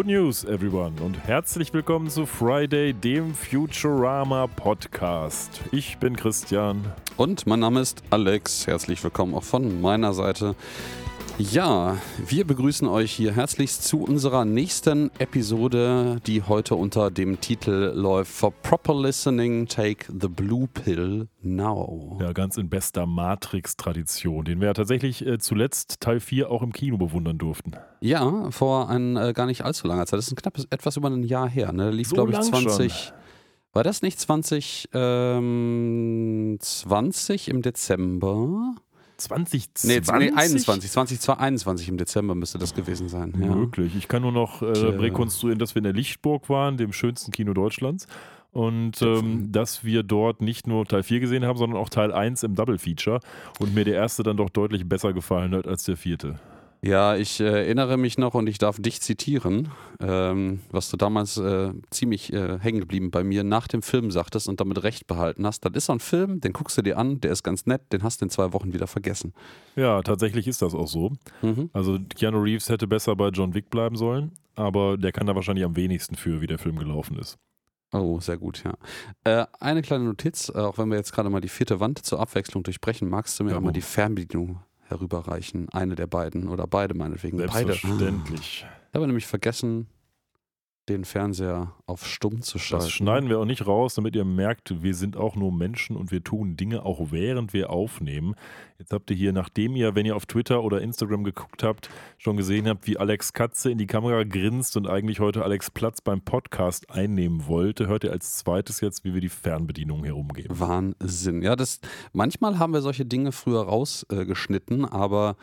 Good News, everyone, und herzlich willkommen zu Friday, dem Futurama Podcast. Ich bin Christian. Und mein Name ist Alex. Herzlich willkommen auch von meiner Seite. Ja, wir begrüßen euch hier herzlichst zu unserer nächsten Episode, die heute unter dem Titel läuft For Proper Listening, Take the Blue Pill Now. Ja, ganz in bester Matrix-Tradition, den wir ja tatsächlich äh, zuletzt Teil 4 auch im Kino bewundern durften. Ja, vor ein, äh, gar nicht allzu langer Zeit. Das ist ein knappes, etwas über ein Jahr her. Ne? Lief, So glaube ich, lang 20. schon. War das nicht 2020 ähm, 20 im Dezember? 2020? Nee, nee 21. 2021 im Dezember müsste das gewesen sein. Ja. Möglich. Ich kann nur noch äh, rekonstruieren, dass wir in der Lichtburg waren, dem schönsten Kino Deutschlands. Und ähm, dass wir dort nicht nur Teil 4 gesehen haben, sondern auch Teil 1 im Double Feature. Und mir der erste dann doch deutlich besser gefallen hat als der vierte. Ja, ich äh, erinnere mich noch und ich darf dich zitieren, ähm, was du damals äh, ziemlich äh, hängen geblieben bei mir nach dem Film sagtest und damit recht behalten hast. Das ist so ein Film, den guckst du dir an, der ist ganz nett, den hast du in zwei Wochen wieder vergessen. Ja, tatsächlich ist das auch so. Mhm. Also Keanu Reeves hätte besser bei John Wick bleiben sollen, aber der kann da wahrscheinlich am wenigsten für, wie der Film gelaufen ist. Oh, sehr gut, ja. Äh, eine kleine Notiz, äh, auch wenn wir jetzt gerade mal die vierte Wand zur Abwechslung durchbrechen, magst du mir Ja, auch mal die Fernbedienung herüberreichen? Eine der beiden oder beide meinetwegen. Beide. Selbstverständlich. Ich habe nämlich vergessen, den Fernseher auf stumm zu schalten. Das schneiden wir auch nicht raus, damit ihr merkt, wir sind auch nur Menschen und wir tun Dinge auch während wir aufnehmen. Jetzt habt ihr hier, nachdem ihr, wenn ihr auf Twitter oder Instagram geguckt habt, schon gesehen habt, wie Alex Katze in die Kamera grinst und eigentlich heute Alex Platz beim Podcast einnehmen wollte, hört ihr als zweites jetzt, wie wir die Fernbedienung herumgeben. Wahnsinn. Ja, das manchmal haben wir solche Dinge früher rausgeschnitten, aber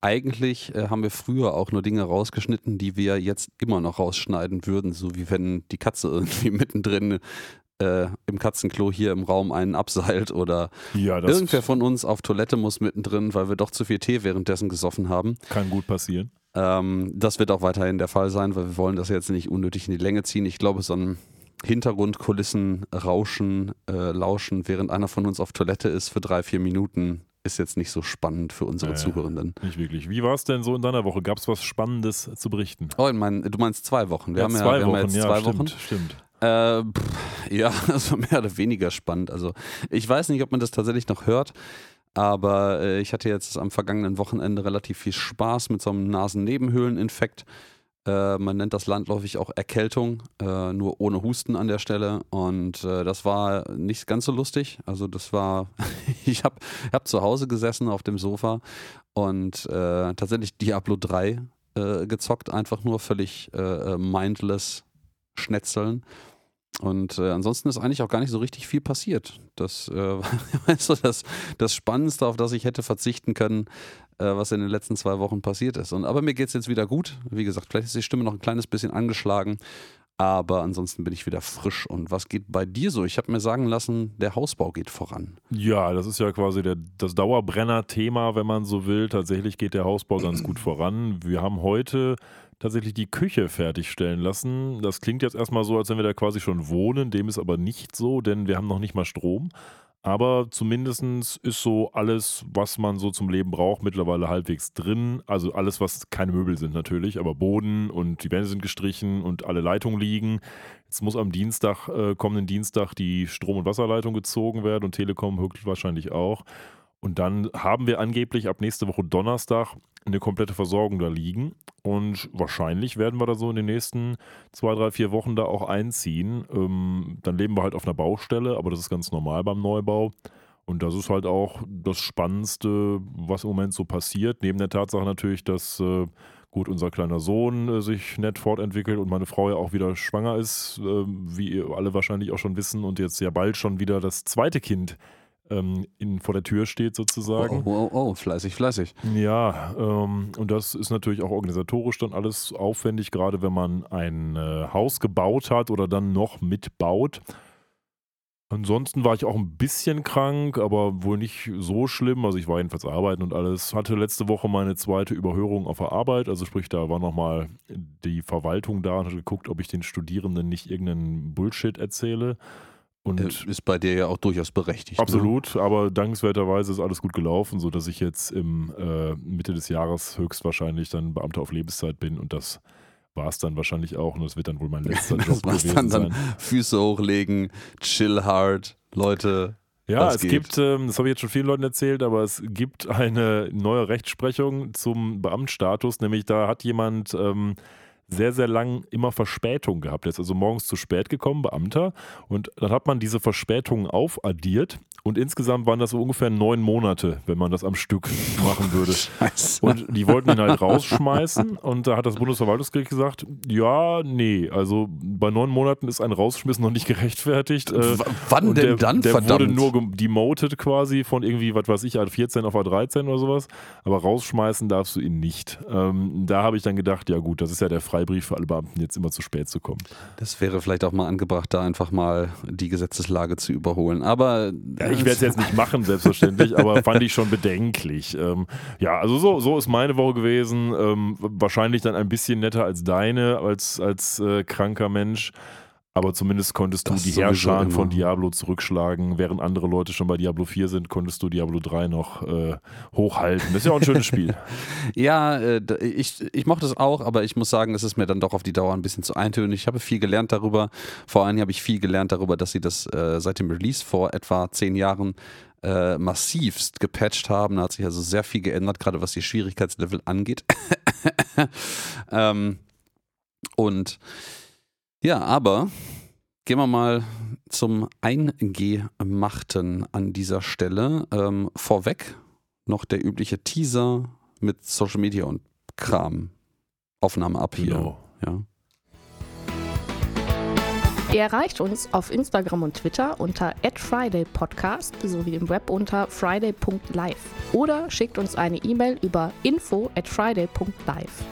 eigentlich äh, haben wir früher auch nur Dinge rausgeschnitten, die wir jetzt immer noch rausschneiden würden, so wie wenn die Katze irgendwie mittendrin äh, im Katzenklo hier im Raum einen abseilt oder Ja, irgendwer von uns auf Toilette muss mittendrin, weil wir doch zu viel Tee währenddessen gesoffen haben. kann gut passieren. Ähm, das wird auch weiterhin der Fall sein, weil wir wollen das jetzt nicht unnötig in die Länge ziehen. Ich glaube, so ein Hintergrundkulissen rauschen, äh, lauschen, während einer von uns auf Toilette ist für drei, vier Minuten, ist jetzt nicht so spannend für unsere Ja, ja. Zuhörenden. Nicht wirklich. Wie war es denn so in deiner Woche? Gab es was Spannendes zu berichten? Oh, in mein, du meinst zwei Wochen. Wir haben ja, zwei wir haben Wochen, ja jetzt ja, zwei stimmt, Wochen. stimmt. Äh, pff, ja, also mehr oder weniger spannend. Also ich weiß nicht, ob man das tatsächlich noch hört, aber äh, ich hatte jetzt am vergangenen Wochenende relativ viel Spaß mit so einem Nasennebenhöhleninfekt. Äh, man nennt das landläufig auch Erkältung, äh, nur ohne Husten an der Stelle. Und äh, das war nicht ganz so lustig. Also das war, ich habe hab zu Hause gesessen auf dem Sofa und äh, tatsächlich Diablo 3 äh, gezockt, einfach nur völlig mindless schnetzeln. Und äh, ansonsten ist eigentlich auch gar nicht so richtig viel passiert. Das äh, war so das, das Spannendste, auf das ich hätte verzichten können, äh, was in den letzten zwei Wochen passiert ist. Und, aber mir geht es jetzt wieder gut. Wie gesagt, vielleicht ist die Stimme noch ein kleines bisschen angeschlagen. Aber ansonsten bin ich wieder frisch. Und was geht bei dir so? Ich habe mir sagen lassen, der Hausbau geht voran. Ja, das ist ja quasi der, das Dauerbrenner-Thema, wenn man so will. Tatsächlich geht der Hausbau ganz gut voran. Wir haben heute tatsächlich die Küche fertigstellen lassen. Das klingt jetzt erstmal so, als wenn wir da quasi schon wohnen. Dem ist aber nicht so, denn wir haben noch nicht mal Strom. Aber zumindest ist so alles, was man so zum Leben braucht, mittlerweile halbwegs drin. Also alles, was keine Möbel sind natürlich, aber Boden und die Wände sind gestrichen und alle Leitungen liegen. Jetzt muss am Dienstag, äh, kommenden Dienstag, die Strom- und Wasserleitung gezogen werden und Telekom höchstwahrscheinlich auch. Und dann haben wir angeblich ab nächste Woche Donnerstag eine komplette Versorgung da liegen. Und wahrscheinlich werden wir da so in den nächsten zwei, drei, vier Wochen da auch einziehen. Ähm, dann leben wir halt auf einer Baustelle, aber das ist ganz normal beim Neubau. Und das ist halt auch das Spannendste, was im Moment so passiert. Neben der Tatsache natürlich, dass äh, gut unser kleiner Sohn äh, sich nett fortentwickelt und meine Frau ja auch wieder schwanger ist, äh, wie ihr alle wahrscheinlich auch schon wissen, und jetzt ja bald schon wieder das zweite Kind ähm, in, vor der Tür steht sozusagen. Oh, oh, oh, fleißig, fleißig. Ja, ähm, und das ist natürlich auch organisatorisch dann alles aufwendig, gerade wenn man ein äh, Haus gebaut hat oder dann noch mitbaut. Ansonsten war ich auch ein bisschen krank, aber wohl nicht so schlimm. Also ich war jedenfalls arbeiten und alles. Hatte letzte Woche meine zweite Überhörung auf der Arbeit. Also sprich, da war nochmal die Verwaltung da und hat geguckt, ob ich den Studierenden nicht irgendeinen Bullshit erzähle. Und Äh, ist bei dir ja auch durchaus berechtigt. Ne? Absolut, aber dankenswerterweise ist alles gut gelaufen, sodass ich jetzt im äh, Mitte des Jahres höchstwahrscheinlich dann Beamter auf Lebenszeit bin und das war es dann wahrscheinlich auch und das wird dann wohl mein letzter Job Das war's gewesen dann, sein. dann Füße hochlegen, chill hard, Leute. Ja, es geht. gibt, ähm, das habe ich jetzt schon vielen Leuten erzählt, aber es gibt eine neue Rechtsprechung zum Beamtenstatus, nämlich da hat jemand ähm, sehr, sehr lang immer Verspätung gehabt. Er ist also morgens zu spät gekommen, Beamter, und dann hat man diese Verspätungen aufaddiert und insgesamt waren das so ungefähr neun Monate, wenn man das am Stück machen würde. Scheiße. Und die wollten ihn halt rausschmeißen und da hat das Bundesverwaltungsgericht gesagt, ja, nee, also bei neun Monaten ist ein Rausschmiss noch nicht gerechtfertigt. Äh, W- wann und denn der, dann, der verdammt? wurde nur demoted quasi von irgendwie, was weiß ich, A14 auf A13 oder sowas. Aber rausschmeißen darfst du ihn nicht. Ähm, da habe ich dann gedacht, ja gut, das ist ja der Freibrief für alle Beamten, jetzt immer zu spät zu kommen. Das wäre vielleicht auch mal angebracht, da einfach mal die Gesetzeslage zu überholen. Aber Ja, ich werde es jetzt nicht machen, selbstverständlich, aber fand ich schon bedenklich. Ähm, ja, also so, so ist meine Woche gewesen. Ähm, wahrscheinlich dann ein bisschen netter als deine, als, als äh, kranker Mensch. Aber zumindest konntest du Das die sowieso Herrscharen von. Diablo zurückschlagen. Während andere Leute schon bei Diablo 4 sind, konntest du Diablo 3 noch äh, hochhalten. Das ist ja auch ein schönes Spiel. Ja, äh, ich, ich mochte es auch, aber ich muss sagen, es ist mir dann doch auf die Dauer ein bisschen zu eintönig. Ich habe viel gelernt darüber. Vor allem habe ich viel gelernt darüber, dass sie das äh, seit dem Release vor etwa zehn Jahren äh, massivst gepatcht haben. Da hat sich also sehr viel geändert, gerade was die Schwierigkeitslevel angeht. ähm, und ja, aber gehen wir mal zum Eingemachten an dieser Stelle. Ähm, vorweg noch der übliche Teaser mit Social Media und Kram. Aufnahme ab hier. Genau. Ja. Ihr erreicht uns auf Instagram und Twitter unter @fridaypodcast sowie im Web unter friday.live oder schickt uns eine E-Mail über info@friday.live.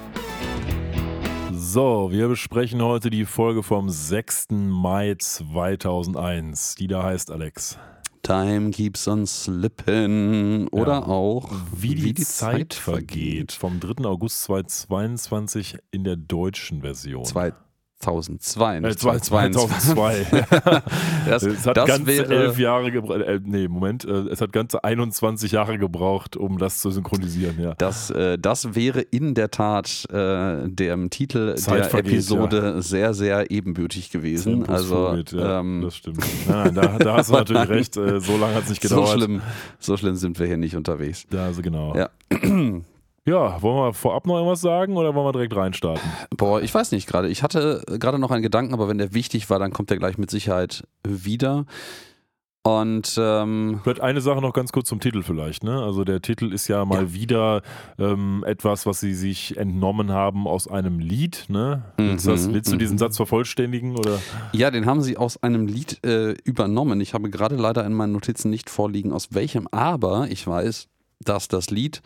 So, wir besprechen heute die Folge vom 6. Mai 2001, die da heißt Alex. Time keeps on slipping. Oder Ja. auch Wie die, Zeit, vergeht. Vom 3. August 2022 in der deutschen Version. 2002. Äh, nicht 2002. 2022. das, es hat das ganze wäre, elf Jahre gebraucht. Äh, nee, Moment. Äh, es hat ganze 21 Jahre gebraucht, um das zu synchronisieren, ja. Das, äh, das wäre in der Tat äh, dem Titel Zeit der vergeht, Episode sehr, sehr ebenbürtig gewesen. Also fugit, ja, ähm, das stimmt. Nein, nein, da, da hast du natürlich recht. Äh, so lange hat es nicht so, gedauert. schlimm, so schlimm sind wir hier nicht unterwegs. Da, also genau. Ja. Ja, wollen wir vorab noch irgendwas sagen oder wollen wir direkt reinstarten? Boah, ich weiß nicht gerade. Ich hatte gerade noch einen Gedanken, aber wenn der wichtig war, dann kommt der gleich mit Sicherheit wieder. Und ähm, Vielleicht eine Sache noch ganz kurz zum Titel vielleicht. Ne? Also der Titel ist ja mal wieder ähm, etwas, was sie sich entnommen haben aus einem Lied. Ne? Willst, du das, Mhm, willst du diesen mhm. Satz vervollständigen? Oder? ja, den haben sie aus einem Lied äh, übernommen. Ich habe gerade leider in meinen Notizen nicht vorliegen, aus welchem, aber ich weiß, dass das Lied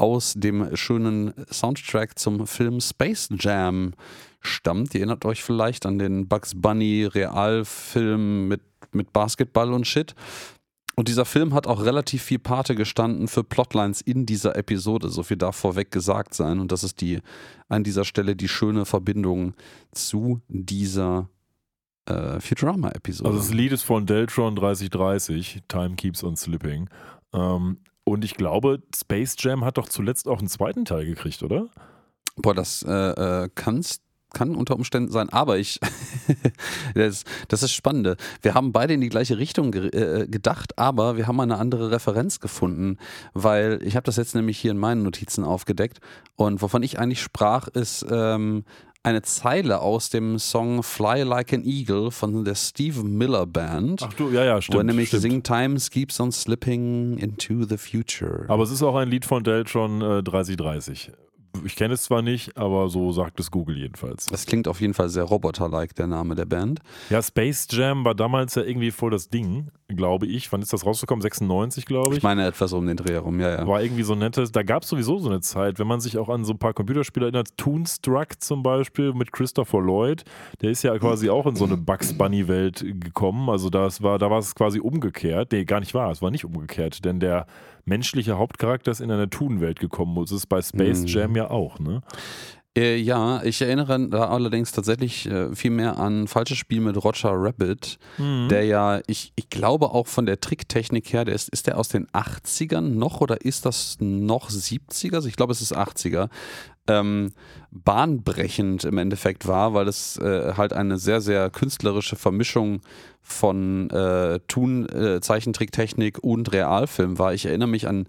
aus dem schönen Soundtrack zum Film Space Jam stammt. Ihr erinnert euch vielleicht an den Bugs Bunny Realfilm mit, mit Basketball und Shit. Und dieser Film hat auch relativ viel Pate gestanden für Plotlines in dieser Episode. So viel darf vorweg gesagt sein. Und das ist die an dieser Stelle die schöne Verbindung zu dieser äh, Futurama-Episode. Also das Lied ist von Deltron 3030, Time Keeps on Slipping. Ähm, und ich glaube, Space Jam hat doch zuletzt auch einen zweiten Teil gekriegt, oder? Boah, das äh, äh, kann's, kann unter Umständen sein, aber ich, das, das ist spannend. Wir haben beide in die gleiche Richtung ge äh, gedacht, aber wir haben eine andere Referenz gefunden, weil ich habe das jetzt nämlich hier in meinen Notizen aufgedeckt und wovon ich eigentlich sprach, ist ähm, eine Zeile aus dem Song Fly Like an Eagle von der Steve Miller Band. Ach du, ja, ja, wo er stimmt. nämlich stimmt. singt, Times keeps on slipping into the future. Aber es ist auch ein Lied von Deltron äh, 3030. Ich kenne es zwar nicht, aber so sagt es Google jedenfalls. das klingt auf jeden Fall sehr roboter-like, der Name der Band. Ja, Space Jam war damals ja irgendwie voll das Ding, glaube ich. Wann ist das rausgekommen? 96, glaube ich. Ich meine etwas um den Dreh herum, ja, ja. War irgendwie so nettes. Da gab es sowieso so eine Zeit, wenn man sich auch an so ein paar Computerspiele erinnert. Toonstruck zum Beispiel mit Christopher Lloyd. Der ist ja quasi auch in so eine Bugs Bunny-Welt gekommen. Also das war, da war es quasi umgekehrt. Nee, gar nicht wahr. Es war nicht umgekehrt, denn der menschliche Hauptcharakter ist in eine Toon-Welt gekommen. Das ist bei Space Mhm. Jam ja auch, ne? Äh, ja, ich erinnere da allerdings tatsächlich äh, viel mehr an falsches Spiel mit Roger Rabbit, Mhm. der ja, ich, ich glaube auch von der Tricktechnik her, der ist, ist der aus den 80ern noch oder ist das noch 70er? Also ich glaube, es ist 80er. Ähm, bahnbrechend im Endeffekt war, weil es äh, halt eine sehr, sehr künstlerische Vermischung von äh, Tun, äh, Zeichentricktechnik und Realfilm war. Ich erinnere mich an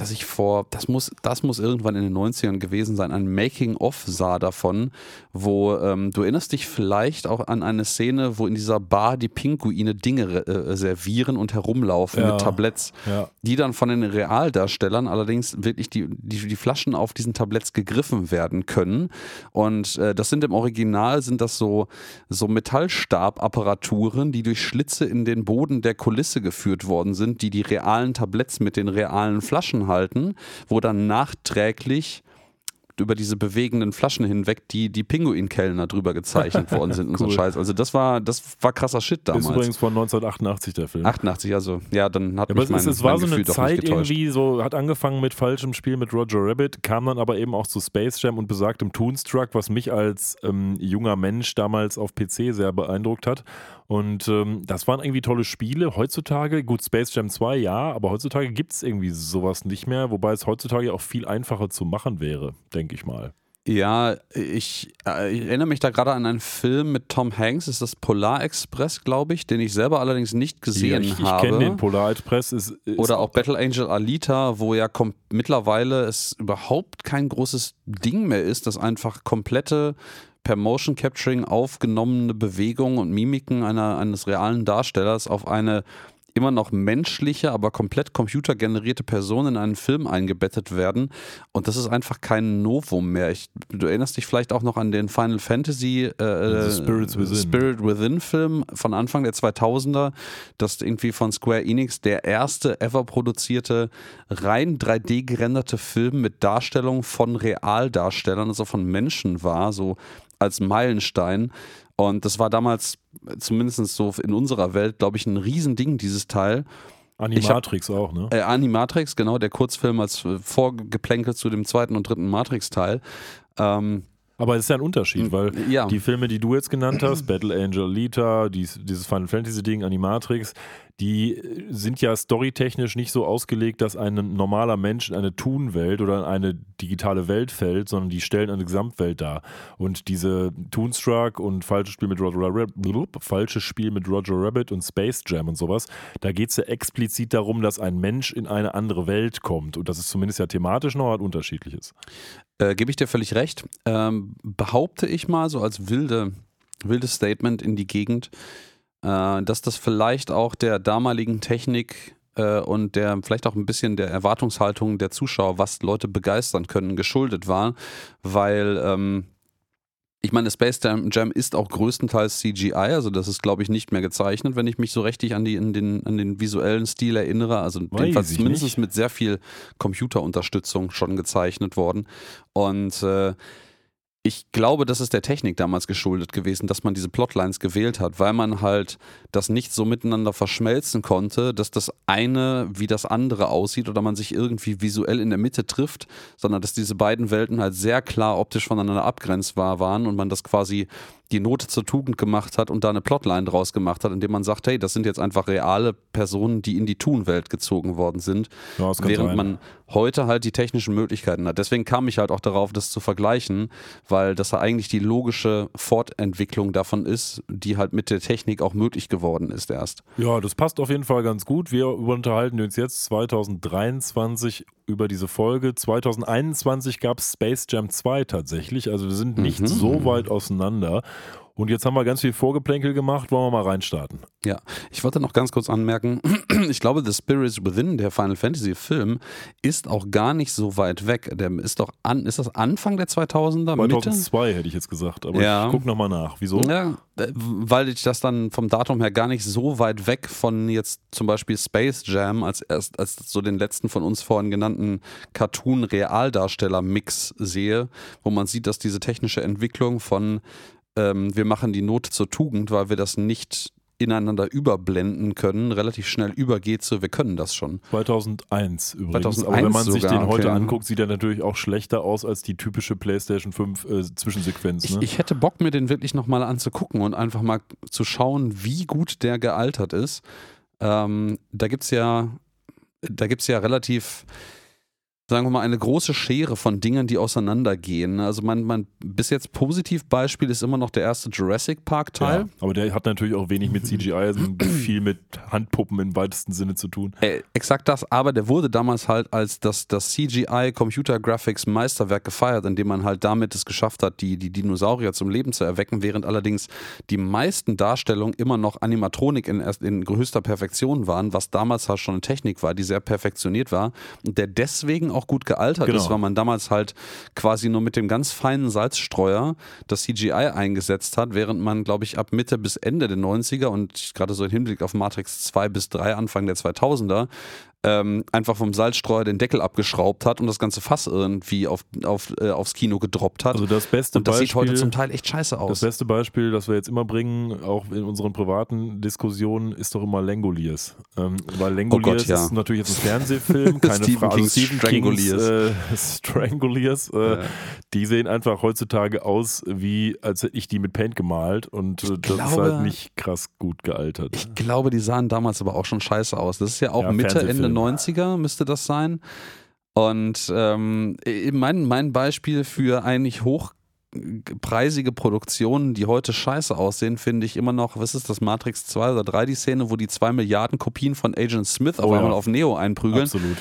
dass ich vor, das muss, das muss irgendwann in den 90ern gewesen sein, ein Making-of sah davon, wo ähm, du erinnerst dich vielleicht auch an eine Szene, wo in dieser Bar die Pinguine Dinge äh, servieren und herumlaufen Ja. mit Tabletts, Ja. die dann von den Realdarstellern allerdings wirklich die, die, die Flaschen auf diesen Tabletts gegriffen werden können. Und äh, das sind im Original sind das so, so Metallstabapparaturen, die durch Schlitze in den Boden der Kulisse geführt worden sind, die die realen Tabletts mit den realen Flaschen halten, wo dann nachträglich über diese bewegenden Flaschen hinweg die, die Pinguinkellner drüber gezeichnet worden sind und so Cool. Scheiß. Also das war, das war krasser Shit damals. Ist übrigens von 1988 der Film. 88, also ja, dann hat Ja, mich es, mein, ist, es war mein so eine Gefühl doch Zeit irgendwie, so hat angefangen mit falschem Spiel mit Roger Rabbit, kam dann aber eben auch zu Space Jam und besagtem Toonstruck, was mich als ähm, junger Mensch damals auf PC sehr beeindruckt hat. Und ähm, das waren irgendwie tolle Spiele. Heutzutage, gut, Space Jam 2 ja, aber heutzutage gibt es irgendwie sowas nicht mehr, wobei es heutzutage auch viel einfacher zu machen wäre, denke ich mal. Ja, ich, äh, ich erinnere mich da gerade an einen Film mit Tom Hanks, ist das Polar Express, glaube ich, den ich selber allerdings nicht gesehen ich ich habe. kenne den Polar Express. Ist, ist Oder auch Battle Angel Alita, wo ja mittlerweile es überhaupt kein großes Ding mehr ist, dass einfach komplette per Motion Capturing aufgenommene Bewegungen und Mimiken einer, eines realen Darstellers auf eine immer noch menschliche, aber komplett computergenerierte Person in einen Film eingebettet werden. Und das ist einfach kein Novum mehr. Ich, du erinnerst dich vielleicht auch noch an den Final Fantasy äh, The Spirits Within. Spirit Within Film von Anfang der 2000er, das irgendwie von Square Enix der erste ever produzierte rein 3D gerenderte Film mit Darstellung von Realdarstellern, also von Menschen war, so als Meilenstein. Und das war damals, zumindest so in unserer Welt, glaube ich, ein Riesending, dieses Teil. Animatrix auch, ne? Äh, Animatrix, genau, der Kurzfilm als äh, Vorgeplänkel zu dem zweiten und dritten Matrix-Teil. Ähm, Aber es ist ja ein Unterschied, weil ja. die Filme, die du jetzt genannt hast, Battle Angel Alita, dies, dieses Final Fantasy Ding, Animatrix, die äh, sind ja storytechnisch nicht so ausgelegt, dass ein normaler Mensch in eine Toon-Welt oder in eine digitale Welt fällt, sondern die stellen eine Gesamtwelt dar. Und diese Toonstruck und falsches Spiel mit Roger Rabbit, falsches Spiel mit Roger Rabbit und Space Jam und sowas, da geht es ja explizit darum, dass ein Mensch in eine andere Welt kommt. Und das ist zumindest ja thematisch noch was Unterschiedliches. Äh, Gebe ich dir völlig recht. Ähm, behaupte ich mal so als wilde, wildes Statement in die Gegend, dass das vielleicht auch der damaligen Technik äh, und der vielleicht auch ein bisschen der Erwartungshaltung der Zuschauer, was Leute begeistern können, geschuldet war, weil ähm, ich meine, Space Jam ist auch größtenteils CGI, also das ist, glaube ich, nicht mehr gezeichnet, wenn ich mich so richtig an, die, an, den, an den visuellen Stil erinnere. Also jedenfalls nicht. mit sehr viel Computerunterstützung schon gezeichnet worden. Und äh, ich glaube, das ist der Technik damals geschuldet gewesen, dass man diese Plotlines gewählt hat, weil man halt das nicht so miteinander verschmelzen konnte, dass das eine wie das andere aussieht oder man sich irgendwie visuell in der Mitte trifft, sondern dass diese beiden Welten halt sehr klar optisch voneinander abgrenzbar waren und man das quasi die Note zur Tugend gemacht hat und da eine Plotline draus gemacht hat, indem man sagt, hey, das sind jetzt einfach reale Personen, die in die Tun-Welt gezogen worden sind, Ja, während sein. man heute halt die technischen Möglichkeiten hat. Deswegen kam ich halt auch darauf, das zu vergleichen, weil das ja eigentlich die logische Fortentwicklung davon ist, die halt mit der Technik auch möglich geworden ist erst. Ja, das passt auf jeden Fall ganz gut. Wir unterhalten uns jetzt 2023 über diese Folge. 2021 gab es Space Jam 2 tatsächlich. Also wir sind nicht Mhm. so weit auseinander. Und jetzt haben wir ganz viel Vorgeplänkel gemacht. Wollen wir mal reinstarten? Ja, ich wollte noch ganz kurz anmerken, ich glaube, The Spirits Within, der Final Fantasy Film, ist auch gar nicht so weit weg. Der ist doch an, ist das Anfang der 2000er, Mitte? 2002 hätte ich jetzt gesagt. Aber Ja. ich gucke nochmal nach. Wieso? Ja, äh, weil ich das dann vom Datum her gar nicht so weit weg von jetzt zum Beispiel Space Jam als erst als so den letzten von uns vorhin genannten Cartoon-Realdarsteller-Mix sehe, wo man sieht, dass diese technische Entwicklung von ähm, wir machen die Note zur Tugend, weil wir das nicht ineinander überblenden können, relativ schnell übergeht zu, wir können das schon. 2001 übrigens. 2001 Aber wenn man sich sogar, den heute okay. anguckt, sieht er natürlich auch schlechter aus als die typische PlayStation 5 äh, Zwischensequenz. Ich, Ne? ich hätte Bock, mir den wirklich nochmal anzugucken und einfach mal zu schauen, wie gut der gealtert ist. Ähm, da gibt es ja, da gibt's ja relativ, sagen wir mal, eine große Schere von Dingen, die auseinandergehen. Also mein, mein bis jetzt Positivbeispiel ist immer noch der erste Jurassic Park Teil. ja, aber der hat natürlich auch wenig mit CGI, also viel mit Handpuppen im weitesten Sinne zu tun. Äh, exakt das, aber der wurde damals halt als das, das CGI Computer Graphics Meisterwerk gefeiert, indem man halt damit es geschafft hat, die, die Dinosaurier zum Leben zu erwecken, während allerdings die meisten Darstellungen immer noch Animatronik in, in höchster Perfektion waren, was damals halt schon eine Technik war, die sehr perfektioniert war und der deswegen auch gut gealtert Genau. ist, weil man damals halt quasi nur mit dem ganz feinen Salzstreuer das CGI eingesetzt hat, während man, glaube ich, ab Mitte bis Ende der 90er und gerade so im Hinblick auf Matrix 2 bis 3, Anfang der 2000er, ähm, einfach vom Salzstreuer den Deckel abgeschraubt hat und das ganze Fass irgendwie auf, auf, äh, aufs Kino gedroppt hat. Also das beste und das Beispiel, sieht heute zum Teil echt scheiße das aus. beste Beispiel, das wir jetzt immer bringen, auch in unseren privaten Diskussionen, ist doch immer Langoliers. Ähm, weil Langoliers Oh Gott, ja. ist natürlich jetzt ein Fernsehfilm, keine Stephen Frage. Kings Strangoliers. äh, Strangoliers. Äh, Ja. Die sehen einfach heutzutage aus, wie als hätte ich die mit Paint gemalt und äh, das ist glaube- halt nicht krass gut gealtert. Ich glaube, die sahen damals aber auch schon scheiße aus. Das ist ja auch Ja, Mitte, Ende. 90er müsste das sein. Und ähm, mein, mein Beispiel für eigentlich hochpreisige Produktionen, die heute scheiße aussehen, finde ich immer noch, was ist das, Matrix 2 oder 3, die Szene, wo die zwei Milliarden Kopien von Agent Smith auf Oh ja. einmal auf Neo einprügeln. Absolut.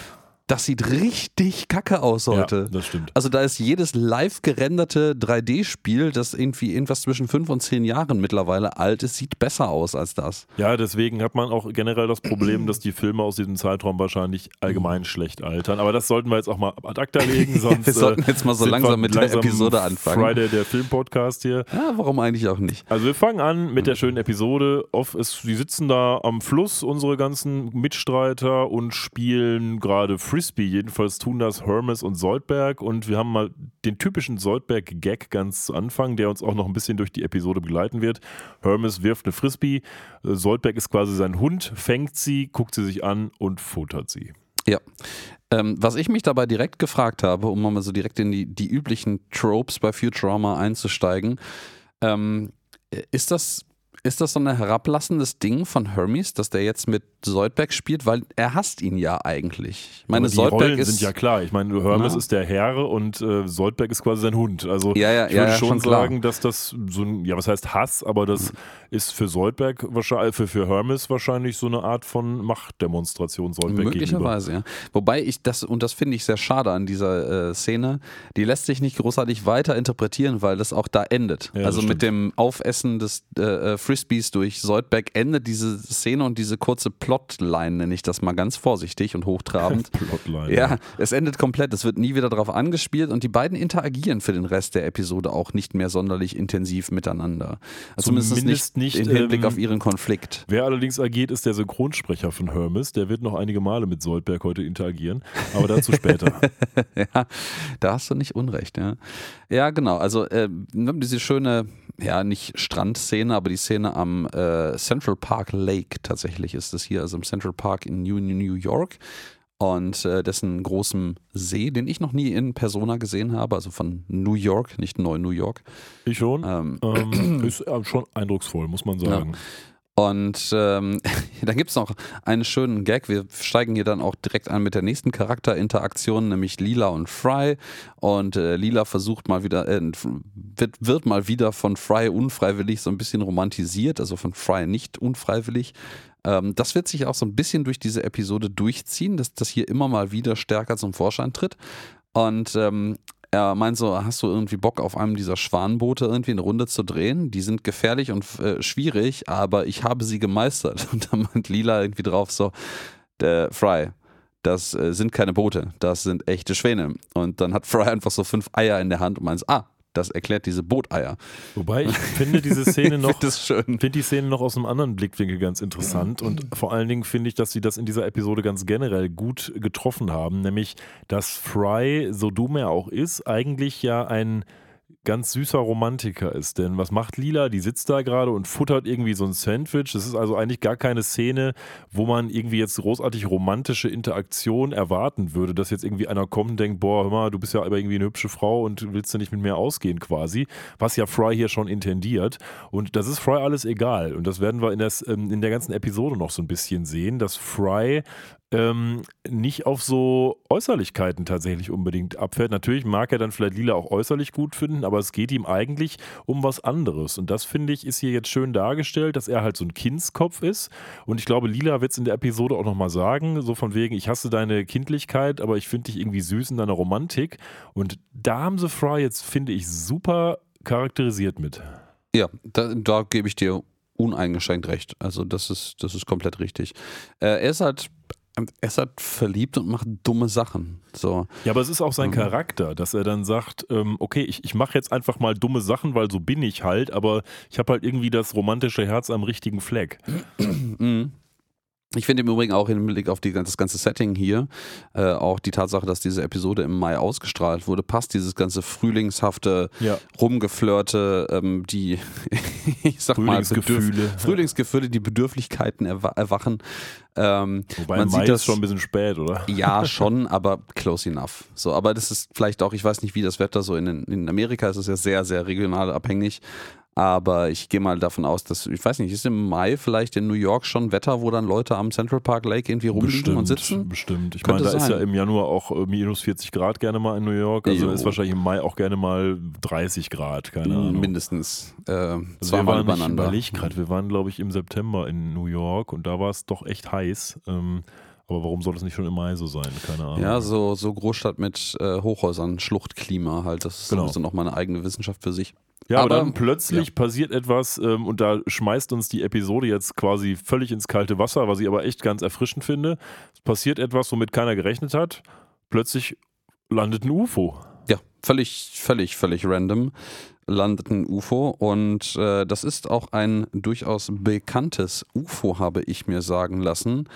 Das sieht richtig kacke aus heute. Ja, das stimmt. Also da ist jedes live gerenderte 3D-Spiel, das irgendwie irgendwas zwischen 5 und 10 Jahren mittlerweile alt ist, sieht besser aus als das. Ja, deswegen hat man auch generell das Problem, dass die Filme aus diesem Zeitraum wahrscheinlich allgemein schlecht altern. Aber das sollten wir jetzt auch mal ad acta legen, sonst Wir sollten äh, jetzt mal so sind langsam mit der Episode anfangen. Friday, der Filmpodcast hier. Ja, warum eigentlich auch nicht? Also wir fangen an mit der schönen Episode. Off ist, die sitzen da am Fluss, unsere ganzen Mitstreiter, und spielen gerade Frisbee. Jedenfalls tun das Hermes und Soldberg. Und wir haben mal den typischen Soldberg-Gag ganz zu Anfang, der uns auch noch ein bisschen durch die Episode begleiten wird. Hermes wirft eine Frisbee. Soldberg ist quasi sein Hund, fängt sie, guckt sie sich an und futtert sie. Ja. Ähm, was ich mich dabei direkt gefragt habe, um mal so direkt in die, die üblichen Tropes bei Futurama einzusteigen, ähm, ist das. Ist das so ein herablassendes Ding von Hermes, dass der jetzt mit Soldberg spielt? Weil er hasst ihn ja eigentlich. Ich meine, Aber die Soldberg Rollen ist. sind ja klar. Ich meine, Hermes Na? ist der Herr und äh, Soldberg ist quasi sein Hund. Also Ja, ja, ich würde ja, schon, klar. sagen, dass das so ein, ja, was heißt Hass, aber das ist für Soldberg wahrscheinlich, für, für Hermes wahrscheinlich so eine Art von Machtdemonstration Soldberg gegenüber. Möglicherweise, ja. Wobei ich das, und das finde ich sehr schade an dieser äh, Szene, die lässt sich nicht großartig weiter interpretieren, weil das auch da endet. Ja, also mit dem Aufessen des äh, äh, Frisbees durch Soldberg endet diese Szene und diese kurze Plotline, nenne ich das mal ganz vorsichtig und hochtrabend. Plotline. Ja, es endet komplett. Es wird nie wieder darauf angespielt und die beiden interagieren für den Rest der Episode auch nicht mehr sonderlich intensiv miteinander. Also zumindest, Zumindest nicht, nicht, im Hinblick ähm, auf ihren Konflikt. Wer allerdings agiert, ist der Synchronsprecher von Hermes. Der wird noch einige Male mit Soldberg heute interagieren, aber dazu später. ja, da hast du nicht unrecht, ja. Ja, genau. Also äh, diese schöne, ja, nicht Strandszene, aber die Szene am äh, Central Park Lake tatsächlich ist es hier, also im Central Park in New, New York. Und äh, dessen großem See, den ich noch nie in Persona gesehen habe, also von New York, nicht neu New York. Ich schon. Ähm, Ähm, ist äh, schon eindrucksvoll, muss man sagen. Und ähm, dann gibt es noch einen schönen Gag. Wir steigen hier dann auch direkt an mit der nächsten Charakterinteraktion, nämlich Lila und Fry. Und äh, Lila versucht mal wieder, äh, wird, wird mal wieder von Fry unfreiwillig so ein bisschen romantisiert, also von Fry nicht unfreiwillig. Ähm, das wird sich auch so ein bisschen durch diese Episode durchziehen, dass das hier immer mal wieder stärker zum Vorschein tritt. Und ähm, er meint so, hast du irgendwie Bock auf einem dieser Schwanenboote irgendwie eine Runde zu drehen? Die sind gefährlich und äh, schwierig, aber ich habe sie gemeistert. Und dann meint Lila irgendwie drauf so, der Fry, das äh, sind keine Boote, das sind echte Schwäne. Und dann hat Fry einfach so fünf Eier in der Hand und meint, ah, das erklärt diese Booteier. Wobei ich finde diese Szene noch find finde die Szene noch aus einem anderen Blickwinkel ganz interessant und vor allen Dingen finde ich, dass sie das in dieser Episode ganz generell gut getroffen haben, nämlich dass Fry, so dumm er auch ist, eigentlich ja ein ganz süßer Romantiker ist. Denn was macht Lila? Die sitzt da gerade und futtert irgendwie so ein Sandwich. Das ist also eigentlich gar keine Szene, wo man irgendwie jetzt großartig romantische Interaktion erwarten würde, dass jetzt irgendwie einer kommt und denkt, boah, hör mal, du bist ja aber irgendwie eine hübsche Frau und willst du nicht mit mir ausgehen quasi. Was ja Fry hier schon intendiert. Und das ist Fry alles egal. Und das werden wir in, das, ähm, in der ganzen Episode noch so ein bisschen sehen, dass Fry ähm, nicht auf so Äußerlichkeiten tatsächlich unbedingt abfährt. Natürlich mag er dann vielleicht Lila auch äußerlich gut finden, aber es geht ihm eigentlich um was anderes. Und das finde ich ist hier jetzt schön dargestellt, dass er halt so ein Kindskopf ist. Und ich glaube, Lila wird es in der Episode auch nochmal sagen, so von wegen, ich hasse deine Kindlichkeit, aber ich finde dich irgendwie süß in deiner Romantik. Und da haben sie Fry jetzt, finde ich, super charakterisiert mit. Ja, da, da gebe ich dir uneingeschränkt recht. Also das ist, das ist komplett richtig. Äh, er ist halt er ist halt verliebt und macht dumme Sachen. So. Ja, aber es ist auch sein mhm. Charakter, dass er dann sagt, ähm, okay, ich, ich mache jetzt einfach mal dumme Sachen, weil so bin ich halt, aber ich habe halt irgendwie das romantische Herz am richtigen Fleck. Mhm. Ich finde im Übrigen auch im Blick auf die, das ganze Setting hier, äh, auch die Tatsache, dass diese Episode im Mai ausgestrahlt wurde, passt dieses ganze frühlingshafte, ja. rumgeflirte, ähm, die, ich sag Frühlingsgefühle. Mal, Frühlingsgefühle, die Bedürflichkeiten erwa erwachen. Ähm, Wobei man Mai sieht das schon ein bisschen spät, oder? Ja, schon, aber close enough. So, aber das ist vielleicht auch, ich weiß nicht, wie das Wetter so in, in Amerika ist, es ja sehr, sehr regional abhängig. Aber ich gehe mal davon aus, dass, ich weiß nicht, ist im Mai vielleicht in New York schon Wetter, wo dann Leute am Central Park Lake irgendwie rumliegen bestimmt, und sitzen? Bestimmt. Ich meine, da sein. ist ja im Januar auch äh, minus 40 Grad gerne mal in New York. Also jo. ist wahrscheinlich im Mai auch gerne mal 30 Grad, keine Ahnung. Mindestens. Äh, also zweimal übereinander. Ich überlege gerade, wir waren, glaube ich, im September in New York und da war es doch echt heiß. Ähm, aber warum soll es nicht schon im Mai so sein? Keine Ahnung. Ja, so, so Großstadt mit äh, Hochhäusern, Schluchtklima halt. Das ist genau. so nochmal eine eigene Wissenschaft für sich. Ja, aber, aber dann plötzlich ja. passiert etwas ähm, und da schmeißt uns die Episode jetzt quasi völlig ins kalte Wasser, was ich aber echt ganz erfrischend finde. Es passiert etwas, womit keiner gerechnet hat. Plötzlich landet ein UFO. Ja, völlig, völlig, völlig random landet ein UFO und äh, das ist auch ein durchaus bekanntes UFO, habe ich mir sagen lassen.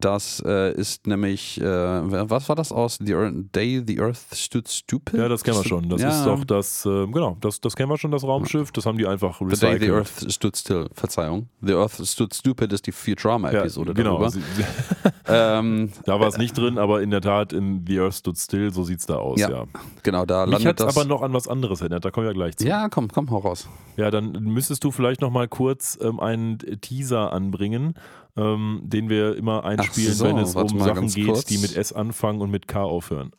Das äh, ist nämlich, äh, was war das aus The Earth, Day the Earth Stood Stupid? Ja, das kennen wir schon. Das ja. ist doch das, äh, genau, das, das kennen wir schon, das Raumschiff. Das haben die einfach recycelt. The Day the Earth Stood Still, Verzeihung. The Earth Stood Stupid ist die Futurama-Episode ja, genau. darüber. ähm, da war es nicht drin, aber in der Tat in The Earth Stood Still, so sieht es da aus, ja. ja. Genau, da landet Mich hat aber noch an was anderes erinnert, da kommen wir gleich zu. Ja, komm, komm, hau raus. Ja, dann müsstest du vielleicht noch mal kurz ähm, einen Teaser anbringen ähm, den wir immer einspielen, so, wenn es um Sachen geht, kurz. die mit S anfangen und mit K aufhören.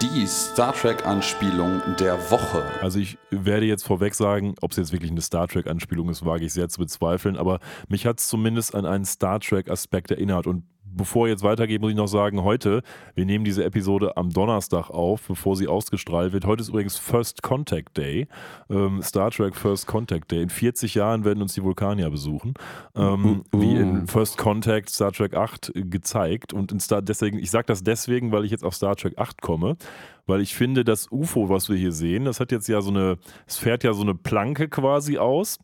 Die Star Trek-Anspielung der Woche. Also ich werde jetzt vorweg sagen, ob es jetzt wirklich eine Star Trek-Anspielung ist, wage ich sehr zu bezweifeln, aber mich hat es zumindest an einen Star Trek-Aspekt erinnert und bevor jetzt weitergeht, muss ich noch sagen, heute, wir nehmen diese Episode am Donnerstag auf, bevor sie ausgestrahlt wird. Heute ist übrigens First Contact Day, ähm, Star Trek First Contact Day. In 40 Jahren werden uns die Vulkanier besuchen, ähm, uh, uh. wie in First Contact Star Trek 8 gezeigt. Und in Star deswegen, ich sage das deswegen, weil ich jetzt auf Star Trek 8 komme weil ich finde, das UFO, was wir hier sehen, das hat jetzt ja so eine, es fährt ja so eine Planke quasi aus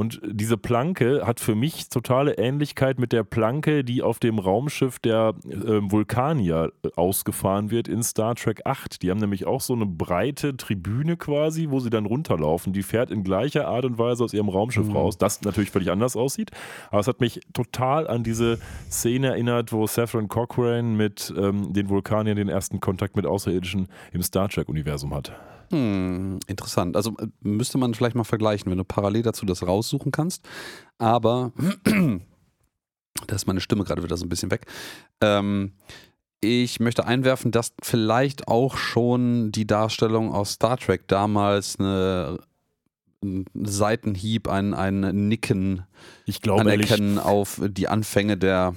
und diese Planke hat für mich totale Ähnlichkeit mit der Planke, die auf dem Raumschiff der äh, Vulkanier ausgefahren wird in Star Trek 8. Die haben nämlich auch so eine breite Tribüne quasi, wo sie dann runterlaufen. Die fährt in gleicher Art und Weise aus ihrem Raumschiff mhm. raus, das natürlich völlig anders aussieht, aber es hat mich total an diese Szene erinnert, wo Saffron Cochrane mit ähm, den Vulkaniern den ersten Kontakt mit Außerirdischen im Star Trek-Universum hat. Hm, interessant. Also äh, müsste man vielleicht mal vergleichen, wenn du parallel dazu das raussuchen kannst. Aber da ist meine Stimme gerade wieder so ein bisschen weg. Ähm, ich möchte einwerfen, dass vielleicht auch schon die Darstellung aus Star Trek damals eine ein Seitenhieb, ein, ein Nicken ich glaube, anerkennen ehrlich, auf die Anfänge der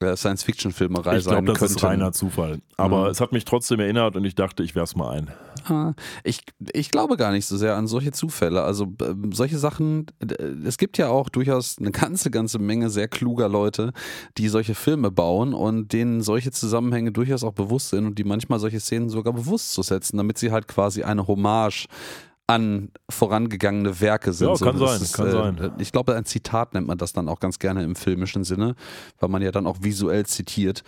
Science-Fiction-Filmerei sein glaub, das ist reiner Zufall. Aber mhm. es hat mich trotzdem erinnert und ich dachte, ich werfe es mal ein. Ah, ich, ich glaube gar nicht so sehr an solche Zufälle. Also äh, solche Sachen, es gibt ja auch durchaus eine ganze, ganze Menge sehr kluger Leute, die solche Filme bauen und denen solche Zusammenhänge durchaus auch bewusst sind und die manchmal solche Szenen sogar bewusst zu setzen, damit sie halt quasi eine Hommage an vorangegangene Werke sind. Ja, kann so, sein, ist, kann äh, sein. Ich glaube, ein Zitat nennt man das dann auch ganz gerne im filmischen Sinne, weil man ja dann auch visuell zitiert.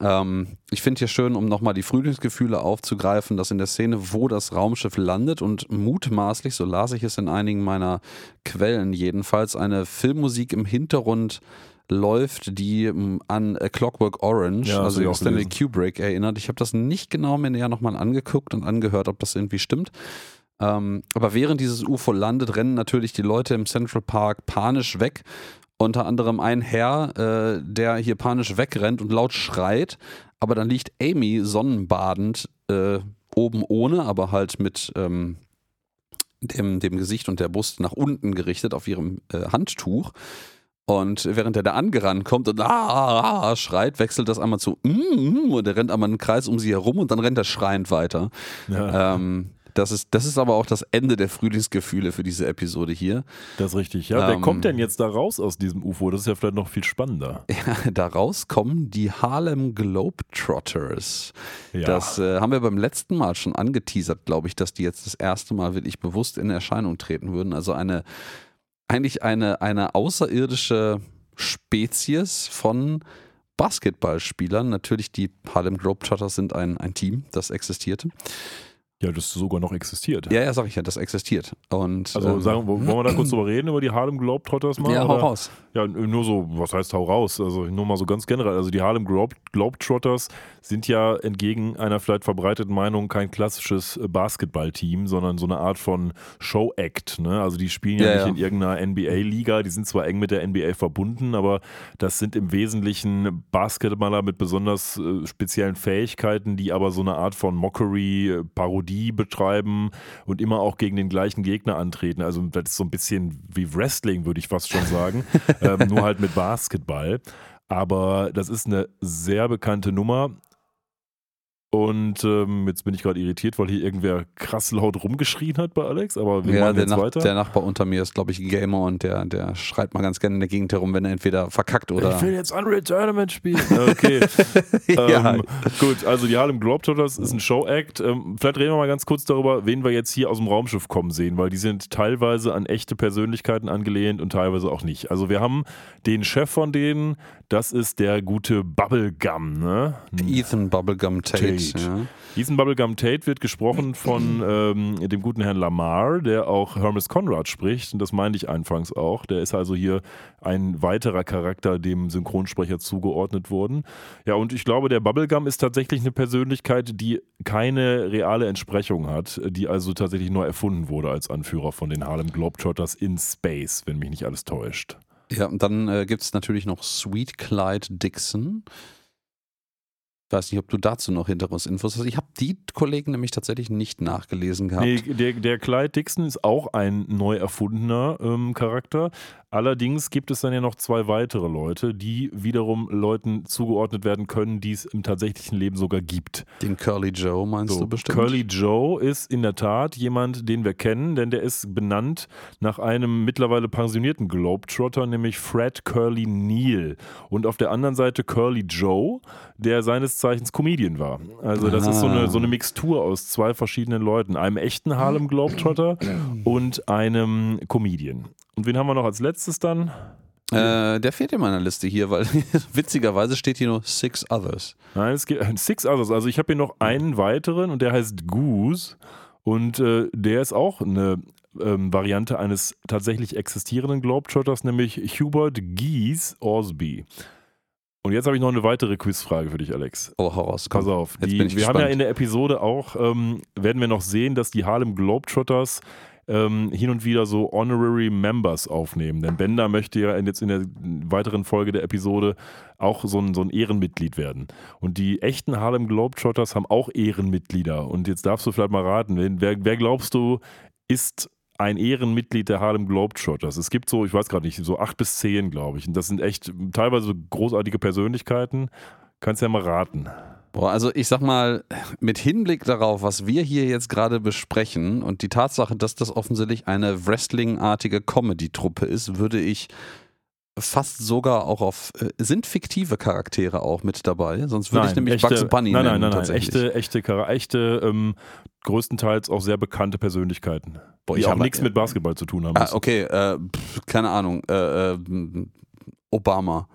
Ähm, ich finde hier schön, um nochmal die Frühlingsgefühle aufzugreifen, dass in der Szene, wo das Raumschiff landet und mutmaßlich, so las ich es in einigen meiner Quellen jedenfalls, eine Filmmusik im Hintergrund läuft, die ähm, an A Clockwork Orange, Ja, also Stanley. Kubrick, erinnert. Ich habe das nicht genau mir näher nochmal angeguckt und angehört, ob das irgendwie stimmt. Ähm, aber während dieses UFO landet, rennen natürlich die Leute im Central Park panisch weg. Unter anderem ein Herr, äh, der hier panisch wegrennt und laut schreit. Aber dann liegt Amy sonnenbadend äh, oben ohne, aber halt mit ähm, dem, dem Gesicht und der Brust nach unten gerichtet auf ihrem äh, Handtuch. Und während er da angerannt kommt und ah, ah, ah, schreit, wechselt das einmal zu mm, mm, und er rennt einmal einen Kreis um sie herum und dann rennt er schreiend weiter. Ja, Ähm, das, ist, das ist aber auch das Ende der Frühlingsgefühle für diese Episode hier. das ist richtig. Ja, wer ähm, kommt denn jetzt da raus aus diesem UFO? Das ist ja vielleicht noch viel spannender. Daraus kommen die Harlem Globetrotters. Ja. Das äh, haben wir beim letzten Mal schon angeteasert, glaube ich, dass die jetzt das erste Mal wirklich bewusst in Erscheinung treten würden. Also eine, eigentlich eine, eine außerirdische Spezies von Basketballspielern. Natürlich, die Harlem Globetrotters sind ein, ein Team, das existierte. Ja, das sogar noch existiert. Ja, ja, sag ich ja, das existiert. Und, Also ähm, sagen, wollen wir da kurz drüber reden, über die Harlem Globetrotters mal? ja, hau oder? raus. Ja, nur so, was heißt hau raus? Also nur mal so ganz generell. Also die Harlem Globe Globetrotters sind ja entgegen einer vielleicht verbreiteten Meinung kein klassisches Basketballteam, sondern so eine Art von Show-Act. Ne? Also die spielen ja, Ja, nicht ja. in irgendeiner NBA-Liga, die sind zwar eng mit der NBA verbunden, aber das sind im Wesentlichen Basketballer mit besonders äh, speziellen Fähigkeiten, die aber so eine Art von Mockery, äh, Parodie betreiben und immer auch gegen den gleichen Gegner antreten. Also das ist so ein bisschen wie Wrestling, würde ich fast schon sagen, ähm, nur halt mit Basketball. Aber das ist eine sehr bekannte Nummer. Und ähm, jetzt bin ich gerade irritiert, weil hier irgendwer krass laut rumgeschrien hat bei Alex, aber wir Ja, machen der, jetzt Nach weiter. der Nachbar unter mir ist, glaube ich, ein Gamer und der, der schreit mal ganz gerne in der Gegend herum, wenn er entweder verkackt oder. ich will jetzt Unreal Tournament spielen. Okay. ja, ähm, gut, also die Harlem Globetrotters ist ein Show-Act. Ähm, vielleicht reden wir mal ganz kurz darüber, wen wir jetzt hier aus dem Raumschiff kommen sehen, weil die sind teilweise an echte Persönlichkeiten angelehnt und teilweise auch nicht. Also wir haben den Chef von denen, das ist der gute Bubblegum, ne? Ethan Bubblegum Tate. Tate. Ja. Diesen Bubblegum Tate wird gesprochen von ähm, dem guten Herrn Lamar, der auch Hermes Conrad spricht. Und das meinte ich anfangs auch. Der ist also hier ein weiterer Charakter dem Synchronsprecher zugeordnet worden. Ja, und ich glaube, der Bubblegum ist tatsächlich eine Persönlichkeit, die keine reale Entsprechung hat, die also tatsächlich neu erfunden wurde als Anführer von den Harlem Globetrotters in Space, wenn mich nicht alles täuscht. ja, und dann äh, gibt es natürlich noch Sweet Clyde Dixon. Ich weiß nicht, ob du dazu noch Hintergrundinfos hast. Ich habe die Kollegen nämlich tatsächlich nicht nachgelesen gehabt. Nee, der, der Clyde Dixon ist auch ein neu erfundener ähm, Charakter. Allerdings gibt es dann ja noch zwei weitere Leute, die wiederum Leuten zugeordnet werden können, die es im tatsächlichen Leben sogar gibt. Den Curly Joe meinst So, du bestimmt? Curly Joe ist in der Tat jemand, den wir kennen, denn der ist benannt nach einem mittlerweile pensionierten Globetrotter, nämlich Fred Curly Neal. Und auf der anderen Seite Curly Joe, der seines Zeichens Comedian war. Also das ist so eine, so eine Mixtur aus zwei verschiedenen Leuten, einem echten Harlem Globetrotter und einem Comedian. Und wen haben wir noch als letztes dann? Äh, der fehlt in meiner Liste hier, weil witzigerweise steht hier nur Six Others. Nein, es gibt Six Others. Also ich habe hier noch einen weiteren und der heißt Goose. Und äh, der ist auch eine ähm, Variante eines tatsächlich existierenden Globetrotters, nämlich Hubert Gies Orsby. Und jetzt habe ich noch eine weitere Quizfrage für dich, Alex. Oh, heraus. Komm. Pass auf. jetzt Die, bin ich wir haben ja gespannt. in der Episode auch, ähm, werden wir noch sehen, dass die Harlem Globetrotters ähm, hin und wieder so Honorary Members aufnehmen. Denn Bender möchte ja jetzt in der weiteren Folge der Episode auch so ein, so ein Ehrenmitglied werden. Und die echten Harlem Globetrotters haben auch Ehrenmitglieder. Und jetzt darfst du vielleicht mal raten, wer, wer glaubst du ist ein Ehrenmitglied der Harlem Globetrotters. Es gibt so, ich weiß gerade nicht, so acht bis zehn, glaube ich. Und das sind echt teilweise großartige Persönlichkeiten. Kannst ja mal raten. Boah, also ich sag mal, mit Hinblick darauf, was wir hier jetzt gerade besprechen und die Tatsache, dass das offensichtlich eine Wrestling-artige Comedy-Truppe ist, würde ich fast sogar auch auf, äh, sind fiktive Charaktere auch mit dabei, sonst würde ich nämlich echte- Bugs Bunny nein, nennen nein, nein, nein, tatsächlich. echte, echte, echte ähm, größtenteils auch sehr bekannte Persönlichkeiten, Boah, die ich auch nichts mit Basketball zu tun haben. Ah, okay, äh, pff, keine Ahnung, äh, äh, Obama.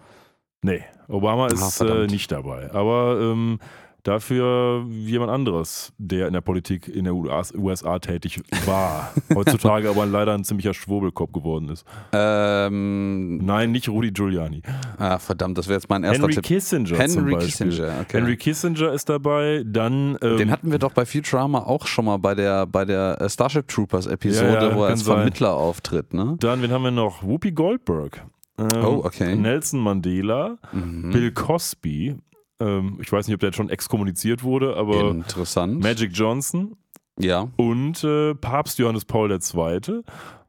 Nee, Obama Ah, ist äh, verdammt. nicht dabei. Aber ähm, dafür jemand anderes, der in der Politik in der US USA tätig war. Heutzutage aber leider ein ziemlicher Schwurbelkopf geworden ist. Ähm, Nein, nicht Rudy Giuliani. ah, verdammt, das wäre jetzt mein erster Henry Tipp. Kissinger zum Henry Beispiel. Kissinger, okay. Henry Kissinger ist dabei, dann ähm, Den hatten wir doch bei Futurama auch schon mal bei der, bei der äh, Starship Troopers Episode, Ja, ja, wo er als sein. Vermittler auftritt, ne? Dann, wen haben wir noch? Whoopi Goldberg. Ähm, Oh, okay. Nelson Mandela, Mhm. Bill Cosby. Ähm, ich weiß nicht, ob der jetzt schon exkommuniziert wurde, aber Interessant. Magic Johnson ja. und äh, Papst Johannes Paul II.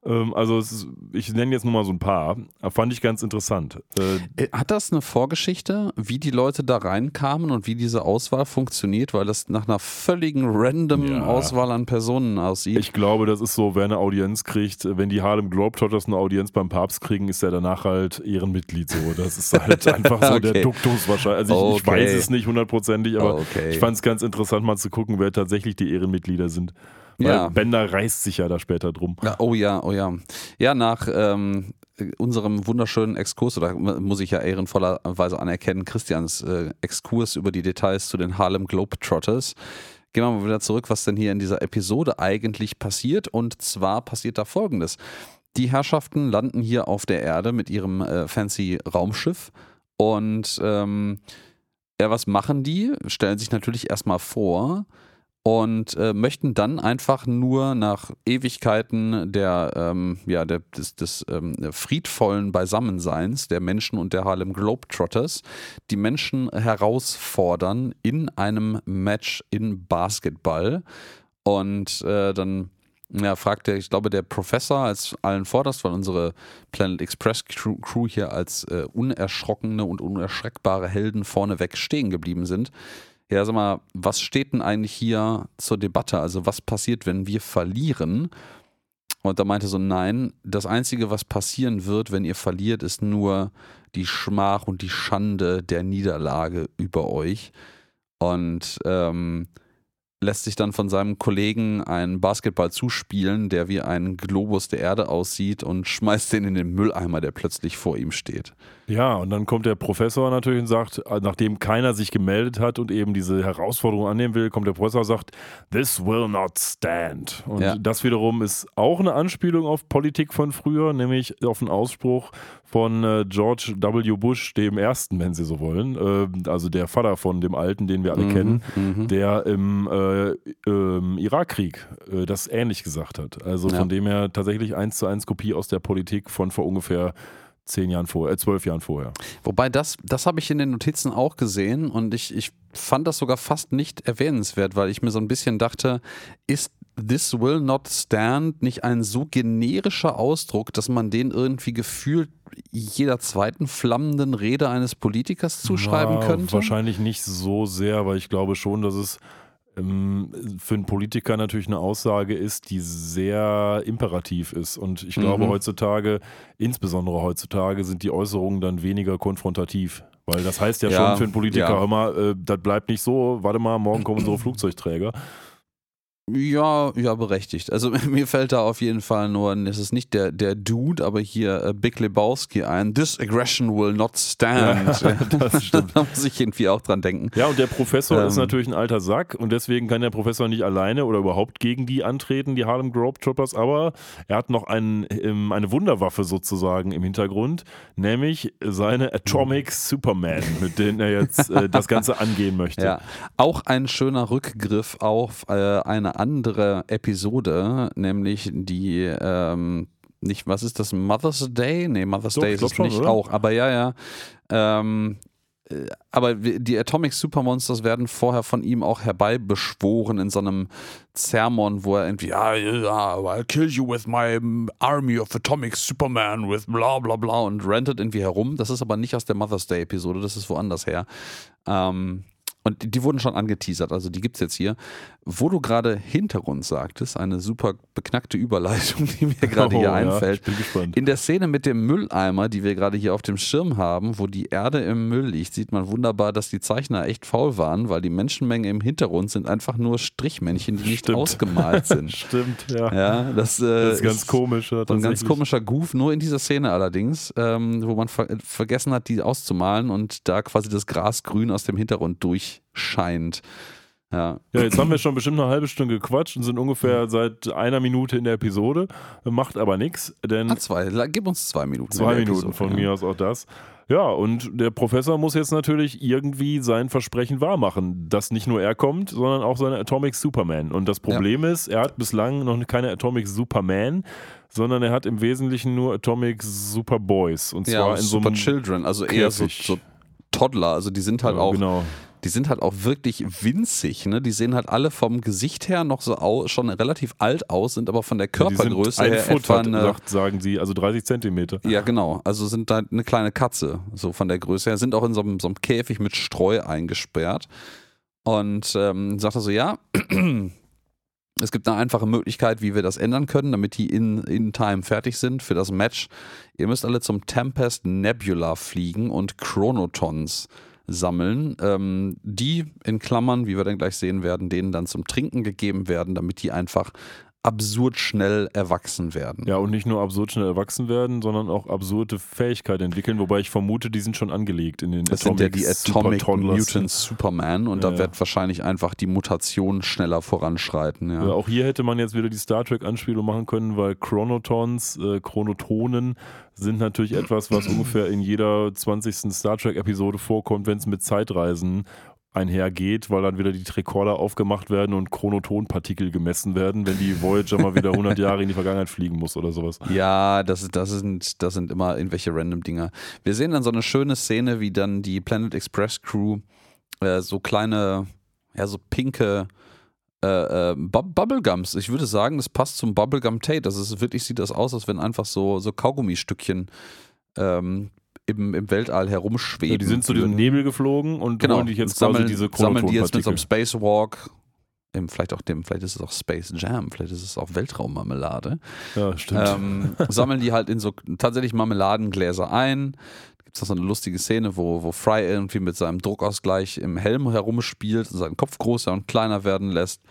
Ähm, also ist, ich nenne jetzt nur mal so ein paar. Fand ich ganz interessant. Äh, Äh, Hat das eine Vorgeschichte, wie die Leute da reinkamen und wie diese Auswahl funktioniert, weil das nach einer völligen random Ja. Auswahl an Personen aussieht? ich glaube, das ist so, wer eine Audienz kriegt, wenn die Harlem Globetrotters eine Audienz beim Papst kriegen, ist er danach halt Ehrenmitglied so. Das ist halt einfach so der Okay. Duktus wahrscheinlich. Also ich, ich Okay. weiß es nicht hundertprozentig, aber okay. ich fand es ganz interessant mal zu gucken, wer tatsächlich die Ehrenmitglieder sind. Ja. Bender reißt sich ja da später drum. Ja, oh ja, oh ja. Ja, nach ähm, unserem wunderschönen Exkurs, oder muss ich ja ehrenvollerweise anerkennen, Christians äh, Exkurs über die Details zu den Harlem Globetrotters, gehen wir mal wieder zurück, was denn hier in dieser Episode eigentlich passiert. Und zwar passiert da folgendes. Die Herrschaften landen hier auf der Erde mit ihrem äh, fancy Raumschiff und ähm, ja, was machen die? Stellen sich natürlich erstmal vor und äh, möchten dann einfach nur nach Ewigkeiten der, ähm, ja, der, des, des ähm, friedvollen Beisammenseins der Menschen und der Harlem Globetrotters die Menschen herausfordern in einem Match in Basketball. Und äh, dann ja, fragt der, ich glaube, der Professor als allen vorderst, weil unsere Planet Express Crew, hier als äh, unerschrockene und unerschreckbare Helden vorneweg stehen geblieben sind. Ja, sag mal, was steht denn eigentlich hier zur Debatte? Also, was passiert, wenn wir verlieren? Und da meinte so, nein, das Einzige, was passieren wird, wenn ihr verliert, ist nur die Schmach und die Schande der Niederlage über euch. Und ähm, lässt sich dann von seinem Kollegen einen Basketball zuspielen, der wie ein Globus der Erde aussieht und schmeißt den in den Mülleimer, der plötzlich vor ihm steht. Ja, und dann kommt der Professor natürlich und sagt, nachdem keiner sich gemeldet hat und eben diese Herausforderung annehmen will, kommt der Professor und sagt, This will not stand. Und Ja. das wiederum ist auch eine Anspielung auf Politik von früher, nämlich auf einen Ausspruch von äh, George W. Bush, dem ersten, wenn Sie so wollen, äh, also der Vater von dem Alten, den wir alle kennen, Mhm. der im äh, ähm, Irakkrieg äh, das ähnlich gesagt hat. Also Ja. von dem her tatsächlich eins zu eins Kopie aus der Politik von vor ungefähr zehn Jahren vorher, äh, zwölf Jahren vorher. Wobei das, das habe ich in den Notizen auch gesehen und ich, ich fand das sogar fast nicht erwähnenswert, weil ich mir so ein bisschen dachte, ist This will not stand nicht ein so generischer Ausdruck, dass man den irgendwie gefühlt jeder zweiten flammenden Rede eines Politikers zuschreiben Ja, könnte? Wahrscheinlich nicht so sehr, weil ich glaube schon, dass es für einen Politiker natürlich eine Aussage ist, die sehr imperativ ist. Und ich glaube, Mhm. heutzutage, insbesondere heutzutage, sind die Äußerungen dann weniger konfrontativ. Weil das heißt ja, Ja, schon für einen Politiker ja. immer, äh, das bleibt nicht so, warte mal, morgen kommen unsere Flugzeugträger. Ja, ja, berechtigt. Also mir fällt da auf jeden Fall nur, es ist nicht der, der Dude, aber hier äh, Big Lebowski ein. This aggression will not stand. Ja, das stimmt. da muss ich irgendwie auch dran denken. Ja, und der Professor Ähm. ist natürlich ein alter Sack und deswegen kann der Professor nicht alleine oder überhaupt gegen die antreten, die Harlem Globetrotters, aber er hat noch einen, ähm, eine Wunderwaffe sozusagen im Hintergrund, nämlich seine Atomic Superman, mit denen er jetzt äh, das Ganze angehen möchte. Ja, auch ein schöner Rückgriff auf äh, eine andere Episode, nämlich die, ähm, nicht, was ist das, Mother's Day? Nee, Mother's Doch, Day ist es schon, nicht oder? auch, aber ja, ja. Ähm, äh, aber die Atomic Supermonsters werden vorher von ihm auch herbeibeschworen in so einem Sermon, wo er irgendwie, ja, ja, I'll kill you with my army of Atomic Superman with bla bla bla und rantet irgendwie herum. Das ist aber nicht aus der Mother's Day Episode, das ist woanders her. Ähm, und die, die wurden schon angeteasert, also die gibt es jetzt hier. Wo du gerade Hintergrund sagtest, eine super beknackte Überleitung, die mir gerade hier Oh, ja, einfällt. ich bin gespannt. In der Szene mit dem Mülleimer, die wir gerade hier auf dem Schirm haben, wo die Erde im Müll liegt, sieht man wunderbar, dass die Zeichner echt faul waren, weil die Menschenmenge im Hintergrund sind einfach nur Strichmännchen, die nicht Stimmt. ausgemalt sind. Stimmt, ja. Ja, das, äh, Das ist ganz komisch. Ja, ein ganz komischer Goof, nur in dieser Szene allerdings, ähm, wo man ver vergessen hat, die auszumalen und da quasi das Gras grün aus dem Hintergrund durchscheint. Ja, Ja, jetzt haben wir schon bestimmt eine halbe Stunde gequatscht und sind ungefähr seit einer Minute in der Episode. Macht aber nichts, denn ah, zwei, gib uns zwei Minuten. zwei in Minuten Episode, von ja. mir aus auch das. Ja, und der Professor muss jetzt natürlich irgendwie sein Versprechen wahrmachen, dass nicht nur er kommt, sondern auch seine Atomic Superman. Und das Problem ist, er hat bislang noch keine Atomic Superman, sondern er hat im Wesentlichen nur Atomic Superboys. Und Ja, zwar in so Super einem Children, also eher so, so Toddler, also die sind halt Ja, auch, genau. Die sind halt auch wirklich winzig, ne? Die sehen halt alle vom Gesicht her noch so au schon relativ alt aus, sind aber von der Körpergröße ein her Foot, etwa hat, eine, sagt, sagen sie, also 30 Zentimeter. Ja, genau. Also sind da eine kleine Katze, so von der Größe her. Sind auch in so einem, so einem Käfig mit Streu eingesperrt. Und ähm, sagt er so, ja, es gibt eine einfache Möglichkeit, wie wir das ändern können, damit die in, in Time fertig sind für das Match. Ihr müsst alle zum Tempest Nebula fliegen und Chronotons sammeln, ähm, die in Klammern, wie wir dann gleich sehen werden, denen dann zum Trinken gegeben werden, damit die einfach absurd schnell erwachsen werden. Ja, und nicht nur absurd schnell erwachsen werden, sondern auch absurde Fähigkeiten entwickeln, wobei ich vermute, die sind schon angelegt in den Das sind ja die Atomic. Mutant Superman und Ja, da ja. wird wahrscheinlich einfach die Mutation schneller voranschreiten. Ja. Auch hier hätte man jetzt wieder die Star Trek-Anspielung machen können, weil Chronotons, äh, Chronotonen sind natürlich etwas, was ungefähr in jeder 20. Star Trek-Episode vorkommt, wenn es mit Zeitreisen einhergeht, weil dann wieder die Rekorder aufgemacht werden und Chronotonpartikel gemessen werden, wenn die Voyager mal wieder 100 Jahre in die Vergangenheit fliegen muss oder sowas. Ja, das, das, sind, das sind immer irgendwelche random Dinger. Wir sehen dann so eine schöne Szene, wie dann die Planet Express Crew äh, so kleine, ja, so pinke äh, äh, Bu- Bubblegums. Ich würde sagen, das passt zum Bubblegum Tate. Das ist wirklich, sieht das aus, als wenn einfach so, so Kaugummistückchen ähm, im, im Weltall herumschweben. Ja, die sind zu diesem. Nebel geflogen und Genau, holen dich jetzt sammeln, quasi diese sammeln die jetzt mit so einem Spacewalk, ähm, vielleicht auch dem, vielleicht ist es auch Space Jam, vielleicht ist es auch Weltraummarmelade. Ja, stimmt. Ähm, sammeln die halt in so tatsächlich Marmeladengläser ein. Da gibt es noch so eine lustige Szene, wo, wo Fry irgendwie mit seinem Druckausgleich im Helm herumspielt und seinen Kopf größer und kleiner werden lässt.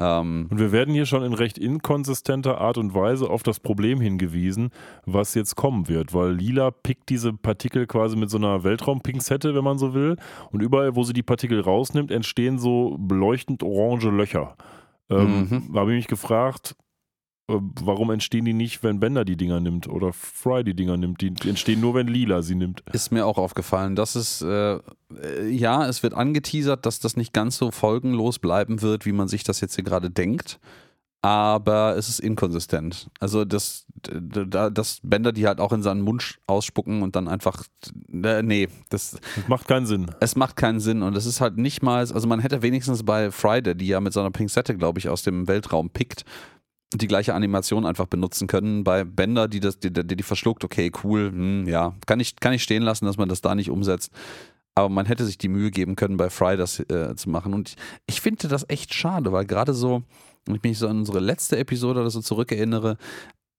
Ähm, Und wir werden hier schon in recht inkonsistenter Art und Weise auf das Problem hingewiesen, was jetzt kommen wird, weil Lila pickt diese Partikel quasi mit so einer Weltraumpinzette, wenn man so will, und überall, wo sie die Partikel rausnimmt, entstehen so beleuchtend orange Löcher. Ähm, Mhm. Habe ich mich gefragt, warum entstehen die nicht, wenn Bender die Dinger nimmt oder Fry die Dinger nimmt? Die entstehen nur, wenn Lila sie nimmt. Ist mir auch aufgefallen. Das ist, äh, äh, ja, es wird angeteasert, dass das nicht ganz so folgenlos bleiben wird, wie man sich das jetzt hier gerade denkt. Aber es ist inkonsistent. Also, das, d- d- dass Bänder die halt auch in seinen Mund ausspucken und dann einfach, äh, nee, das, Das macht keinen Sinn. es macht keinen Sinn. Und es ist halt nicht mal, also man hätte wenigstens bei Friday, die ja mit so einer Pinzette, glaube ich, aus dem Weltraum pickt, die gleiche Animation einfach benutzen können. Bei Bender, die das, die, die, die verschluckt, okay, cool, hm, ja, kann ich, kann ich stehen lassen, dass man das da nicht umsetzt. Aber man hätte sich die Mühe geben können, bei Fry das äh, zu machen. Und ich, ich finde das echt schade, weil gerade so, wenn ich mich so an unsere letzte Episode oder so zurückerinnere,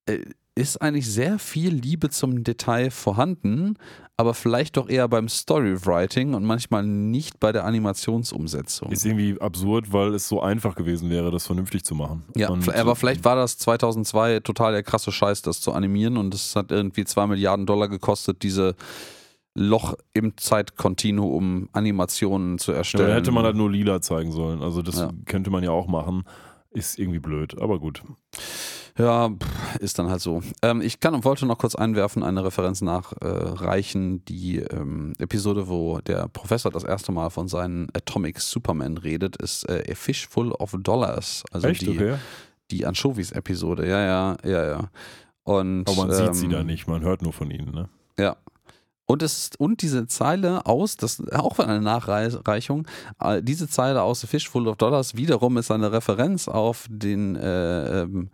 äh, ist eigentlich sehr viel Liebe zum Detail vorhanden, aber vielleicht doch eher beim Storywriting und manchmal nicht bei der Animationsumsetzung. Ist irgendwie absurd, weil es so einfach gewesen wäre, das vernünftig zu machen. Ja, Und, aber vielleicht war das 2002 total der krasse Scheiß, das zu animieren und es hat irgendwie 2 Milliarden Dollar gekostet, diese Loch im Zeitkontinuum Animationen zu Ja, erstellen. da hätte man halt nur lila zeigen sollen. Also das Ja. könnte man ja auch machen. Ist irgendwie blöd, aber gut. Ja, ist dann halt so. Ähm, ich kann und wollte noch kurz einwerfen, eine Referenz nachreichen. die ähm, Episode, wo der Professor das erste Mal von seinen Atomic Superman redet, ist äh, A Fish Full of Dollars. Also Echt? die, okay. die Anchovies-Episode. Ja, ja, ja, ja. Und, Aber man sieht sie ähm, da nicht, man hört nur von ihnen. Ne? Ja. Und, es, und diese Zeile aus, das auch eine Nachreichung, äh, diese Zeile aus The Fish Full of Dollars wiederum ist eine Referenz auf den äh, ähm,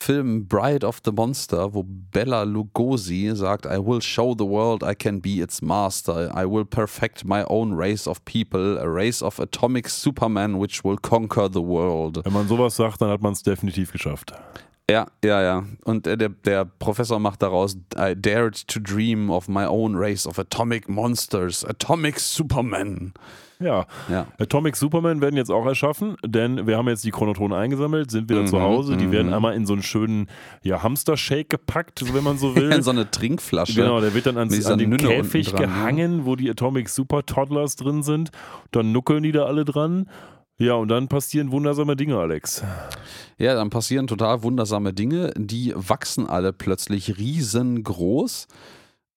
Film Bride of the Monster, wo Bella Lugosi sagt, I will show the world I can be its master. I will perfect my own race of people, a race of atomic Superman which will conquer the world. Wenn man sowas sagt, dann hat man es definitiv geschafft. Ja, ja, ja. Und äh, der, der Professor macht daraus, I dared to dream of my own race of atomic monsters, atomic Superman. Ja. Ja. Atomic Superman werden jetzt auch erschaffen, denn wir haben jetzt die Chronotronen eingesammelt, sind wieder Mhm, zu Hause. Die mhm. werden einmal in so einen schönen ja, Hamster-Shake gepackt, wenn man so will. In so eine Trinkflasche. Genau, der wird dann ans, an den Nünne Käfig dran, ne? gehangen, wo die Atomic Super Toddlers drin sind. Dann nuckeln die da alle dran. Ja, und dann passieren wundersame Dinge, Alex. Ja, dann passieren total wundersame Dinge. Die wachsen alle plötzlich riesengroß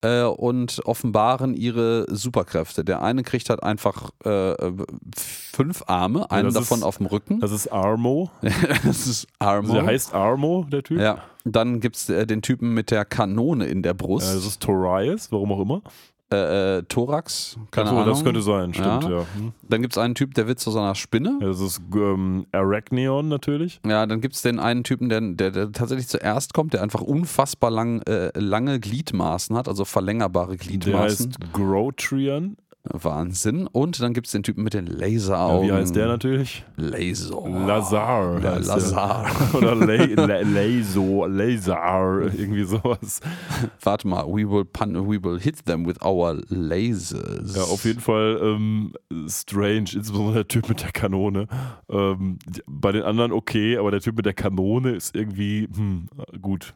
äh, und offenbaren ihre Superkräfte. Der eine kriegt halt einfach äh, fünf Arme, einen das davon ist- auf dem Rücken. Das ist Armo. das ist Armo. Also der heißt Armo, der Typ. ja, dann gibt es äh, den Typen mit der Kanone in der Brust. das ist Torias, warum auch immer. Äh, äh, Thorax, keine Ahnung. das könnte sein, stimmt, ja. Ja. Hm. Dann gibt es einen Typ, der wird zu so einer Spinne. Ja, das ist ähm, Arachneon natürlich. Ja, dann gibt es den einen Typen, der, der, der tatsächlich zuerst kommt, der einfach unfassbar lang, äh, lange Gliedmaßen hat, also verlängerbare Der Gliedmaßen. heißt Grotrian. Wahnsinn. Und dann gibt es den Typen mit den Laseraugen. Ja, wie heißt der natürlich? Laser. Lazar. Ja, Lazar. Der. Oder La La Laso, Lazar, irgendwie sowas. Warte mal, we will, pun we will hit them with our lasers. Ja, auf jeden Fall ähm, strange, insbesondere der Typ mit der Kanone. Ähm, bei den anderen okay, aber der Typ mit der Kanone ist irgendwie, hm, gut.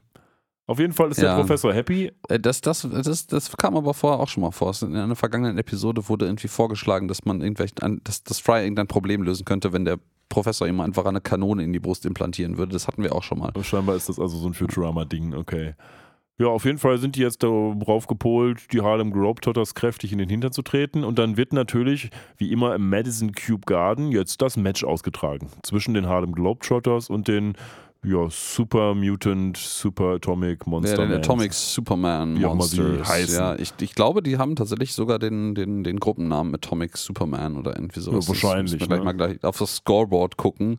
Auf jeden Fall ist Ja. der Professor happy. Äh, Das, das, das, das kam aber vorher auch schon mal vor. In einer vergangenen Episode wurde irgendwie vorgeschlagen, dass man irgendwelchen, ein- dass, dass Fry irgendein Problem lösen könnte, wenn der Professor ihm einfach eine Kanone in die Brust implantieren würde. Das hatten wir auch schon mal. Scheinbar ist das also so ein Futurama-Ding, okay. Ja, auf jeden Fall sind die jetzt darauf gepolt, die Harlem Globetrotters kräftig in den Hintern zu treten. Und dann wird natürlich, wie immer im Madison Cube Garden, jetzt das Match ausgetragen. Zwischen den Harlem Globetrotters und den ja, Super Mutant, Super Atomic Monster. Ja, den. Atomic Superman Wie Monsters. heißen. Ja, ich, ich glaube, die haben tatsächlich sogar den, den, den Gruppennamen Atomic Superman oder irgendwie sowas. Ja, wahrscheinlich, Das müssen wir gleich ne? mal gleich auf das Scoreboard gucken,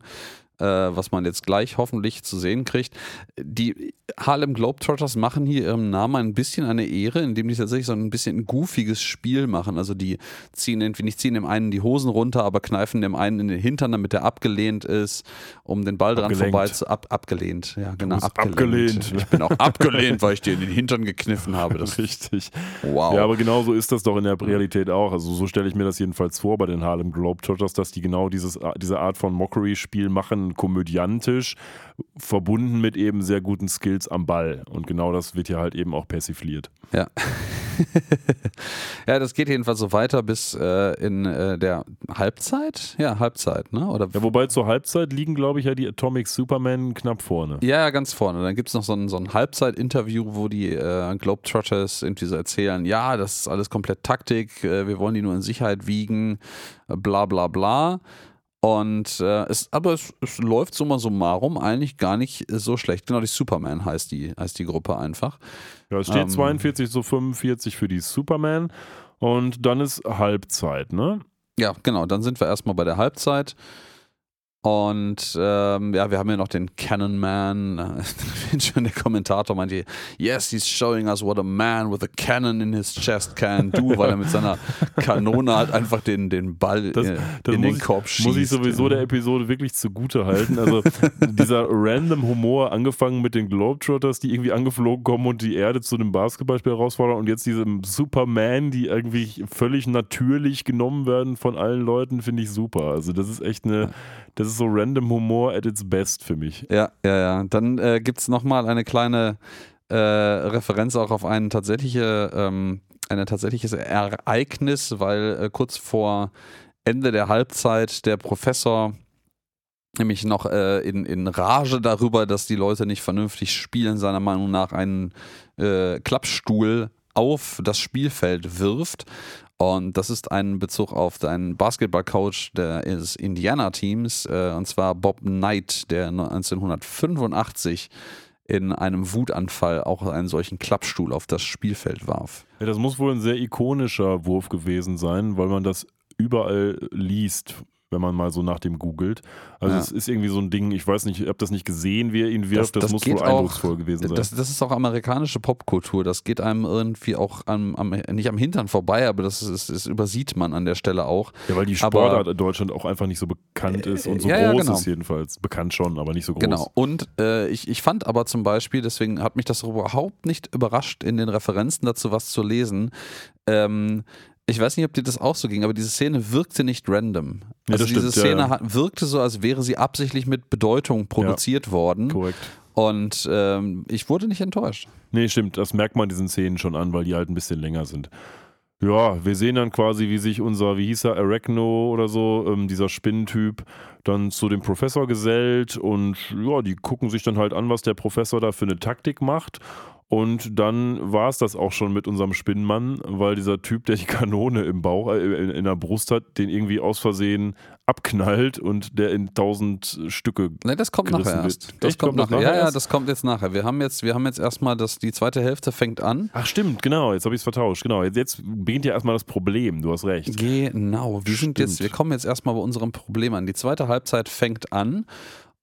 äh, was man jetzt gleich hoffentlich zu sehen kriegt. Die Harlem Globetrotters machen hier ihrem Namen ein bisschen eine Ehre, indem die tatsächlich so ein bisschen ein goofiges Spiel machen. Also die ziehen irgendwie nicht ziehen dem einen die Hosen runter, aber kneifen dem einen in den Hintern, damit er abgelehnt ist, um den Ball dran Abgelenkt. vorbei zu ab, abgelehnt. Ja, genau, bist abgelehnt. Ich bin auch abgelehnt, weil ich dir in den Hintern gekniffen habe. Das, Richtig. wow. Ja, aber genau so ist das doch in der Realität auch. Also so stelle ich mir das jedenfalls vor bei den Harlem Globetrotters, dass die genau dieses, diese Art von Mockery-Spiel machen, komödiantisch, verbunden mit eben sehr guten Skills am Ball. Und genau das wird ja halt eben auch persifliert. Ja. ja, das geht jedenfalls so weiter bis äh, in äh, der Halbzeit. Ja, Halbzeit, ne? Oder Ja, wobei zur Halbzeit liegen, glaube ich, ja die Atomic Superman knapp vorne. Ja, ja, ganz vorne. Dann gibt es noch so ein, so ein Halbzeit-Interview, wo die äh, Globetrotters irgendwie so erzählen, ja, das ist alles komplett Taktik, äh, wir wollen die nur in Sicherheit wiegen, äh, bla bla bla. Und äh, es, aber es, es läuft summa summarum eigentlich gar nicht so schlecht. Genau, die Superman heißt die, heißt die Gruppe einfach. Ja, es steht Ähm. 42 zu 45 für die Superman. Und dann ist Halbzeit, ne? Ja, genau, dann sind wir erstmal bei der Halbzeit. Und ähm, ja, wir haben ja noch den Cannon Man. Schon der Kommentator meinte, yes, he's showing us what a man with a cannon in his chest can do, weil er mit seiner Kanone halt einfach den, den Ball Das- Das in den Korb ich, schießt. muss ich sowieso der Episode wirklich zugute halten. Also dieser random Humor, angefangen mit den Globetrotters, die irgendwie angeflogen kommen und die Erde zu einem Basketballspiel herausfordern und jetzt diesem Superman, die irgendwie völlig natürlich genommen werden von allen Leuten, finde ich super. Also das ist echt eine, das ist so random Humor at its best für mich. Ja, ja, ja. Dann äh, gibt es nochmal eine kleine äh, Referenz auch auf ein tatsächliche, ähm, ein tatsächliches Ereignis, weil äh, kurz vor Ende der Halbzeit der Professor nämlich noch äh, in, in Rage darüber, dass die Leute nicht vernünftig spielen, seiner Meinung nach einen äh, Klappstuhl auf das Spielfeld wirft. Und das ist ein Bezug auf einen Basketballcoach des Indiana-Teams, äh, und zwar Bob Knight, der 1985 in einem Wutanfall auch einen solchen Klappstuhl auf das Spielfeld warf. Ja, das muss wohl ein sehr ikonischer Wurf gewesen sein, weil man das überall liest. Wenn man mal so nach dem googelt. Also Ja. es ist irgendwie so ein Ding, ich weiß nicht, ich habe das nicht gesehen, wie er ihn wirft, das, muss geht wohl auch- eindrucksvoll gewesen sein. Das, das ist auch amerikanische Popkultur. Das geht einem irgendwie auch am, am, nicht am Hintern vorbei, aber das, ist, das übersieht man an der Stelle auch. ja, weil die aber- Sportart in Deutschland auch einfach nicht so bekannt ist und so Ja, ja, groß genau. ist jedenfalls. Bekannt schon, aber nicht so groß. Genau. Und äh, ich, ich fand aber zum Beispiel, deswegen hat mich das überhaupt nicht überrascht, in den Referenzen dazu was zu lesen. Ähm, ich weiß nicht, ob dir das auch so ging, aber diese Szene wirkte nicht random. Ja, Also diese stimmt, ja, Szene ja. Hat, wirkte so, als wäre sie absichtlich mit Bedeutung produziert worden. Korrekt. Und ähm, ich wurde nicht enttäuscht. Nee, stimmt, das merkt man diesen Szenen schon an, weil die halt ein bisschen länger sind. Ja, wir sehen dann quasi, wie sich unser, wie hieß er, Arachno oder so, ähm, dieser Spinnentyp, dann zu dem Professor gesellt und ja, die gucken sich dann halt an, was der Professor da für eine Taktik macht. Und dann war es das auch schon mit unserem Spinnenmann, weil dieser Typ, der die Kanone im Bauch, äh, in, in der Brust hat, den irgendwie aus Versehen abknallt und der in tausend Stücke Ne, das kommt nachher wird. erst. Das Echt? kommt nachher. Ja, nachher ja, erst? das kommt jetzt nachher. Wir haben jetzt, wir haben jetzt erstmal das, die zweite Hälfte fängt an. Ach stimmt, genau, jetzt habe ich es vertauscht. Genau, jetzt, jetzt beginnt ja erstmal das Problem, du hast recht. Genau, wir sind jetzt, Stimmt. wir kommen jetzt erstmal bei unserem Problem an. Die zweite Halbzeit fängt an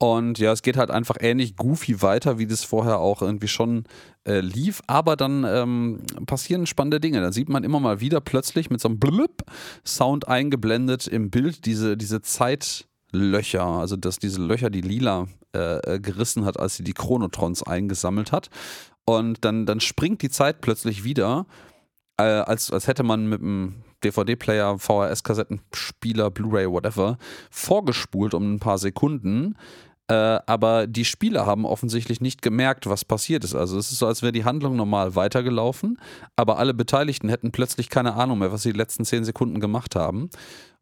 und ja, es geht halt einfach ähnlich goofy weiter, wie das vorher auch irgendwie schon äh, lief, aber dann ähm, passieren spannende Dinge. Dann sieht man immer mal wieder plötzlich mit so einem Blub Sound eingeblendet im Bild diese, diese Zeitlöcher, also dass diese Löcher, die Lila äh, äh, gerissen hat, als sie die Chronotrons eingesammelt hat. Und dann, dann springt die Zeit plötzlich wieder äh, als, als hätte man mit einem DVD-Player, VHS-Kassettenspieler, Blu-ray, whatever, vorgespult um ein paar Sekunden. Äh, aber die Spieler haben offensichtlich nicht gemerkt, was passiert ist. Also es ist so, als wäre die Handlung normal weitergelaufen, aber alle Beteiligten hätten plötzlich keine Ahnung mehr, was sie die letzten zehn Sekunden gemacht haben.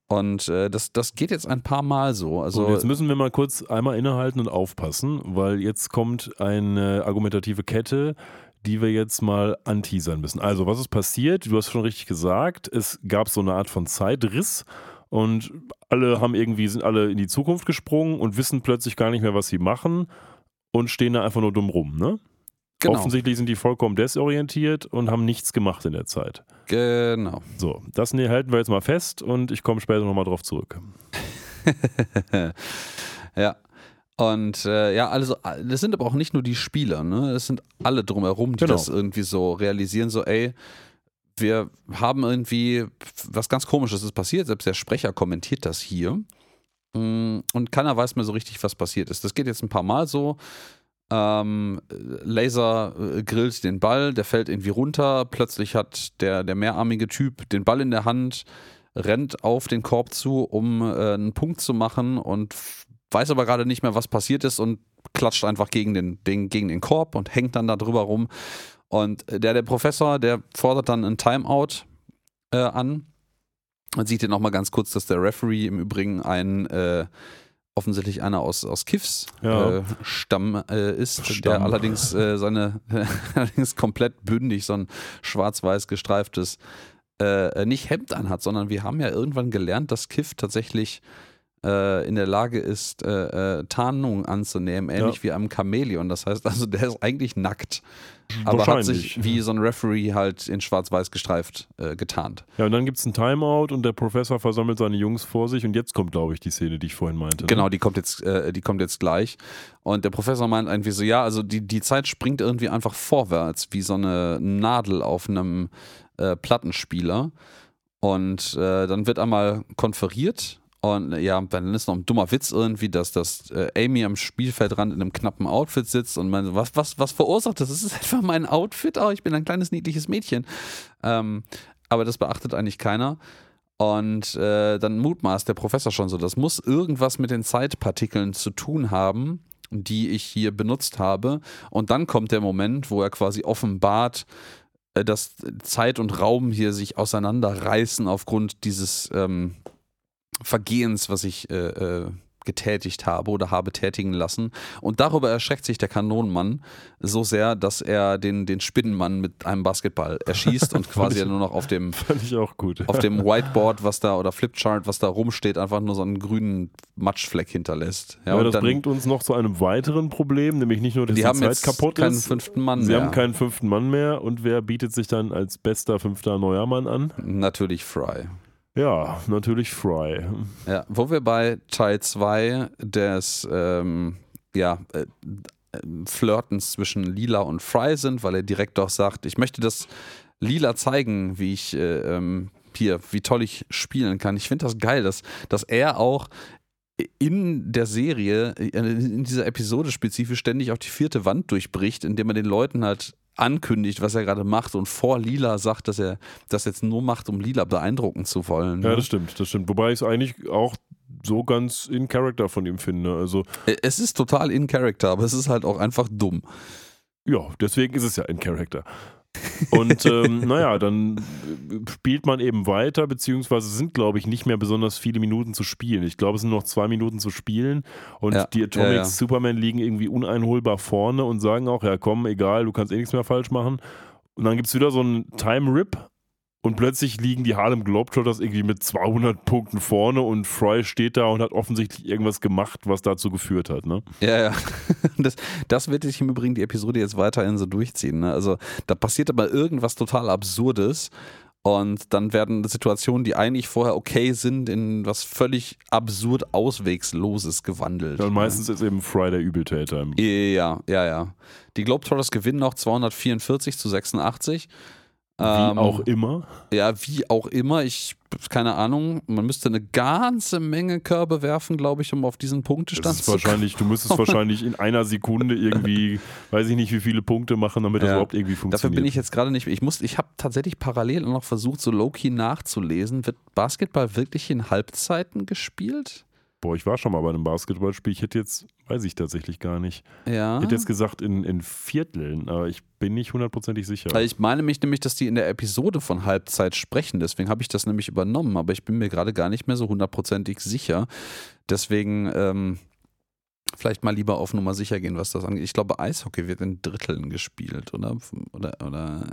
Und äh, das, das geht jetzt ein paar Mal so. Also So, jetzt müssen wir mal kurz einmal innehalten und aufpassen, weil jetzt kommt eine argumentative Kette, die wir jetzt mal anteasern müssen. Also, was ist passiert? Du hast schon richtig gesagt, es gab so eine Art von Zeitriss und alle haben irgendwie, sind alle in die Zukunft gesprungen und wissen plötzlich gar nicht mehr, was sie machen und stehen da einfach nur dumm rum, ne? genau, Offensichtlich sind die vollkommen desorientiert und haben nichts gemacht in der Zeit. genau. So, das ne, halten wir jetzt mal fest und ich komme später nochmal drauf zurück. ja. Und äh, ja, also das sind aber auch nicht nur die Spieler, ne? Das sind alle drumherum, die Genau. das irgendwie so realisieren, so, ey, wir haben irgendwie was ganz komisches ist passiert, selbst der Sprecher kommentiert das hier. Mm, Und keiner weiß mehr so richtig, was passiert ist. Das geht jetzt ein paar Mal so. Ähm, Laser äh, grillt den Ball, der fällt irgendwie runter. Plötzlich hat der, der mehrarmige Typ den Ball in der Hand, rennt auf den Korb zu, um äh, einen Punkt zu machen und weiß aber gerade nicht mehr, was passiert ist und klatscht einfach gegen den, den, gegen den Korb und hängt dann da drüber rum. Und der, der Professor, der fordert dann ein Timeout äh, an. Man sieht hier nochmal ganz kurz, dass der Referee im Übrigen ein äh, offensichtlich einer aus, aus Kiffs Ja. äh, Stamm äh, ist, Stamm. der allerdings äh, seine allerdings komplett bündig so ein schwarz-weiß gestreiftes äh, nicht Hemd anhat, sondern wir haben ja irgendwann gelernt, dass Kiff tatsächlich äh, in der Lage ist, äh, äh, Tarnung anzunehmen, ähnlich Ja. wie einem Chamäleon. Das heißt also, der ist eigentlich nackt, aber hat sich wie so ein Referee halt in schwarz-weiß gestreift äh, getarnt. Ja, und dann gibt es ein Timeout und der Professor versammelt seine Jungs vor sich und jetzt kommt, glaube ich, die Szene, die ich vorhin meinte. ne? Genau, die kommt jetzt, äh, die kommt jetzt gleich. Und der Professor meint irgendwie so, ja, also die, die Zeit springt irgendwie einfach vorwärts, wie so eine Nadel auf einem Plattenspieler. Und äh, dann wird einmal konferiert. Und ja, dann ist noch ein dummer Witz irgendwie, dass das äh, Amy am Spielfeldrand in einem knappen Outfit sitzt und meint, was, was, was verursacht das? Das ist etwa mein Outfit. Oh, ich bin ein kleines, niedliches Mädchen. Ähm, aber das beachtet eigentlich keiner. Und äh, dann mutmaßt der Professor schon so, das muss irgendwas mit den Zeitpartikeln zu tun haben, die ich hier benutzt habe. Und dann kommt der Moment, wo er quasi offenbart, äh, dass Zeit und Raum hier sich auseinanderreißen aufgrund dieses ähm, Vergehens, was ich äh, äh, getätigt habe oder habe tätigen lassen. Und darüber erschreckt sich der Kanonenmann so sehr, dass er den, den Spinnenmann mit einem Basketball erschießt und quasi ja nur noch auf dem Fand ich auch gut. auf dem Whiteboard, was da oder Flipchart, was da rumsteht, einfach nur so einen grünen Matschfleck hinterlässt. Ja, und das dann- bringt uns noch zu einem weiteren Problem, nämlich nicht nur, dass die die, haben Zeit jetzt kaputt keinen ist. fünften Mann Sie mehr. haben keinen fünften Mann mehr und wer bietet sich dann als bester fünfter neuer Mann an? Natürlich Fry. Ja, natürlich Fry. Ja, wo wir bei Teil 2 des ähm, ja, äh, Flirtens zwischen Lila und Fry sind, weil er direkt auch sagt, ich möchte das Lila zeigen, wie ich äh, ähm, hier, wie toll ich spielen kann. Ich finde das geil, dass, dass er auch in der Serie, äh, in dieser Episode spezifisch ständig auch die vierte Wand durchbricht, indem er den Leuten halt ankündigt, was er gerade macht und vor Lila sagt, dass er das jetzt nur macht, um Lila beeindrucken zu wollen. Ja, ne? das stimmt, das stimmt. Wobei ich es eigentlich auch so ganz in Character von ihm finde. Also, Es ist total in Character, aber es ist halt auch einfach dumm. ja, deswegen ist es ja in Character. Und ähm, naja, dann äh, spielt man eben weiter, beziehungsweise sind, glaube ich, nicht mehr besonders viele Minuten zu spielen. Ich glaube, es sind noch zwei Minuten zu spielen und Ja, die Atomic ja, ja. Superman liegen irgendwie uneinholbar vorne und sagen auch, ja komm, egal, du kannst eh nichts mehr falsch machen. Und dann gibt es wieder so einen Time-Rip und plötzlich liegen die Harlem Globetrotters irgendwie mit 200 Punkten vorne und Fry steht da und hat offensichtlich irgendwas gemacht, was dazu geführt hat. Ne? Ja, ja. Das, das wird sich im Übrigen die Episode jetzt weiterhin so durchziehen. Ne? Also da passiert aber irgendwas total Absurdes und dann werden Situationen, die eigentlich vorher okay sind, in was völlig absurd Auswegsloses gewandelt. Ja, und ne? meistens ist eben Fry der Übeltäter. Ja, ja, ja. Die Globetrotters gewinnen noch 244 zu 86. Wie Ähm, auch immer. Ja, wie auch immer. Ich, keine Ahnung, man müsste eine ganze Menge Körbe werfen, glaube ich, um auf diesen Punktestand Das ist zu kommen. wahrscheinlich, du müsstest wahrscheinlich in einer Sekunde irgendwie, weiß ich nicht, wie viele Punkte machen, damit das Ja. überhaupt irgendwie funktioniert. Dafür bin ich jetzt gerade nicht. Ich muss, ich habe tatsächlich parallel noch versucht, so low-key nachzulesen. Wird Basketball wirklich in Halbzeiten gespielt? Boah, ich war schon mal bei einem Basketballspiel. Ich hätte jetzt, weiß ich tatsächlich gar nicht. Ja. Ich hätte jetzt gesagt in, in Vierteln, aber ich bin nicht hundertprozentig sicher. Weil ich meine mich nämlich, dass die in der Episode von Halbzeit sprechen. Deswegen habe ich das nämlich übernommen. Aber ich bin mir gerade gar nicht mehr so hundertprozentig sicher. Deswegen ähm, vielleicht mal lieber auf Nummer sicher gehen, was das angeht. Ich glaube, Eishockey wird in Dritteln gespielt, oder? Oder, oder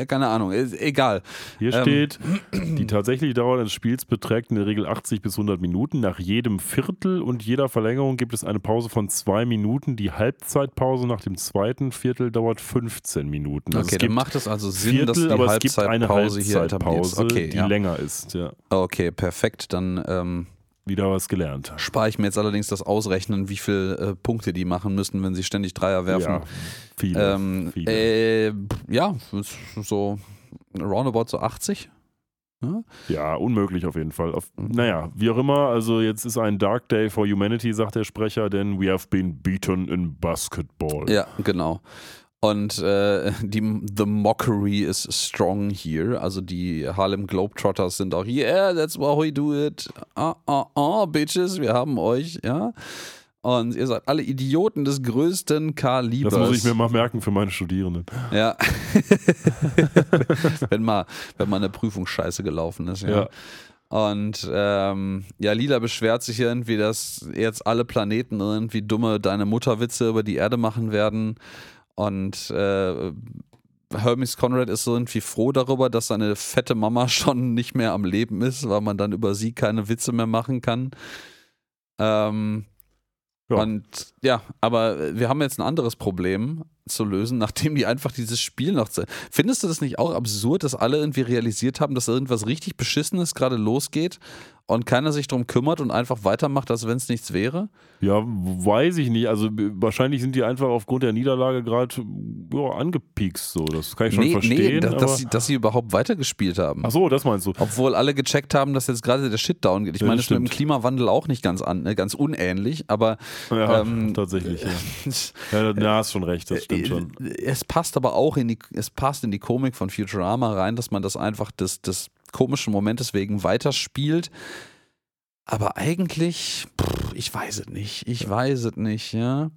äh, keine Ahnung. Ist, egal. Hier ähm, steht, die tatsächliche Dauer des Spiels beträgt in der Regel 80 bis 100 Minuten. Nach jedem Viertel und jeder Verlängerung gibt es eine Pause von zwei Minuten. Die Halbzeitpause nach dem zweiten Viertel dauert 15 Minuten. Also Okay, dann macht es also Sinn, Viertel, dass die aber es gibt eine Halbzeitpause hier. Halbzeitpause, Okay, die ja. länger ist. Ja, okay, perfekt. Dann ähm, wieder was gelernt. spare ich mir jetzt allerdings das Ausrechnen, wie viele äh, Punkte die machen müssen, wenn sie ständig Dreier werfen. Ja, viele. ähm, viele. äh, ja, so roundabout so 80. Ja? Ja, unmöglich auf jeden Fall. Auf, naja, wie auch immer, also jetzt ist ein Dark Day for Humanity, sagt der Sprecher, denn we have been beaten in basketball. Ja, genau. Und äh, die The Mockery is strong here. Also die Harlem Globetrotters sind auch, yeah, that's how we do it. Ah, ah, ah, bitches, wir haben euch, ja. Und ihr seid alle Idioten des größten Kalibers. Das muss ich mir mal merken für meine Studierenden. Ja. wenn, mal, wenn mal eine Prüfung scheiße gelaufen ist, ja. Ja. Und ähm, ja, Lila beschwert sich irgendwie, dass jetzt alle Planeten irgendwie dumme deine Mutterwitze über die Erde machen werden. Und äh, Hermes Conrad ist so irgendwie froh darüber, dass seine fette Mama schon nicht mehr am Leben ist, weil man dann über sie keine Witze mehr machen kann. Ähm, Ja. Und ja, aber wir haben jetzt ein anderes Problem zu lösen, nachdem die einfach dieses Spiel noch. Findest du das nicht auch absurd, dass alle irgendwie realisiert haben, dass irgendwas richtig Beschissenes gerade losgeht und keiner sich drum kümmert und einfach weitermacht, als wenn es nichts wäre? Ja, weiß ich nicht. Also wahrscheinlich sind die einfach aufgrund der Niederlage gerade ja, angepiekst. So. Das kann ich schon verstehen. da- aber dass, sie, dass sie überhaupt weitergespielt haben. Ach so, das meinst du. Obwohl alle gecheckt haben, dass jetzt gerade der Shitdown geht. Ich Ja, meine, das ist mit dem. Klimawandel auch nicht ganz, an, äh, ganz unähnlich, aber Ja, ähm, tatsächlich. Ja. Ja, da hast schon recht, das stimmt schon. Es passt aber auch in die, es passt in die Komik von Futurama rein, dass man das einfach des, des komischen Momentes wegen weiterspielt. Aber eigentlich, pff, ich weiß es nicht. Ich weiß es nicht, ja.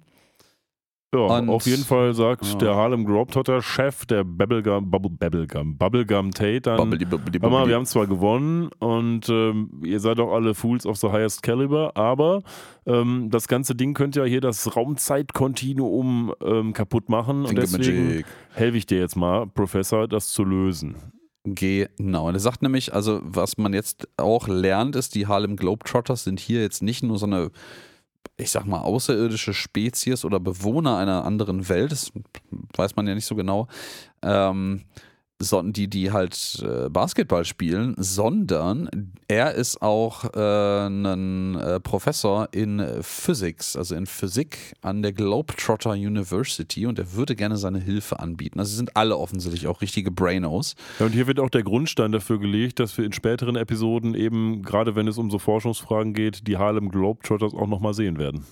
Ja, Und- auf jeden Fall sagt Ja. der Harlem Globetrotter-Chef, der Bubblegum, Bubble, Bubblegum, Bubblegum Tate, dann, Bubbly, bubbly, Hör mal, bubbly. wir haben zwar gewonnen und ähm, ihr seid auch alle Fools of the highest caliber, aber ähm, das ganze Ding könnte ja hier das Raumzeitkontinuum ähm, kaputt machen und Finger deswegen helfe ich dir jetzt mal, Professor, das zu lösen. Genau. Und er sagt nämlich, also was man jetzt auch lernt, ist, die Harlem Globetrotters sind hier jetzt nicht nur so eine, ich sag mal, außerirdische Spezies oder Bewohner einer anderen Welt, das weiß man ja nicht so genau, ähm, die, die halt äh, Basketball spielen, sondern er ist auch äh, ein äh, Professor in Physics, also in Physik an der Globetrotter University und er würde gerne seine Hilfe anbieten. Also sie sind alle offensichtlich auch richtige Brainos. Ja, und hier wird auch der Grundstein dafür gelegt, dass wir in späteren Episoden eben, gerade wenn es um so Forschungsfragen geht, die Harlem Globetrotters auch nochmal sehen werden.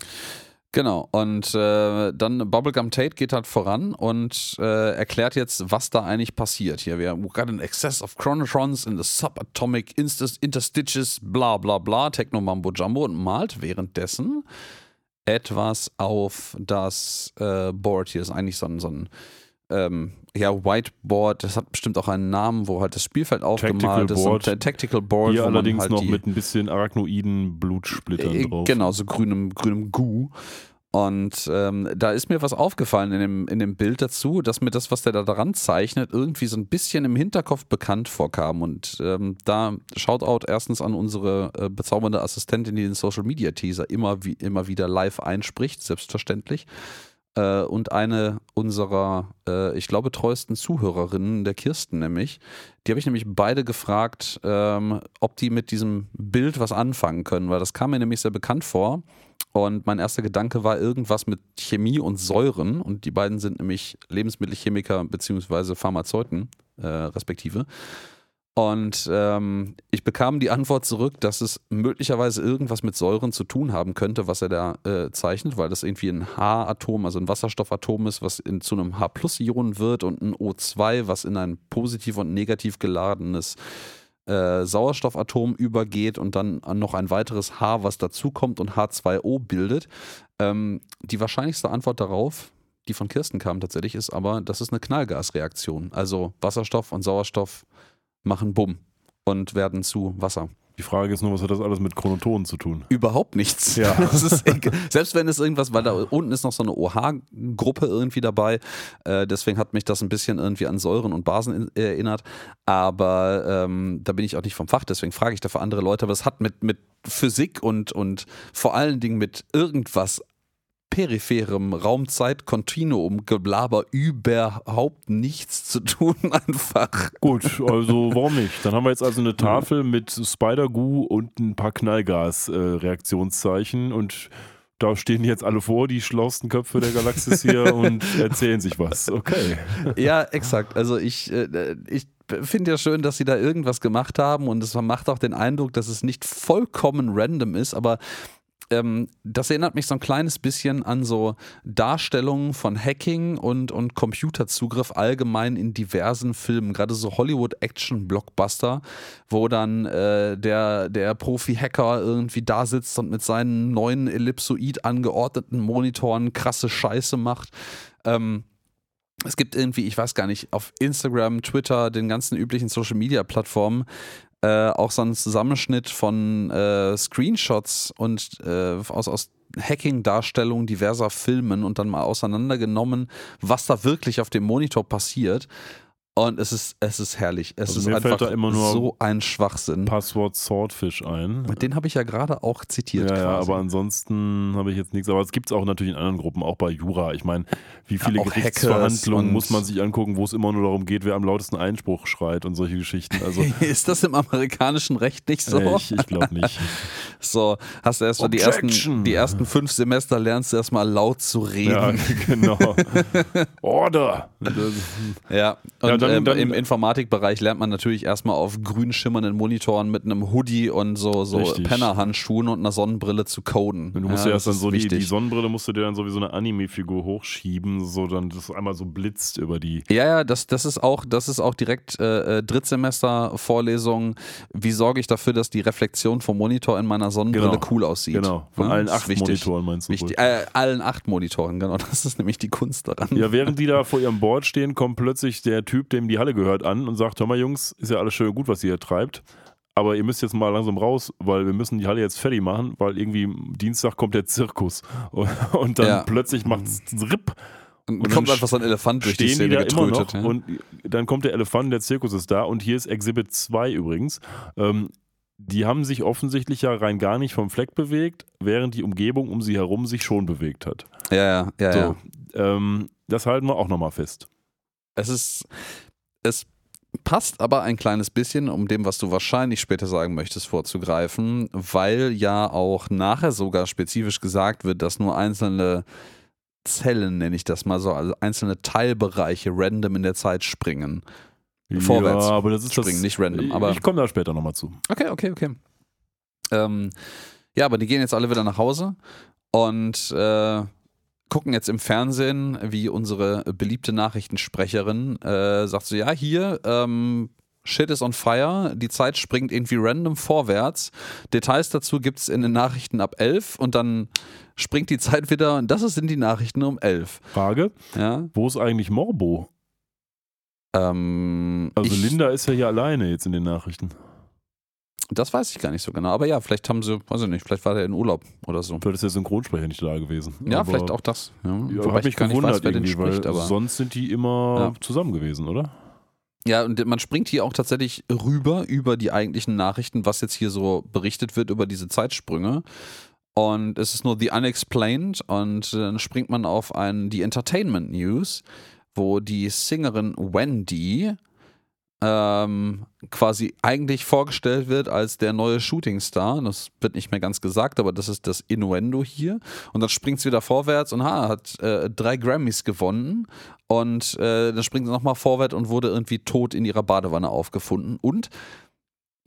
Genau, und äh, dann Bubblegum Tate geht halt voran und äh, erklärt jetzt, was da eigentlich passiert. Hier, wir we got an excess of chronotrons in the subatomic interstitious, bla bla bla, Techno Mambo Jumbo und malt währenddessen etwas auf das äh, Board. Hier ist eigentlich so ein, so ein ähm, ja, Whiteboard, das hat bestimmt auch einen Namen, wo halt das Spielfeld aufgemalt ist. Board. Und, äh, Tactical Board. Hier allerdings halt noch mit ein bisschen arachnoiden Blutsplittern äh, drauf. Genau, so grünem, grünem Goo. Und ähm, da ist mir was aufgefallen in dem, in dem Bild dazu, dass mir das, was der da dran zeichnet, irgendwie so ein bisschen im Hinterkopf bekannt vorkam. Und ähm, da Shoutout erstens an unsere äh, bezaubernde Assistentin, die den Social Media Teaser immer, wie, immer wieder live einspricht, selbstverständlich. Äh, und eine unserer, äh, ich glaube, treuesten Zuhörerinnen, der Kirsten nämlich, die habe ich nämlich beide gefragt, ähm, ob die mit diesem Bild was anfangen können, weil das kam mir nämlich sehr bekannt vor. Und mein erster Gedanke war irgendwas mit Chemie und Säuren. Und die beiden sind nämlich Lebensmittelchemiker bzw. Pharmazeuten, äh, respektive. Und ähm, ich bekam die Antwort zurück, dass es möglicherweise irgendwas mit Säuren zu tun haben könnte, was er da äh, zeichnet, weil das irgendwie ein H-Atom, also ein Wasserstoffatom ist, was in, zu einem H-Plus-Ion wird und ein O2, was in ein positiv und negativ geladenes äh, Sauerstoffatom übergeht und dann an noch ein weiteres H, was dazukommt und H2O bildet. Ähm, die wahrscheinlichste Antwort darauf, die von Kirsten kam tatsächlich, ist aber, das ist eine Knallgasreaktion. Also Wasserstoff und Sauerstoff machen Bumm und werden zu Wasser. Die Frage ist nur, was hat das alles mit Chronotonen zu tun? Überhaupt nichts. Ja. Selbst wenn es irgendwas, weil da unten ist noch so eine OH-Gruppe irgendwie dabei, äh, deswegen hat mich das ein bisschen irgendwie an Säuren und Basen in, erinnert, aber ähm, da bin ich auch nicht vom Fach, deswegen frage ich dafür andere Leute, aber es hat mit, mit Physik und, und vor allen Dingen mit irgendwas peripherem Raumzeit-Kontinuum Geblaber überhaupt nichts zu tun einfach. Gut, also warum nicht? Dann haben wir jetzt also eine Tafel mit Spider-Goo und ein paar Knallgas-Reaktionszeichen und da stehen jetzt alle vor, die schlausten Köpfe der Galaxis hier und erzählen sich was. Okay. Ja, exakt. Also ich, äh, ich finde ja schön, dass sie da irgendwas gemacht haben und es macht auch den Eindruck, dass es nicht vollkommen random ist, aber ähm, das erinnert mich so ein kleines bisschen an so Darstellungen von Hacking und, und Computerzugriff allgemein in diversen Filmen, gerade so Hollywood-Action-Blockbuster, wo dann äh, der, der Profi-Hacker irgendwie da sitzt und mit seinen neuen Ellipsoid angeordneten Monitoren krasse Scheiße macht. Ähm, es gibt irgendwie, ich weiß gar nicht, auf Instagram, Twitter, den ganzen üblichen Social Media Plattformen äh, auch so einen Zusammenschnitt von äh, Screenshots und äh, aus, aus Hacking-Darstellungen diverser Filmen und dann mal auseinandergenommen, was da wirklich auf dem Monitor passiert. Und es ist, es ist herrlich. Es Also ist mir einfach fällt da immer nur so ein Schwachsinn. Passwort Swordfish ein. Den habe ich ja gerade auch zitiert. Ja, ja, aber ansonsten habe ich jetzt nichts. Aber es gibt es auch natürlich in anderen Gruppen, auch bei Jura. Ich meine, wie viele Hackers Gerichtsverhandlungen muss man sich angucken, wo es immer nur darum geht, wer am lautesten Einspruch schreit und solche Geschichten. Also, ist das im amerikanischen Recht nicht so? äh, ich, ich glaube nicht. So, hast du erst mal die ersten, die ersten fünf Semester lernst du erstmal laut zu Ja, reden. genau. Order! Ja, und Ja, dann- ähm, im Informatikbereich lernt man natürlich erstmal auf grün schimmernden Monitoren mit einem Hoodie und so, so. Pennerhandschuhen und einer Sonnenbrille zu coden. Du musst ja, erst dann so die, die. Sonnenbrille musst du dir dann so wie so eine Anime-Figur hochschieben, so dann das einmal so blitzt über die. Ja, ja, das, das ist auch, das ist auch direkt äh, äh, Drittsemester-Vorlesung. Wie sorge ich dafür, dass die Reflexion vom Monitor in meiner Sonnenbrille Genau. cool aussieht? Genau. Von Ja, allen das ist acht wichtig. Monitoren meinst du? Wichtig, äh, allen acht Monitoren, genau. Das ist nämlich die Kunst daran. Ja, während die da vor ihrem Board stehen, kommt plötzlich der Typ, dem die Halle gehört, an und sagt: Hör mal, Jungs, ist ja alles schön und gut, was ihr hier treibt. Aber ihr müsst jetzt mal langsam raus, weil wir müssen die Halle jetzt fertig machen, weil irgendwie Dienstag kommt der Zirkus. Und, und dann Ja. plötzlich macht es RIP. Und Und kommt einfach so ein Elefant durch die stehen die Szene da immer getrötet. noch ja. und dann kommt der Elefant, der Zirkus ist da und hier ist Exhibit 2 übrigens. Ähm, die haben sich offensichtlich ja rein gar nicht vom Fleck bewegt, während die Umgebung um sie herum sich schon bewegt hat. ja, ja, ja, So, ja. ähm, das halten wir auch nochmal fest. Es ist, es passt aber ein kleines bisschen, um dem, was du wahrscheinlich später sagen möchtest, vorzugreifen, weil ja auch nachher sogar spezifisch gesagt wird, dass nur einzelne Zellen, nenne ich das mal so, also einzelne Teilbereiche random in der Zeit springen. Vorwärts. Ja, aber das ist springen, das, nicht random. Aber ich komme da später nochmal zu. Okay, okay, okay. Ähm, ja, aber die gehen jetzt alle wieder nach Hause und äh, gucken jetzt im Fernsehen, wie unsere beliebte Nachrichtensprecherin äh, sagt so, ja, hier, ähm, Shit is on fire, die Zeit springt irgendwie random vorwärts. Details dazu gibt es in den Nachrichten ab 11 und dann springt die Zeit wieder und das sind die Nachrichten um 11. Frage: Ja, Wo ist eigentlich Morbo? ähm, Also Linda ist ja hier alleine jetzt in den Nachrichten. Das weiß ich gar nicht so genau. Aber ja, vielleicht haben sie, weiß ich nicht, vielleicht war der in Urlaub oder so. Vielleicht ist der Synchronsprecher nicht da gewesen. Ja, Aber- vielleicht auch das. Ja. Ja, Wobei ich mich gar nicht weiß, wer den spricht. Aber sonst sind die immer Ja. zusammen gewesen, oder? ja, und man springt hier auch tatsächlich rüber über die eigentlichen Nachrichten, was jetzt hier so berichtet wird über diese Zeitsprünge. Und es ist nur The Unexplained und dann springt man auf ein die Entertainment News, wo die Singerin Wendy ähm, quasi eigentlich vorgestellt wird als der neue Shootingstar. Das wird nicht mehr ganz gesagt, aber das ist das Innuendo hier. Und dann springt sie wieder vorwärts und ha, hat äh, drei Grammys gewonnen. Und äh, dann springt sie nochmal vorwärts und wurde irgendwie tot in ihrer Badewanne aufgefunden. Und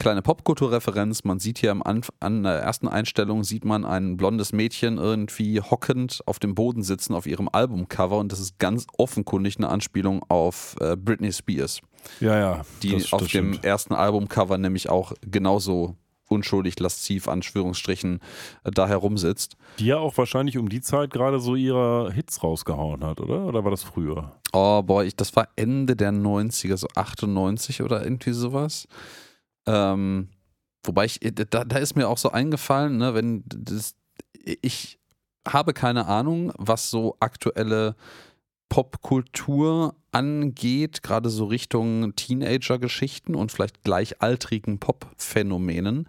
kleine Popkulturreferenz, man sieht hier am Anf an der ersten Einstellung sieht man ein blondes Mädchen irgendwie hockend auf dem Boden sitzen auf ihrem Albumcover und das ist ganz offenkundig eine Anspielung auf äh, Britney Spears, Ja, ja. die das, auf das dem stimmt. ersten Albumcover nämlich auch genauso unschuldig lasziv Anführungsstrichen äh, da herumsitzt. Die ja auch wahrscheinlich um die Zeit gerade so ihre Hits rausgehauen hat, oder? Oder war das früher? Oh boy, ich, das war Ende der 90er, so 98 oder irgendwie sowas. Ähm, wobei ich, da, da ist mir auch so eingefallen, ne, wenn das, ich habe keine Ahnung, was so aktuelle Popkultur angeht, gerade so Richtung Teenager-Geschichten und vielleicht gleichaltrigen Pop-Phänomenen.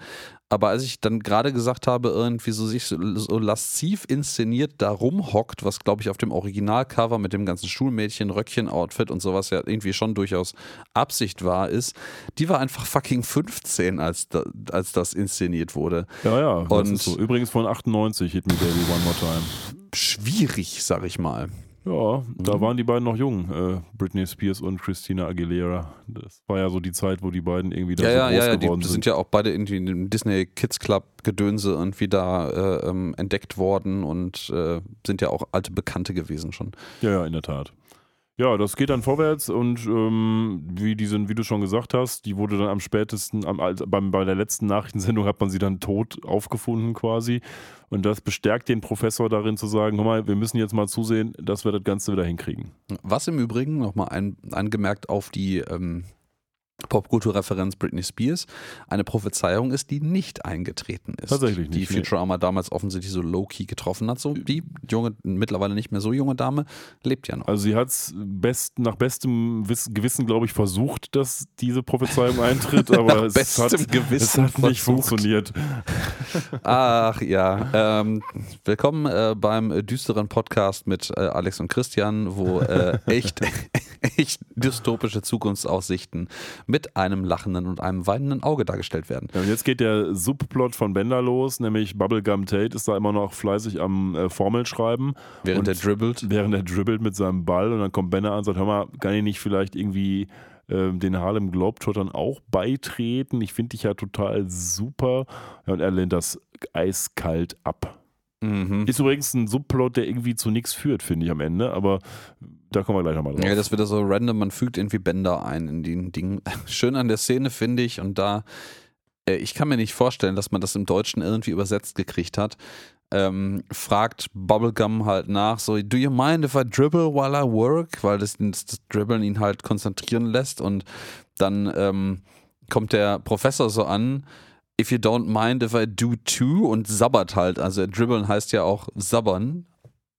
Aber als ich dann gerade gesagt habe, irgendwie so sich so, so lasziv inszeniert da rumhockt, was glaube ich auf dem Originalcover mit dem ganzen Schulmädchen, Röckchen-Outfit und sowas ja irgendwie schon durchaus Absicht war, ist, die war einfach fucking 15, als, da, als das inszeniert wurde. Ja, ja. Und- so. Übrigens von 98, Hit Me Baby One More Time. Schwierig, sag ich mal. Ja, da Mhm. waren die beiden noch jung, äh, Britney Spears und Christina Aguilera. Das war ja so die Zeit, wo die beiden irgendwie da Ja, so ja, groß ja, geworden die sind. sind ja auch beide irgendwie in dem Disney Kids Club Gedönse irgendwie da äh, ähm, entdeckt worden und äh, sind ja auch alte Bekannte gewesen schon. Ja, ja, in der Tat. Ja, das geht dann vorwärts und ähm, wie, die sind, wie du schon gesagt hast, die wurde dann am spätesten, am, beim, bei der letzten Nachrichtensendung hat man sie dann tot aufgefunden quasi. Und das bestärkt den Professor darin zu sagen, hör mal, wir müssen jetzt mal zusehen, dass wir das Ganze wieder hinkriegen. Was im Übrigen nochmal angemerkt auf die ähm, Popkulturreferenz Britney Spears eine Prophezeiung ist, die nicht eingetreten ist. Tatsächlich Die nicht, nee. Futurama damals offensichtlich so low-key getroffen hat. So die junge, mittlerweile nicht mehr so junge Dame, lebt ja noch. Also sie hat es best, nach bestem Wiss, Gewissen, glaube ich, versucht, dass diese Prophezeiung eintritt, aber es hat, es hat nicht funktioniert. Ach ja, ähm, willkommen äh, beim düsteren Podcast mit äh, Alex und Christian, wo äh, echt, echt dystopische Zukunftsaussichten mit einem lachenden und einem weinenden Auge dargestellt werden. Ja, und jetzt geht der Subplot von Bender los, nämlich Bubblegum Tate ist da immer noch fleißig am äh, Formelschreiben. Während er dribbelt. Während er dribbelt mit seinem Ball und dann kommt Bender an und sagt, hör mal, kann ich nicht vielleicht irgendwie ähm, den Harlem Globetrottern auch beitreten? Ich finde dich ja total super. Ja, und er lehnt das eiskalt ab. Mhm. Ist übrigens ein Subplot, der irgendwie zu nichts führt, finde ich am Ende, aber da kommen wir gleich nochmal drauf. Ja, das wird so random, man fügt irgendwie Bänder ein in den Dingen. Schön an der Szene finde ich und da, äh, ich kann mir nicht vorstellen, dass man das im Deutschen irgendwie übersetzt gekriegt hat. Ähm, fragt Bubblegum halt nach, so, do you mind if I dribble while I work? Weil das, das, Dribbeln ihn halt konzentrieren lässt und dann ähm, kommt der Professor so an, if you don't mind if I do too und sabbert halt. Also dribbeln heißt ja auch sabbern.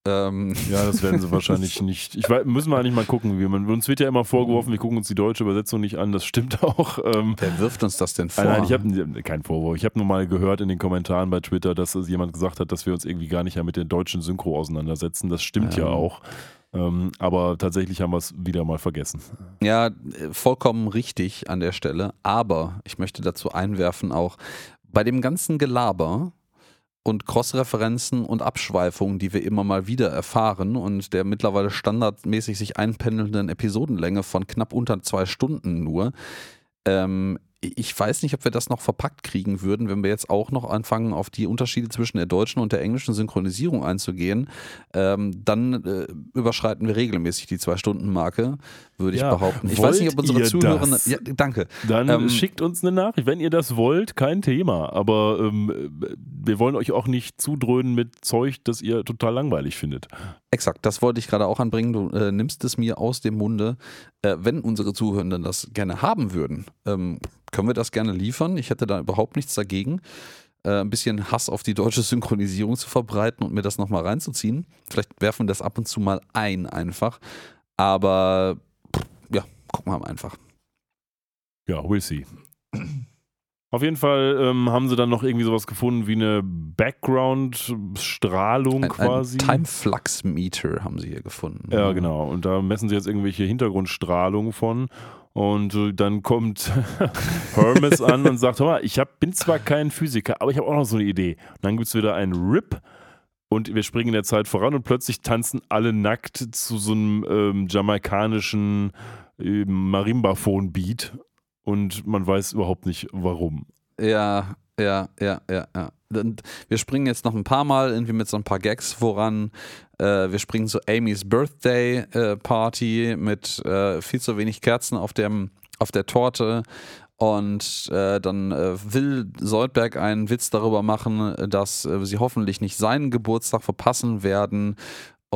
Ähm, Ja, das werden sie wahrscheinlich nicht. Ich weiß, müssen wir eigentlich mal gucken. Wie man, uns wird ja immer vorgeworfen, wir gucken uns die deutsche Übersetzung nicht an. Das stimmt auch. Ähm, wer wirft uns das denn vor? Nein, ich habe keinen Vorwurf. Ich habe nur mal gehört in den Kommentaren bei Twitter, dass es jemand gesagt hat, dass wir uns irgendwie gar nicht ja mit der deutschen Synchro auseinandersetzen. Das stimmt ja, Ja. auch. Ähm, aber tatsächlich haben wir es wieder mal vergessen. Ja, äh, vollkommen richtig an der Stelle. Aber ich möchte dazu einwerfen auch, bei dem ganzen Gelaber und Cross-Referenzen und Abschweifungen, die wir immer mal wieder erfahren und der mittlerweile standardmäßig sich einpendelnden Episodenlänge von knapp unter zwei Stunden nur, ähm, ich weiß nicht, ob wir das noch verpackt kriegen würden, wenn wir jetzt auch noch anfangen, auf die Unterschiede zwischen der deutschen und der englischen Synchronisierung einzugehen. Ähm, dann äh, überschreiten wir regelmäßig die Zwei-Stunden-Marke, würde Ja, ich behaupten. Ich wollt weiß nicht, ob unsere Zuhörer. das? Ja, danke. Dann Ähm, schickt uns eine Nachricht. Wenn ihr das wollt, kein Thema. Aber ähm, wir wollen euch auch nicht zudröhnen mit Zeug, das ihr total langweilig findet. Exakt, das wollte ich gerade auch anbringen. Du äh, nimmst es mir aus dem Munde. Äh, wenn unsere Zuhörenden das gerne haben würden, ähm, können wir das gerne liefern. Ich hätte da überhaupt nichts dagegen, äh, ein bisschen Hass auf die deutsche Synchronisierung zu verbreiten und mir das nochmal reinzuziehen. Vielleicht werfen wir das ab und zu mal ein einfach. Aber pff, ja, gucken wir mal einfach. Ja, we'll see. Auf jeden Fall ähm, haben sie dann noch irgendwie sowas gefunden wie eine Background-Strahlung Ein, quasi. ein Time Flux Meter haben sie hier gefunden. Ja, genau. Und da messen sie jetzt irgendwelche Hintergrundstrahlung von. Und äh, dann kommt Hermes an und sagt: Hör mal, ich hab, bin zwar kein Physiker, aber ich habe auch noch so eine Idee. Und dann gibt es wieder einen RIP und wir springen in der Zeit voran und plötzlich tanzen alle nackt zu so einem ähm, jamaikanischen äh, Marimbaphon-Beat und man weiß überhaupt nicht warum. Ja, ja, ja, ja, ja. Wir springen jetzt noch ein paar Mal irgendwie mit so ein paar Gags voran. Äh, wir springen zu Amy's Birthday äh, Party mit äh, viel zu wenig Kerzen auf, dem, auf der Torte. Und äh, dann äh, will Soldberg einen Witz darüber machen, dass äh, sie hoffentlich nicht seinen Geburtstag verpassen werden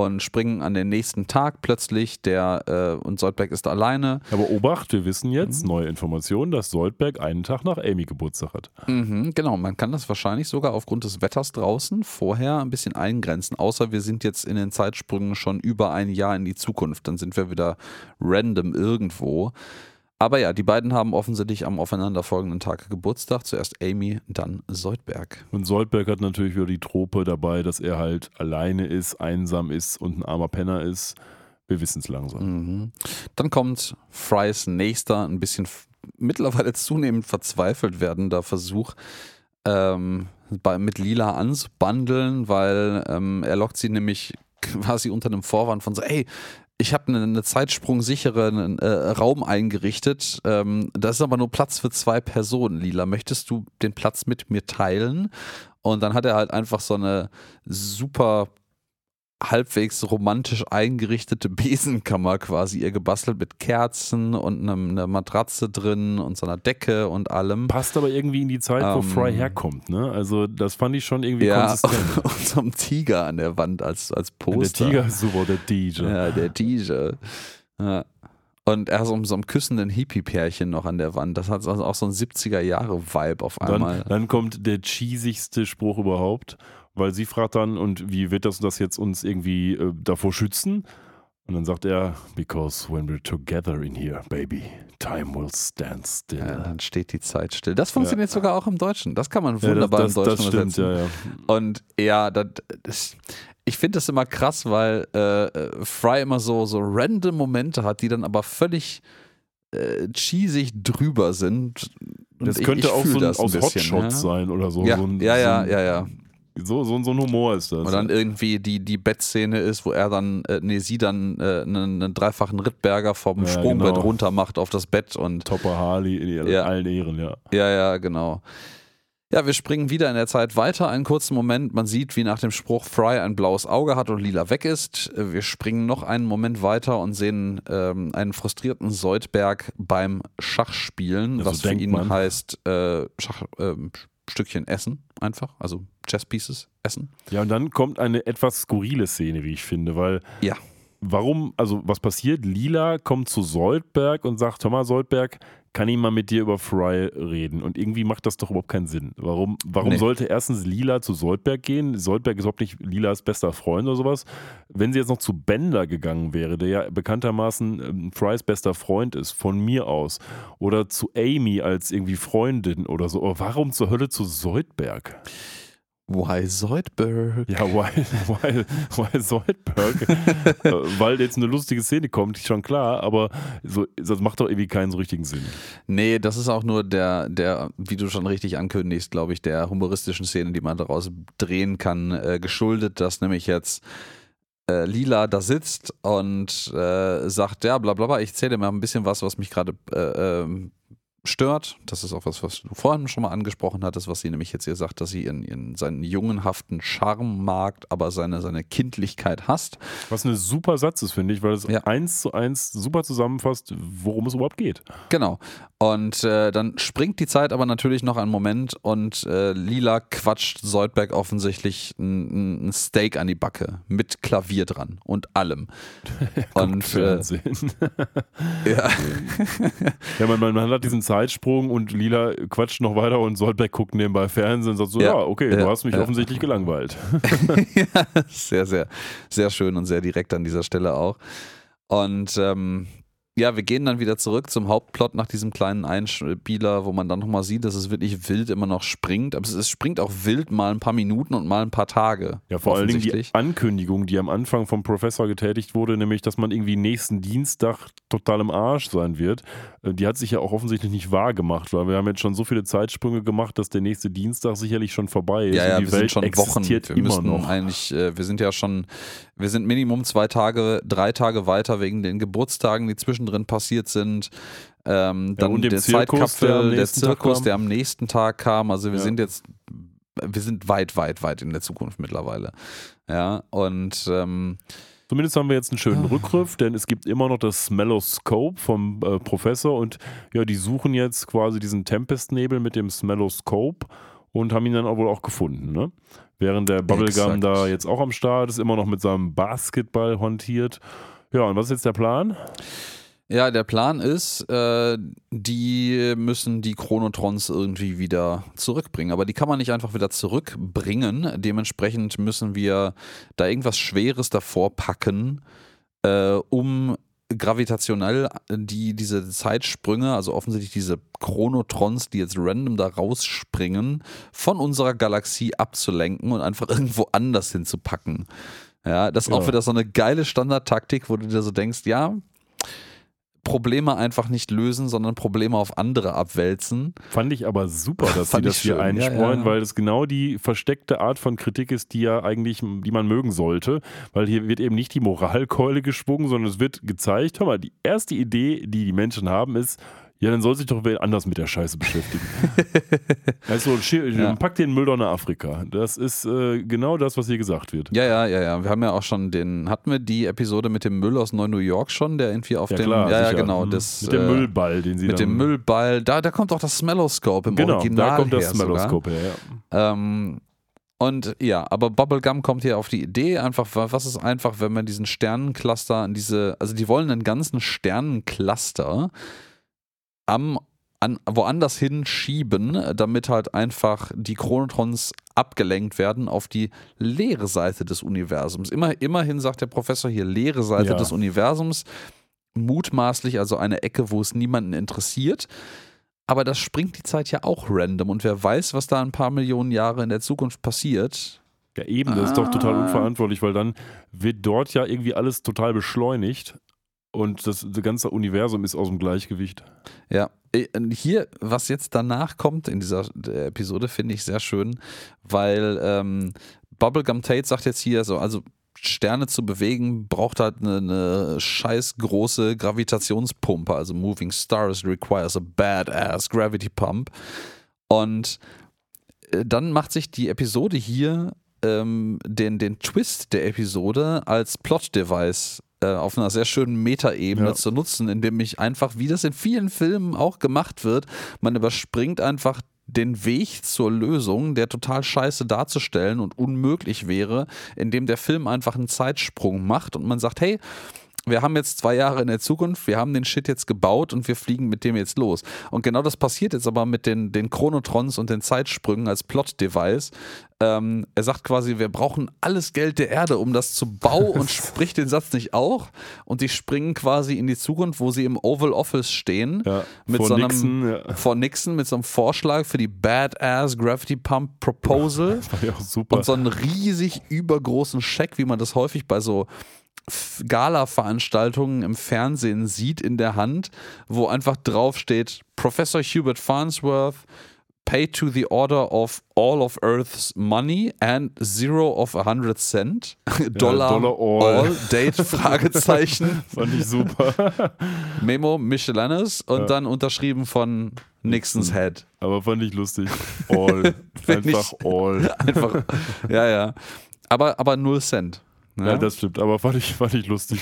und springen an den nächsten Tag plötzlich. Der äh, und Soldberg ist alleine. Aber Obacht, wir wissen jetzt, Mhm. neue Informationen, dass Soldberg einen Tag nach Amy Geburtstag hat. Mhm, genau, man kann das wahrscheinlich sogar aufgrund des Wetters draußen vorher ein bisschen eingrenzen. Außer wir sind jetzt in den Zeitsprüngen schon über ein Jahr in die Zukunft. Dann sind wir wieder random irgendwo. Aber ja, die beiden haben offensichtlich am aufeinanderfolgenden Tag Geburtstag. Zuerst Amy, dann Soldberg. Und Soldberg hat natürlich wieder die Trope dabei, dass er halt alleine ist, einsam ist und ein armer Penner ist. Wir wissen es langsam. Mhm. Dann kommt Frys nächster, ein bisschen mittlerweile zunehmend verzweifelt werdender Versuch, ähm, bei, mit Lila anzubandeln, weil ähm, er lockt sie nämlich quasi unter einem Vorwand von so, ey, ich habe einen eine zeitsprungsicheren äh, Raum eingerichtet. Ähm, da ist aber nur Platz für zwei Personen. Lila, möchtest du den Platz mit mir teilen? Und dann hat er halt einfach so eine super halbwegs romantisch eingerichtete Besenkammer quasi ihr gebastelt mit Kerzen und einem, einer Matratze drin und so einer Decke und allem. Passt aber irgendwie in die Zeit, wo Ähm, Fry herkommt. Ne? Also das fand ich schon irgendwie Ja, konsistent. und so ein Tiger an der Wand als, als Und der Poster. Tiger ist super, der DJ. Ja, der DJ. Ja. Und er so, so einem küssenden Hippie-Pärchen noch an der Wand. Das hat also auch so ein 70er-Jahre-Vibe auf einmal. Dann, dann kommt der cheesigste Spruch überhaupt, weil sie fragt dann, und wie wird das, das jetzt uns irgendwie äh, davor schützen? Und dann sagt er, because when we're together in here, baby, time will stand still. ja, dann steht die Zeit still. Das funktioniert sogar auch im Deutschen. Das kann man Ja, wunderbar das, im das, Deutschen das stimmt, übersetzen. ja, ja. Und ja, das, das, ich finde das immer krass, weil äh, äh, Fry immer so, so random Momente hat, die dann aber völlig äh, cheesig drüber sind. Und Das ich- könnte ich auch so ein, das aus bisschen, Hotshots ja. sein oder so. Ja, so ein, ja, so ja, ein, ja, ja. So, so, so ein Humor ist das. Und dann irgendwie die, die Bettszene ist, wo er dann, äh, nee, sie dann äh, einen, einen dreifachen Rittberger vom Ja, Sprungbrett genau. runter macht auf das Bett und Topper Harley in Ja. allen Ehren, ja. Ja, ja, genau. Ja, wir springen wieder in der Zeit weiter. Einen kurzen Moment. Man sieht, wie nach dem Spruch Fry ein blaues Auge hat und lila weg ist. Wir springen noch einen Moment weiter und sehen ähm, einen frustrierten Soldberg beim Schachspielen, Ja, so was für ihn man. heißt äh, Schach, ähm, Stückchen essen einfach, also Chess Pieces essen. Ja, und dann kommt eine etwas skurrile Szene, wie ich finde, weil Ja. warum, also was passiert? Lila kommt zu Soldberg und sagt, Thomas Soldberg, kann ich mal mit dir über Fry reden? Und irgendwie macht das doch überhaupt keinen Sinn. Warum, warum Nee. sollte erstens Lila zu Soldberg gehen? Soldberg ist überhaupt nicht Lilas bester Freund oder sowas. Wenn sie jetzt noch zu Bender gegangen wäre, der ja bekanntermaßen ähm, Frys bester Freund ist, von mir aus, oder zu Amy als irgendwie Freundin oder so, aber warum zur Hölle zu Soldberg? Why Zoidberg? Ja, why, why, why Zoidberg? Äh, Weil jetzt eine lustige Szene kommt, ist schon klar, aber so, das macht doch irgendwie keinen so richtigen Sinn. Nee, das ist auch nur der, der, wie du schon richtig ankündigst, glaube ich, der humoristischen Szene, die man daraus drehen kann, äh, geschuldet, dass nämlich jetzt äh, Lila da sitzt und äh, sagt, ja, bla bla bla, ich erzähle dir mal ein bisschen was, was mich gerade äh, ähm, stört. Das ist auch was, was du vorhin schon mal angesprochen hattest, was sie nämlich jetzt hier sagt, dass sie ihren, ihren, seinen jungenhaften Charme mag, aber seine, seine Kindlichkeit hasst. Was ein super Satz ist, finde ich, weil es Ja. eins zu eins super zusammenfasst, worum es überhaupt geht. Genau. Und äh, dann springt die Zeit aber natürlich noch einen Moment und äh, Lila quatscht Soldberg offensichtlich ein, ein Steak an die Backe mit Klavier dran und allem. und äh, ja, Ja, man, man, man hat diesen Zeitsprung und Lila quatscht noch weiter und Soldberg guckt nebenbei Fernsehen und sagt so, ja, Ja, okay, ja, du hast mich ja. offensichtlich gelangweilt. ja, sehr, sehr, sehr schön und sehr direkt an dieser Stelle auch. Und ähm, ja, wir gehen dann wieder zurück zum Hauptplot nach diesem kleinen Einspieler, wo man dann nochmal sieht, dass es wirklich wild immer noch springt. Aber es, es springt auch wild mal ein paar Minuten und mal ein paar Tage. Ja, vor allen Dingen die. Ankündigung, die am Anfang vom Professor getätigt wurde, nämlich, dass man irgendwie nächsten Dienstag total im Arsch sein wird, äh, die hat sich ja auch offensichtlich nicht wahr gemacht, weil wir haben jetzt schon so viele Zeitsprünge gemacht, dass der nächste Dienstag sicherlich schon vorbei ist. Ja, ja, die wir Welt sind schon Wochen. existiert Wir immer noch. eigentlich, äh, wir sind ja schon, wir sind Minimum zwei Tage, drei Tage weiter wegen den Geburtstagen, die zwischendrin passiert sind. Ähm, dann und dem der Zirkus, der Zeitkapsel, der Tag Zirkus, der am nächsten Tag kam. Also wir Ja. sind jetzt, wir sind weit, weit, weit in der Zukunft mittlerweile. Ja, und ähm, Zumindest haben wir jetzt einen schönen Ah. Rückgriff, denn es gibt immer noch das Smelloscope vom äh, Professor und ja, die suchen jetzt quasi diesen Tempest-Nebel mit dem Smelloscope und haben ihn dann auch wohl auch gefunden, ne? Während der Bubblegum Exakt. da jetzt auch am Start ist, immer noch mit seinem Basketball hantiert. Ja, und was ist jetzt der Plan? Ja, der Plan ist, äh, die müssen die Chronotrons irgendwie wieder zurückbringen. Aber die kann man nicht einfach wieder zurückbringen. Dementsprechend müssen wir da irgendwas Schweres davor packen, äh, um gravitationell die, diese Zeitsprünge, also offensichtlich diese Chronotrons, die jetzt random da rausspringen, von unserer Galaxie abzulenken und einfach irgendwo anders hinzupacken. Ja, das ist auch Ja. wieder so eine geile Standardtaktik, wo du dir so denkst, ja, Probleme einfach nicht lösen, sondern Probleme auf andere abwälzen. Fand ich aber super, dass sie das hier schön. Ja, ja. weil es genau die versteckte Art von Kritik ist, die ja eigentlich, die man mögen sollte. Weil hier wird eben nicht die Moralkeule geschwungen, sondern es wird gezeigt, hör mal, die erste Idee, die die Menschen haben, ist, ja, dann soll sich doch wer anders mit der Scheiße beschäftigen. also, Ja. pack den Müll doch nach Afrika. Das ist äh, genau das, was hier gesagt wird. Ja, ja, ja, ja. Wir haben ja auch schon den, hatten wir die Episode mit dem Müll aus Neu New York schon, der irgendwie auf Ja, dem, klar, ja, ja, sicher. genau, Mhm. das, mit dem äh, Müllball, den sie mit dem Müllball, da, da kommt auch das Smelloscope im Genau, Original da kommt das. Smelloscope her. Ja. Ähm, und ja, aber Bubblegum kommt hier auf die Idee, einfach, was ist einfach, wenn man diesen Sternencluster an diese, also die wollen einen ganzen Sternencluster am an, woanders hinschieben, damit halt einfach die Chronotrons abgelenkt werden auf die leere Seite des Universums. Immer, immerhin sagt der Professor hier leere Seite Ja. des Universums, mutmaßlich also eine Ecke, wo es niemanden interessiert. Aber das springt die Zeit ja auch random und wer weiß, was da ein paar Millionen Jahre in der Zukunft passiert. Ja, eben, das ist doch total Ah. unverantwortlich, weil dann wird dort ja irgendwie alles total beschleunigt und das, das ganze Universum ist aus dem Gleichgewicht. Ja, äh, hier, was jetzt danach kommt in dieser äh, Episode, finde ich sehr schön, weil ähm, Bubblegum Tate sagt jetzt hier so, also Sterne zu bewegen, braucht halt eine, eine scheiß große Gravitationspumpe. Also Moving Stars requires a badass gravity pump. Und äh, dann macht sich die Episode hier ähm, den, den Twist der Episode als Plot-Device auf einer sehr schönen Metaebene Ja. zu nutzen, indem ich einfach, wie das in vielen Filmen auch gemacht wird, man überspringt einfach den Weg zur Lösung, der total scheiße darzustellen und unmöglich wäre, indem der Film einfach einen Zeitsprung macht und man sagt, hey, wir haben jetzt zwei Jahre in der Zukunft, wir haben den Shit jetzt gebaut und wir fliegen mit dem jetzt los. Und genau das passiert jetzt aber mit den, den Chronotrons und den Zeitsprüngen als Plot-Device. Ähm, er sagt quasi, wir brauchen alles Geld der Erde, um das zu bauen und spricht den Satz nicht auch. Und die springen quasi in die Zukunft, wo sie im Oval Office stehen. Ja, mit vor so einem, Nixon, ja. vor Nixon mit so einem Vorschlag für die Badass Gravity Pump Proposal. Das war ja auch super. Und so einen riesig übergroßen Scheck, wie man das häufig bei so Gala-Veranstaltungen im Fernsehen sieht in der Hand, wo einfach draufsteht: Professor Hubert Farnsworth, pay to the order of all of Earth's money and zero of a hundred cent. Dollar, Dollar all. Date, Fragezeichen, Fand ich super. Memo, Michelanis und Ja. dann unterschrieben von Nixons Head. Aber fand ich lustig. All. Einfach all. Einfach, ja, ja. Aber, aber null Cent. Ne? Ja, das stimmt. Aber fand ich, fand ich lustig.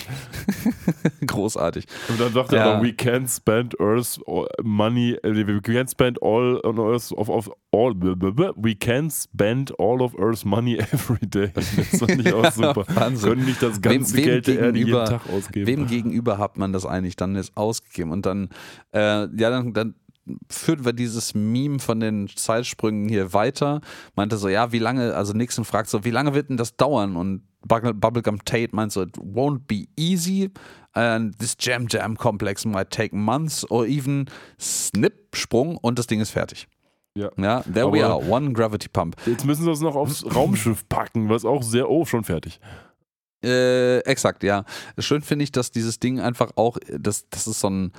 Großartig. Und dann sagt er Ja. noch, we can't spend Earth's money, äh, we can't spend all on Earth of, of all, we can't spend all of Earth's money every day. Das fand ich auch super. Wahnsinn. Können nicht das ganze wem Geld der Erde jeden Tag ausgeben. Wem gegenüber hat man das eigentlich dann jetzt ausgegeben? Und dann, äh, ja, dann, dann führen wir dieses Meme von den Zeitsprüngen hier weiter. Meinte so, ja, wie lange, also Nixon fragt so, wie lange wird denn das dauern? Und Bubblegum Tate meint so, it won't be easy. And this Jam Jam Complex might take months or even Snip, Sprung und das Ding ist fertig. Ja. Ja, there we Aber- are, one gravity pump. Jetzt müssen sie das noch aufs Raumschiff packen, was auch sehr, oh, schon fertig. Äh, exakt, ja. Schön finde ich, dass dieses Ding einfach auch, das, das ist so ein,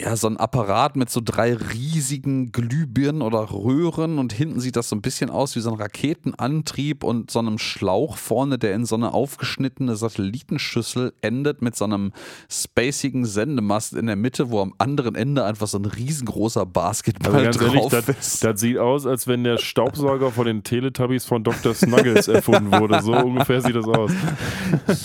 ja, so ein Apparat mit so drei riesigen Glühbirnen oder Röhren und hinten sieht das so ein bisschen aus wie so ein Raketenantrieb und so einem Schlauch vorne, der in so eine aufgeschnittene Satellitenschüssel endet mit so einem spacigen Sendemast in der Mitte, wo am anderen Ende einfach so ein riesengroßer Basketball Also ganz ehrlich, drauf das, ist. das sieht aus, als wenn der Staubsauger von den Teletubbies von Dr. Snuggles erfunden wurde. So ungefähr sieht das aus.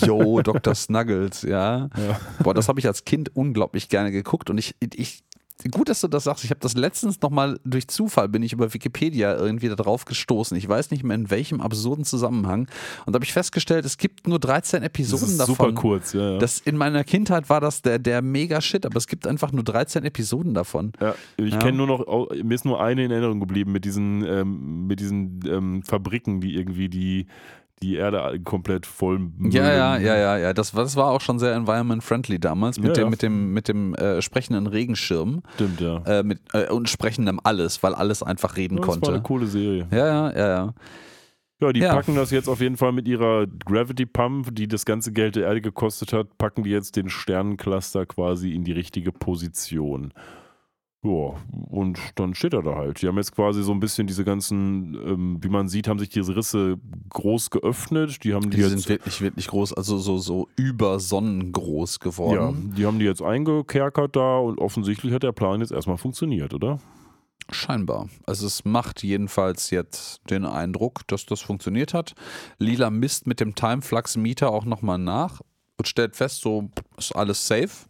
Yo, Dr. Snuggles, ja. Ja. Boah, das habe ich als Kind unglaublich gerne geguckt und ich, ich gut, dass du das sagst. Ich habe das letztens nochmal durch Zufall bin ich über Wikipedia irgendwie da drauf gestoßen. Ich weiß nicht mehr in welchem absurden Zusammenhang und da habe ich festgestellt, es gibt nur 13 Das Episoden ist davon. super kurz, ja. ja. Das in meiner Kindheit war das der, der mega Shit, aber es gibt einfach nur 13 Episoden davon. Ja, ich Ja. kenne nur noch, mir ist nur eine in Erinnerung geblieben mit diesen, ähm, mit diesen ähm, Fabriken, die irgendwie die, die Erde komplett voll Ja, ja, ja, ja, ja. Das, war- das war auch schon sehr environment-friendly damals mit Ja, dem, ja. mit dem, mit dem äh, sprechenden Regenschirm Stimmt, ja. äh, mit, äh, und sprechendem alles, weil alles einfach reden das war konnte. eine coole Serie. Ja, ja, ja, ja. Ja, die Ja. packen das jetzt auf jeden Fall mit ihrer Gravity Pump, die das ganze Geld der Erde gekostet hat, packen die jetzt den Sternencluster quasi in die richtige Position. Ja, und dann steht er da halt. Die haben jetzt quasi so ein bisschen diese ganzen, ähm, wie man sieht, haben sich diese Risse groß geöffnet. Die haben die, Die sind wirklich, wirklich groß, also so, so über sonnengroß ja, geworden. die haben die jetzt eingekerkert da und offensichtlich hat der Plan jetzt erstmal funktioniert, oder? Scheinbar. Also es macht jedenfalls jetzt den Eindruck, dass das funktioniert hat. Lila misst mit dem Timeflux-Meter auch nochmal nach und stellt fest, so ist alles safe.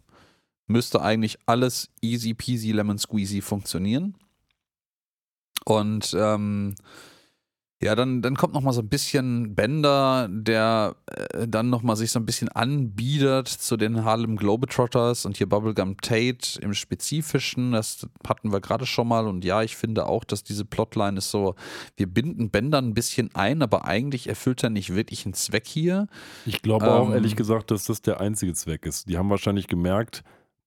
Müsste eigentlich alles easy peasy lemon squeezy funktionieren. Und ähm, ja, dann, dann kommt nochmal so ein bisschen Bender, der äh, dann nochmal sich so ein bisschen anbietet zu den Harlem Globetrotters und hier Bubblegum Tate im Spezifischen. Das hatten wir gerade schon mal. Und ja, ich finde auch, dass diese Plotline ist so, wir binden Bender ein bisschen ein, aber eigentlich erfüllt er nicht wirklich einen Zweck hier. Ich glaube auch, Ähm, ehrlich gesagt, dass das der einzige Zweck ist. Die haben wahrscheinlich gemerkt,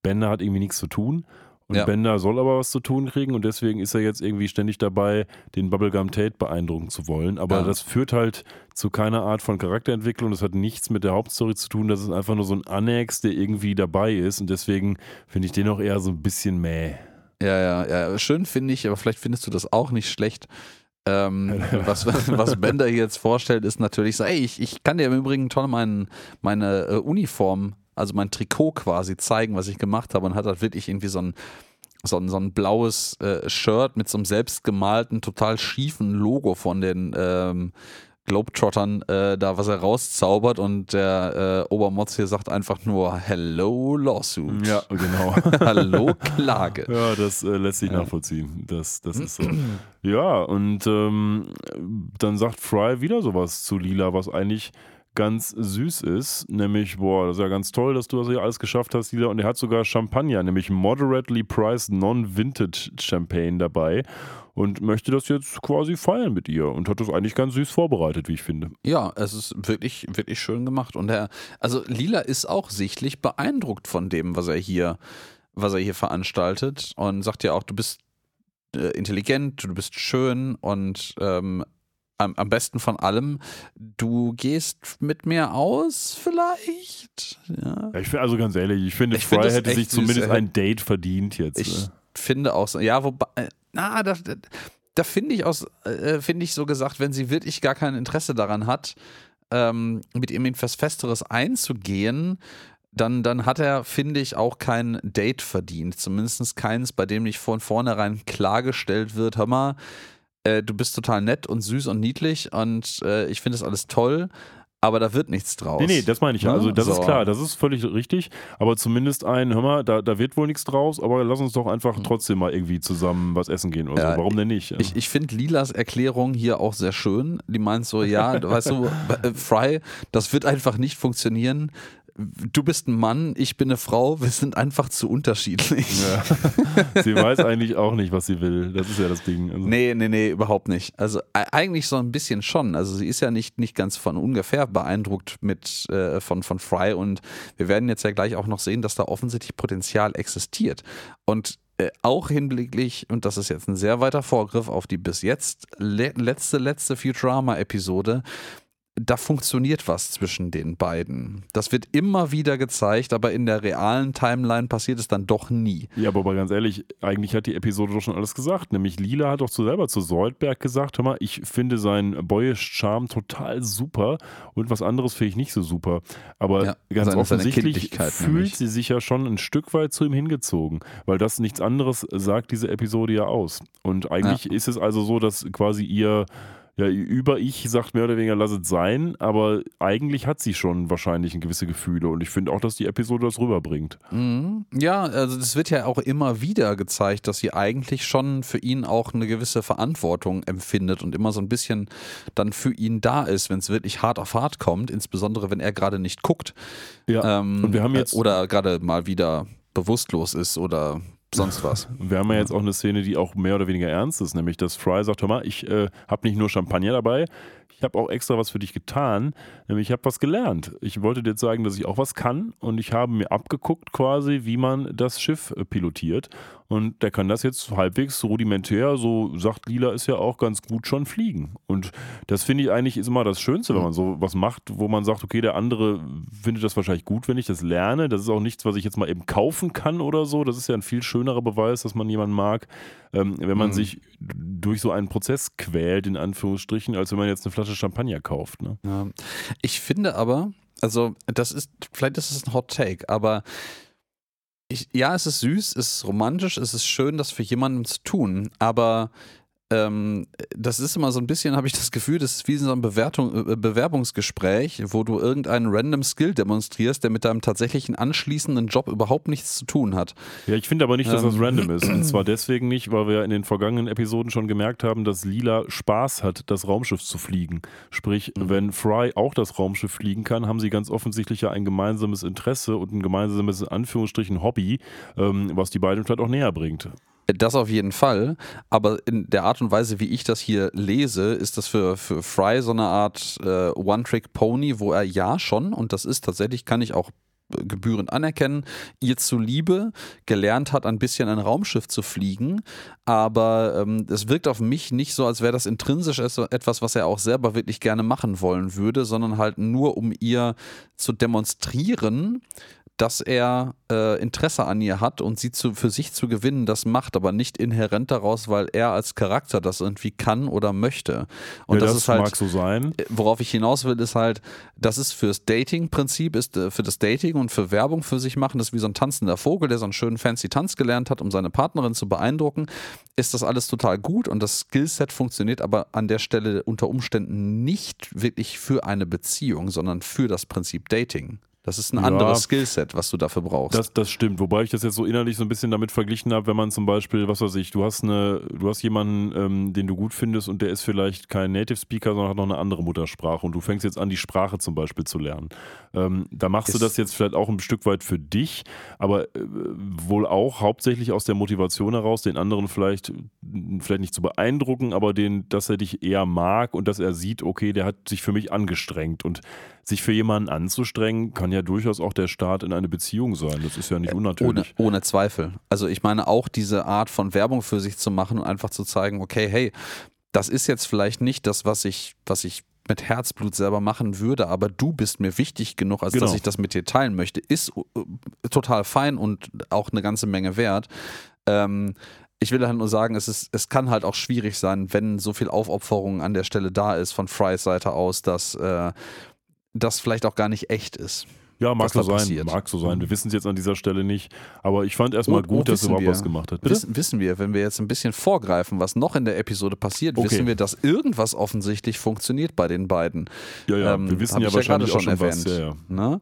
Bender hat irgendwie nichts zu tun. Und Ja. Bender soll aber was zu tun kriegen und deswegen ist er jetzt irgendwie ständig dabei, den Bubblegum Tate beeindrucken zu wollen. Aber Ja. das führt halt zu keiner Art von Charakterentwicklung. Das hat nichts mit der Hauptstory zu tun. Das ist einfach nur so ein Annex, der irgendwie dabei ist. Und deswegen finde ich den auch eher so ein bisschen mäh. Ja, ja, ja. Schön finde ich, aber vielleicht findest du das auch nicht schlecht. Ähm, was, was Bender hier jetzt vorstellt, ist natürlich so, ey, ich, ich kann dir im Übrigen toll meinen, meine äh, Uniform, also mein Trikot quasi zeigen, was ich gemacht habe und hat halt wirklich irgendwie so ein, so ein, so ein blaues äh, Shirt mit so einem selbstgemalten, total schiefen Logo von den ähm, Globetrottern äh, da, was er rauszaubert und der äh, Obermotz hier sagt einfach nur Hello Lawsuit. genau. Hallo Klage. Ja, das äh, lässt sich Ja. nachvollziehen. Das, das ist so. ja, und ähm, dann sagt Fry wieder sowas zu Lila, was eigentlich ganz süß ist. Nämlich, boah, das ist ja ganz toll, dass du das hier alles geschafft hast, Lila. Und er hat sogar Champagner, nämlich Moderately Priced Non-Vintage Champagne dabei und möchte das jetzt quasi feiern mit ihr und hat das eigentlich ganz süß vorbereitet, wie ich finde. Ja, es ist wirklich, wirklich schön gemacht. Und er, also Lila ist auch sichtlich beeindruckt von dem, was er hier, was er hier veranstaltet und sagt ja auch, du bist äh, intelligent, du bist schön und ähm, am, am, besten von allem, du gehst mit mir aus, vielleicht. Ja. ich finde also ganz ehrlich, ich finde, ich Fry hätte sich zumindest ein Date verdient jetzt. Ich ne? finde auch so, ja, wobei, äh, na, da, da, da finde ich aus, äh, finde ich so gesagt, wenn sie wirklich gar kein Interesse daran hat, ähm, mit ihm etwas Festeres einzugehen, dann, dann hat er, finde ich, auch kein Date verdient. Zumindest keins, bei dem nicht von vornherein klargestellt wird, hör mal, äh, du bist total nett und süß und niedlich und äh, ich finde das alles toll, aber da wird nichts draus. Nee, nee, das meine ich ja. Also, das so. ist klar, das ist völlig richtig. Aber zumindest ein, hör mal, da, da wird wohl nichts draus, aber lass uns doch einfach hm. trotzdem mal irgendwie zusammen was essen gehen oder ja, so. Warum denn nicht? Ich, ich finde Lilas Erklärung hier auch sehr schön. Die meint so, ja, weißt du, Fry, das wird einfach nicht funktionieren du bist ein Mann, ich bin eine Frau, wir sind einfach zu unterschiedlich. Ja. sie weiß eigentlich auch nicht, was sie will. Das ist ja das Ding. Also. Nee, nee, nee, überhaupt nicht. Also eigentlich so ein bisschen schon. Also sie ist ja nicht, nicht ganz von ungefähr beeindruckt mit äh, von, von Fry und wir werden jetzt ja gleich auch noch sehen, dass da offensichtlich Potenzial existiert. Und äh, auch hinblicklich, und das ist jetzt ein sehr weiter Vorgriff auf die bis jetzt le letzte, letzte Futurama-Episode, da funktioniert was zwischen den beiden. Das wird immer wieder gezeigt, aber in der realen Timeline passiert es dann doch nie. Ja, aber ganz ehrlich, eigentlich hat die Episode doch schon alles gesagt. Nämlich Lila hat doch zu selber zu Soldberg gesagt, hör mal, ich finde seinen boyish Charme total super und was anderes finde ich nicht so super. Aber ja, ganz seine, offensichtlich seine fühlt nämlich. sie sich ja schon ein Stück weit zu ihm hingezogen, weil das nichts anderes sagt diese Episode ja aus. Und eigentlich ja. ist es also so, dass quasi ihr ja, über ich sagt mehr oder weniger, lass es sein, aber eigentlich hat sie schon wahrscheinlich gewisse Gefühle und ich finde auch, dass die Episode das rüberbringt. Mhm. Ja, also es wird ja auch immer wieder gezeigt, dass sie eigentlich schon für ihn auch eine gewisse Verantwortung empfindet und immer so ein bisschen dann für ihn da ist, wenn es wirklich hart auf hart kommt, insbesondere wenn er gerade nicht guckt. Ja, ähm, und wir haben jetzt. Oder gerade mal wieder bewusstlos ist oder sonst was. Wir haben ja jetzt auch eine Szene, die auch mehr oder weniger ernst ist, nämlich dass Fry sagt, hör mal, ich äh, habe nicht nur Champagner dabei, ich habe auch extra was für dich getan, nämlich ich habe was gelernt. Ich wollte dir zeigen, dass ich auch was kann und ich habe mir abgeguckt quasi, wie man das Schiff äh, pilotiert und der kann das jetzt halbwegs rudimentär, so sagt Lila, ist ja auch ganz gut schon fliegen. Und das finde ich eigentlich ist immer das Schönste, wenn man so was macht, wo man sagt, okay, der andere findet das wahrscheinlich gut, wenn ich das lerne. Das ist auch nichts, was ich jetzt mal eben kaufen kann oder so. Das ist ja ein viel schönerer Beweis, dass man jemanden mag, ähm, wenn man mhm. sich durch so einen Prozess quält, in Anführungsstrichen, als wenn man jetzt eine Flasche Champagner kauft. Ne? Ja. Ich finde aber, also das ist, vielleicht ist es ein Hot Take, aber ich, ja, es ist süß, es ist romantisch, es ist schön, das für jemanden zu tun, aber ähm, das ist immer so ein bisschen, habe ich das Gefühl, das ist wie so ein Bewertung, äh, Bewerbungsgespräch, wo du irgendeinen random Skill demonstrierst, der mit deinem tatsächlichen anschließenden Job überhaupt nichts zu tun hat. Ja, ich finde aber nicht, dass ähm. das random ist. Und zwar deswegen nicht, weil wir in den vergangenen Episoden schon gemerkt haben, dass Lila Spaß hat, das Raumschiff zu fliegen. Sprich, mhm. wenn Fry auch das Raumschiff fliegen kann, haben sie ganz offensichtlich ja ein gemeinsames Interesse und ein gemeinsames, in Anführungsstrichen, Hobby, ähm, was die beiden vielleicht auch näher bringt. Das auf jeden Fall, aber in der Art und Weise, wie ich das hier lese, ist das für, für Fry so eine Art äh, One-Trick-Pony, wo er ja schon, und das ist tatsächlich, kann ich auch gebührend anerkennen, ihr zuliebe gelernt hat, ein bisschen ein Raumschiff zu fliegen. Aber ähm, es wirkt auf mich nicht so, als wäre das intrinsisch etwas, was er auch selber wirklich gerne machen wollen würde, sondern halt nur, um ihr zu demonstrieren, dass er äh, Interesse an ihr hat und sie zu, für sich zu gewinnen, das macht, aber nicht inhärent daraus, weil er als Charakter das irgendwie kann oder möchte. Und ja, das, das, ist halt, mag so sein. Äh, worauf ich hinaus will, ist halt, das ist fürs Dating-Prinzip, ist äh, für das Dating und für Werbung für sich machen, das ist wie so ein tanzender Vogel, der so einen schönen fancy Tanz gelernt hat, um seine Partnerin zu beeindrucken, ist das alles total gut und das Skillset funktioniert aber an der Stelle unter Umständen nicht wirklich für eine Beziehung, sondern für das Prinzip Dating. Das ist ein Ja. anderes Skillset, was du dafür brauchst. Das, das stimmt, wobei ich das jetzt so innerlich so ein bisschen damit verglichen habe, wenn man zum Beispiel, was weiß ich, du hast eine, du hast jemanden, ähm, den du gut findest und der ist vielleicht kein Native Speaker, sondern hat noch eine andere Muttersprache und du fängst jetzt an, die Sprache zum Beispiel zu lernen. Ähm, da machst du Ist- das jetzt vielleicht auch ein Stück weit für dich, aber äh, wohl auch hauptsächlich aus der Motivation heraus, den anderen vielleicht, vielleicht nicht zu beeindrucken, aber den, dass er dich eher mag und dass er sieht, okay, der hat sich für mich angestrengt und sich für jemanden anzustrengen, kann ja durchaus auch der Start in eine Beziehung sein. Das ist ja nicht Ohne, unnatürlich. ohne Zweifel. Also ich meine auch diese Art von Werbung für sich zu machen und einfach zu zeigen, okay, hey, das ist jetzt vielleicht nicht das, was ich, was ich mit Herzblut selber machen würde, aber du bist mir wichtig genug, als Genau. dass ich das mit dir teilen möchte, ist äh, total fein und auch eine ganze Menge wert. Ähm, ich will halt nur sagen, es, ist, es kann halt auch schwierig sein, wenn so viel Aufopferung an der Stelle da ist von Frys Seite aus, dass äh, das vielleicht auch gar nicht echt ist. Ja, mag so sein, passiert. mag so sein. Wir wissen es jetzt an dieser Stelle nicht, aber ich fand erstmal gut, dass er überhaupt wir. was gemacht hat. Wissen, wissen wir, wenn wir jetzt ein bisschen vorgreifen, was noch in der Episode passiert, Okay. wissen wir, dass irgendwas offensichtlich funktioniert bei den beiden. Ja, ja, Ähm, wir wissen ja ich ja wahrscheinlich auch schon schon was. Ja, erwähnt. ja.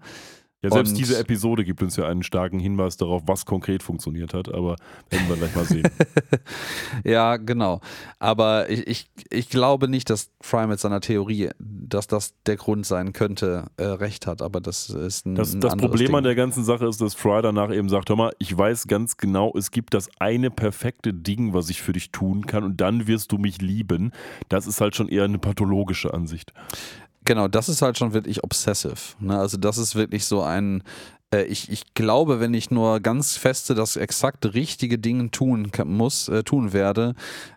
Ja, selbst Und- diese Episode gibt uns ja einen starken Hinweis darauf, was konkret funktioniert hat, aber werden wir gleich mal sehen. Ja, genau. Aber ich, ich, ich glaube nicht, dass Fry mit seiner Theorie, dass das der Grund sein könnte, äh, recht hat. Aber das ist ein, Das, ein das Problem Ding. an der ganzen Sache ist, dass Fry danach eben sagt, hör mal, ich weiß ganz genau, es gibt das eine perfekte Ding, was ich für dich tun kann und dann wirst du mich lieben. Das ist halt schon eher eine pathologische Ansicht. Genau, das ist halt schon wirklich obsessive. Ne? Also das ist wirklich so ein, äh, ich, ich glaube, wenn ich nur ganz feste das exakt richtige Ding tun kann, muss, äh, tun werde,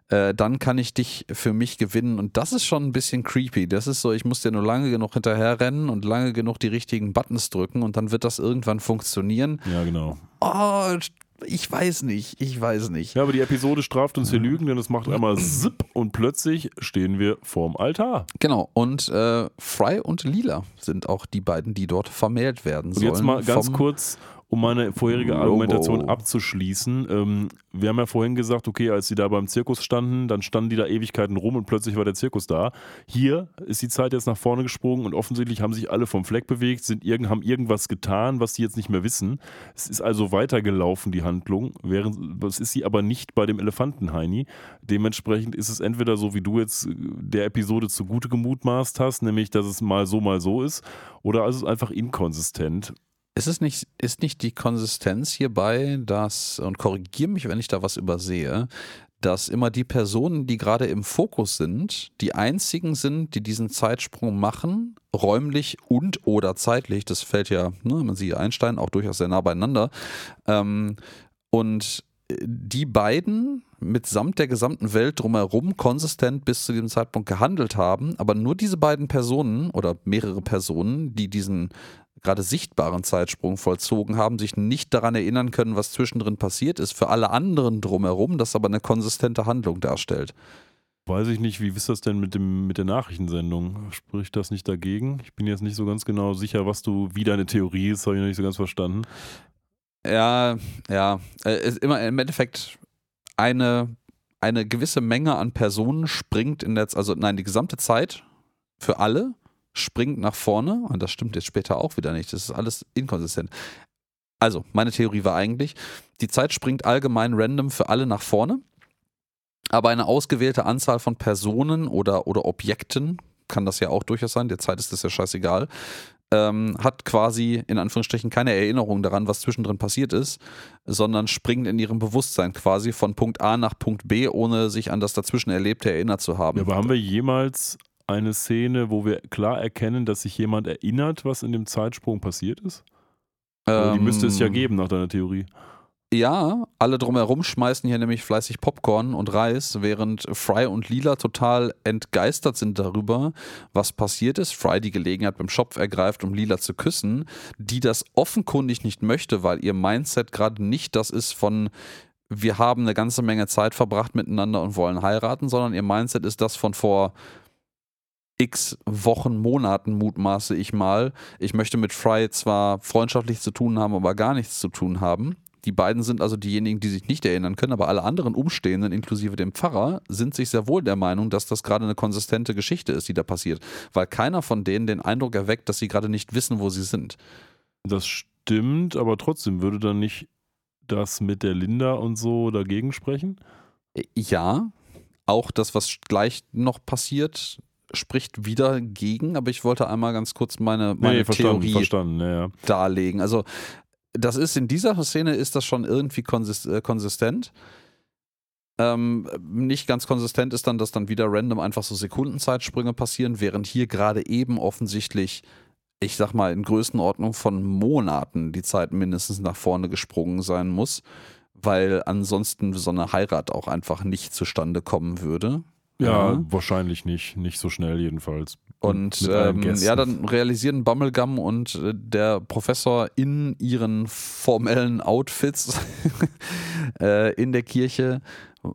äh, dann kann ich dich für mich gewinnen. Und das ist schon ein bisschen creepy. Das ist so, ich muss dir nur lange genug hinterherrennen und lange genug die richtigen Buttons drücken und dann wird das irgendwann funktionieren. Ja, genau. Oh, ich weiß nicht, ich weiß nicht. Ja, aber die Episode straft uns hier Lügen, denn es macht einmal Zip und plötzlich stehen wir vorm Altar. Genau, und äh, Fry und Lila sind auch die beiden, die dort vermählt werden Und sollen. jetzt mal ganz kurz, um meine vorherige Logo. Argumentation abzuschließen. Ähm, wir haben ja vorhin gesagt, okay, als sie da beim Zirkus standen, dann standen die da Ewigkeiten rum und plötzlich war der Zirkus da. Hier ist die Zeit jetzt nach vorne gesprungen und offensichtlich haben sich alle vom Fleck bewegt, sind irgend, haben irgendwas getan, was sie jetzt nicht mehr wissen. Es ist also weitergelaufen, die Handlung, während es ist sie aber nicht bei dem Elefanten, Heini. Dementsprechend ist es entweder so, wie du jetzt äh, der Episode zugute gemutmaßt hast, nämlich, dass es mal so, mal so ist, oder es ist einfach inkonsistent. Ist es nicht, ist nicht die Konsistenz hierbei, dass, und korrigiere mich, wenn ich da was übersehe, dass immer die Personen, die gerade im Fokus sind, die einzigen sind, die diesen Zeitsprung machen, räumlich und oder zeitlich, das fällt ja, ne, man sieht Einstein auch durchaus sehr nah beieinander, ähm, und die beiden mitsamt der gesamten Welt drumherum konsistent bis zu diesem Zeitpunkt gehandelt haben, aber nur diese beiden Personen oder mehrere Personen, die diesen gerade sichtbaren Zeitsprung vollzogen haben, sich nicht daran erinnern können, was zwischendrin passiert ist. Für alle anderen drumherum, das aber eine konsistente Handlung darstellt. Weiß ich nicht, wie ist das denn mit, dem, mit der Nachrichtensendung? Spricht das nicht dagegen? Ich bin jetzt nicht so ganz genau sicher, was du, wie deine Theorie ist, habe ich noch nicht so ganz verstanden. Ja, ja, äh, ist immer im Endeffekt eine, eine gewisse Menge an Personen springt in der, also nein, die gesamte Zeit für alle springt nach vorne. Und das stimmt jetzt später auch wieder nicht. Das ist alles inkonsistent. Also, meine Theorie war eigentlich, die Zeit springt allgemein random für alle nach vorne, aber eine ausgewählte Anzahl von Personen oder, oder Objekten, kann das ja auch durchaus sein, der Zeit ist das ja scheißegal, ähm, hat quasi in Anführungsstrichen keine Erinnerung daran, was zwischendrin passiert ist, sondern springt in ihrem Bewusstsein quasi von Punkt A nach Punkt B, ohne sich an das dazwischen Erlebte erinnert zu haben. Ja, aber haben wir jemals eine Szene, wo wir klar erkennen, dass sich jemand erinnert, was in dem Zeitsprung passiert ist? Also die müsste es ja Ähm, geben nach deiner Theorie. Ja, alle drumherum schmeißen hier nämlich fleißig Popcorn und Reis, während Fry und Lila total entgeistert sind darüber, was passiert ist. Fry die Gelegenheit beim Schopf ergreift, um Lila zu küssen, die das offenkundig nicht möchte, weil ihr Mindset gerade nicht das ist von wir haben eine ganze Menge Zeit verbracht miteinander und wollen heiraten, sondern ihr Mindset ist das von vor x Wochen, Monaten mutmaße ich mal. Ich möchte mit Fry zwar freundschaftlich zu tun haben, aber gar nichts zu tun haben. Die beiden sind also diejenigen, die sich nicht erinnern können, aber alle anderen Umstehenden, inklusive dem Pfarrer, sind sich sehr wohl der Meinung, dass das gerade eine konsistente Geschichte ist, die da passiert, weil keiner von denen den Eindruck erweckt, dass sie gerade nicht wissen, wo sie sind. Das stimmt, aber trotzdem würde dann nicht das mit der Linda und so dagegen sprechen? Ja, auch das, was gleich noch passiert, spricht wieder gegen, aber ich wollte einmal ganz kurz meine, meine nee, verstanden, Theorie verstanden, ja, ja. darlegen. Also das ist in dieser Szene ist das schon irgendwie äh, konsistent. Ähm, nicht ganz konsistent ist dann, dass dann wieder random einfach so Sekundenzeitsprünge passieren, während hier gerade eben offensichtlich, ich sag mal, in Größenordnung von Monaten die Zeit mindestens nach vorne gesprungen sein muss, weil ansonsten so eine Heirat auch einfach nicht zustande kommen würde. Ja, Ja. wahrscheinlich nicht. Nicht so schnell jedenfalls. Und ähm, ja, dann realisieren Bubblegum und äh, der Professor in ihren formellen Outfits äh, in der Kirche,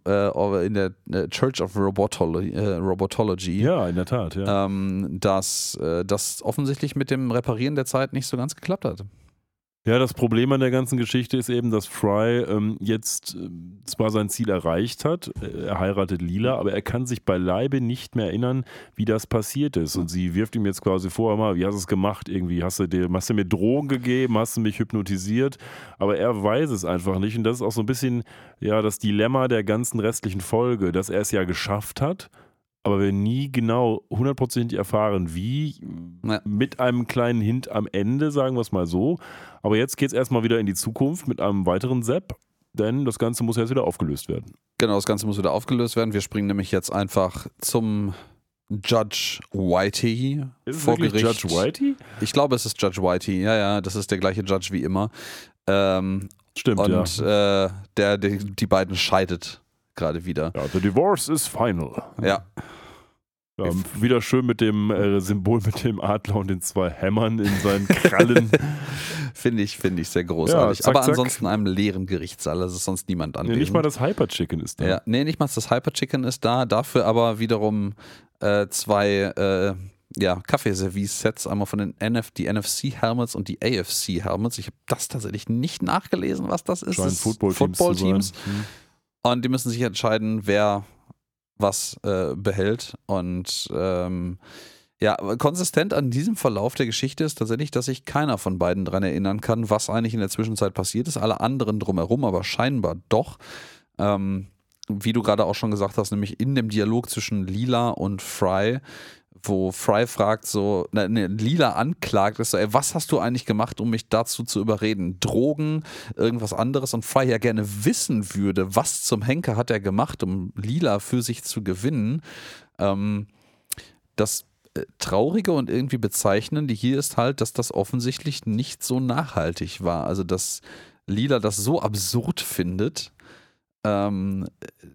äh, oder in der äh, Church of Robotolo äh, Robotology, Ja, in der Tat, ja. ähm, dass das offensichtlich mit dem Reparieren der Zeit nicht so ganz geklappt hat. Ja, das Problem an der ganzen Geschichte ist eben, dass Fry ähm, jetzt äh, zwar sein Ziel erreicht hat, äh, er heiratet Lila, aber er kann sich beileibe nicht mehr erinnern, wie das passiert ist. Und sie wirft ihm jetzt quasi vor, mal, wie hast du es gemacht? Irgendwie hast du, dir, hast du mir Drogen gegeben, hast du mich hypnotisiert, aber er weiß es einfach nicht. Und das ist auch so ein bisschen ja das Dilemma der ganzen restlichen Folge, dass er es ja geschafft hat. Aber wir nie genau hundertprozentig erfahren, wie, Ja. mit einem kleinen Hint am Ende, sagen wir es mal so. Aber jetzt geht es erstmal wieder in die Zukunft mit einem weiteren Sepp, denn das Ganze muss jetzt wieder aufgelöst werden. Genau, das Ganze muss wieder aufgelöst werden. Wir springen nämlich jetzt einfach zum Judge Whitey Ist es vor Gericht. Judge Whitey? Ich glaube, es ist Judge Whitey. Ja, ja, das ist der gleiche Judge wie immer. Ähm, Stimmt, und ja. äh, der, der die beiden scheidet gerade wieder. ja. The divorce is final. Ja, Ja, wieder schön mit dem äh, Symbol mit dem Adler und den zwei Hämmern in seinen Krallen. finde ich, finde ich sehr großartig. Ja, zack, Aber zack. ansonsten einem leeren Gerichtssaal, also ist sonst niemand nee, anwesend. nicht mal das Hyper Chicken ist da. ja, nee, nicht mal das Hyper Chicken ist da, dafür aber wiederum äh, zwei äh, ja, Kaffeeservice-Sets, einmal von den NF, die NFC-Helmets und die AFC-Helmets. Ich habe das tatsächlich nicht nachgelesen, was das ist. Scheinen Das Football-Teams zu Football-Teams. sein. Hm. Und die müssen sich entscheiden, wer was äh, behält. Und ähm, ja, konsistent an diesem Verlauf der Geschichte ist tatsächlich, dass sich keiner von beiden dran erinnern kann, was eigentlich in der Zwischenzeit passiert ist. Alle anderen drumherum, aber scheinbar doch. Ähm, wie du gerade auch schon gesagt hast, nämlich in dem Dialog zwischen Lila und Fry, wo Fry fragt so, ne, Lila anklagt, ist so, ey, was hast du eigentlich gemacht, um mich dazu zu überreden? Drogen, irgendwas anderes und Fry ja gerne wissen würde, was zum Henker hat er gemacht, um Lila für sich zu gewinnen. Ähm, das äh, Traurige und irgendwie Bezeichnende hier ist halt, dass das offensichtlich nicht so nachhaltig war. Also, dass Lila das so absurd findet. Ähm, äh,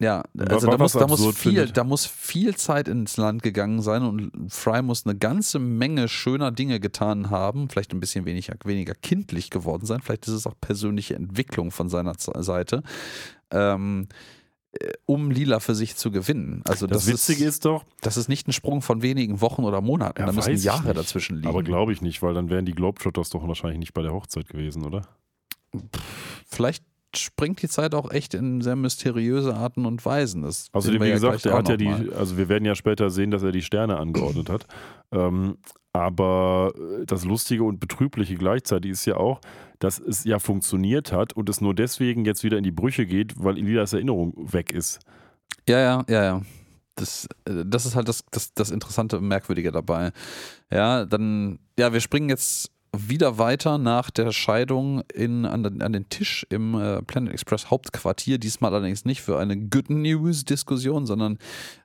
ja, also da muss, da, muss viel, da muss viel Zeit ins Land gegangen sein und Fry muss eine ganze Menge schöner Dinge getan haben, vielleicht ein bisschen weniger, weniger kindlich geworden sein, vielleicht ist es auch persönliche Entwicklung von seiner Seite, ähm, äh, um Lila für sich zu gewinnen. Also Das, das, Witzige ist, doch, das ist nicht ein Sprung von wenigen Wochen oder Monaten. Ja, da müssen Jahre nicht. dazwischen liegen. aber glaube ich nicht, weil dann wären die Globetrotters doch wahrscheinlich nicht bei der Hochzeit gewesen, oder? Vielleicht springt die Zeit auch echt in sehr mysteriöse Arten und Weisen. Das Also sehen wie wir ja gesagt, er hat ja mal. die, also wir werden ja später sehen, dass er die Sterne angeordnet hat. Ähm, aber äh, das Lustige und Betrübliche gleichzeitig ist ja auch, dass es ja funktioniert hat und es nur deswegen jetzt wieder in die Brüche geht, weil Elias Erinnerung weg ist. Ja, ja, ja, ja. Das, äh, das ist halt das, das, das Interessante und Merkwürdige dabei. Ja, dann, ja, wir springen jetzt wieder weiter nach der Scheidung in, an, den, an den Tisch im äh, Planet Express Hauptquartier. Diesmal allerdings nicht für eine Good News-Diskussion, sondern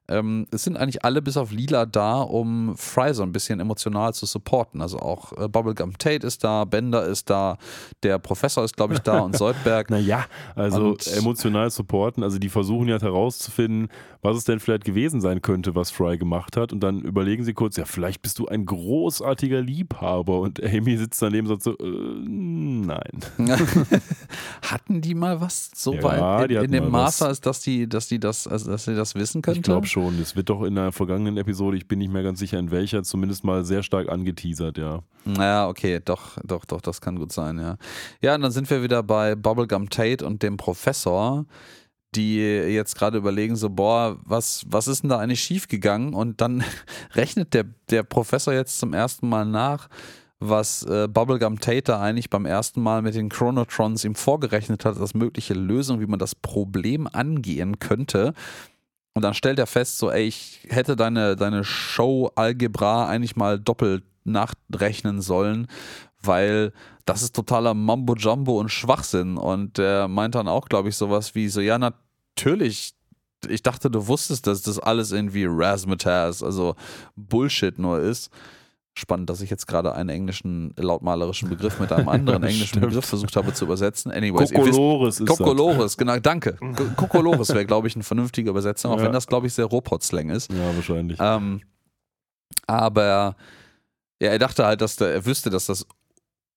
ähm, es sind eigentlich alle bis auf Lila da, um Fry so ein bisschen emotional zu supporten. Also auch äh, Bubblegum Tate ist da, Bender ist da, der Professor ist, glaube ich, da und Soldberg. Naja, also Und- emotional supporten, also die versuchen ja herauszufinden, was es denn vielleicht gewesen sein könnte, was Fry gemacht hat. Und dann überlegen sie kurz, ja, vielleicht bist du ein großartiger Liebhaber. Und Amy sitzt daneben und sagt so, äh, nein. Hatten die mal was so Ja, weit in, in dem Maße, als dass die, dass die das, also dass sie das wissen könnten? Ich glaube schon. Es wird doch in der vergangenen Episode, ich bin nicht mehr ganz sicher in welcher, zumindest mal sehr stark angeteasert, ja. Naja, okay, doch, doch, doch, das kann gut sein, ja. Ja, und dann sind wir wieder bei Bubblegum Tate und dem Professor, die jetzt gerade überlegen, so, boah, was, was ist denn da eigentlich schiefgegangen? Und dann rechnet der, der Professor jetzt zum ersten Mal nach was äh, Bubblegum Tater eigentlich beim ersten Mal mit den Chronotrons ihm vorgerechnet hat, als mögliche Lösung, wie man das Problem angehen könnte. Und dann stellt er fest, so, ey, ich hätte deine, deine Show-Algebra eigentlich mal doppelt nachrechnen sollen, weil das ist totaler Mambo-Jumbo und Schwachsinn. Und er meint dann auch, glaube ich, sowas wie so, ja, natürlich, ich dachte, du wusstest, dass das alles irgendwie Razzmatazz, also Bullshit nur ist. Spannend, dass ich jetzt gerade einen englischen lautmalerischen Begriff mit einem anderen englischen. Begriff versucht habe zu übersetzen. Anyways, ihr wisst, Kokolores ist Kokolores, genau, danke. Ko- Kokolores wäre, glaube ich, ein vernünftiger Übersetzung, auch Ja. wenn das, glaube ich, sehr Robot-Slang ist. das. Ja, wahrscheinlich. Ähm, aber ja, er dachte halt, dass der, er wüsste, dass das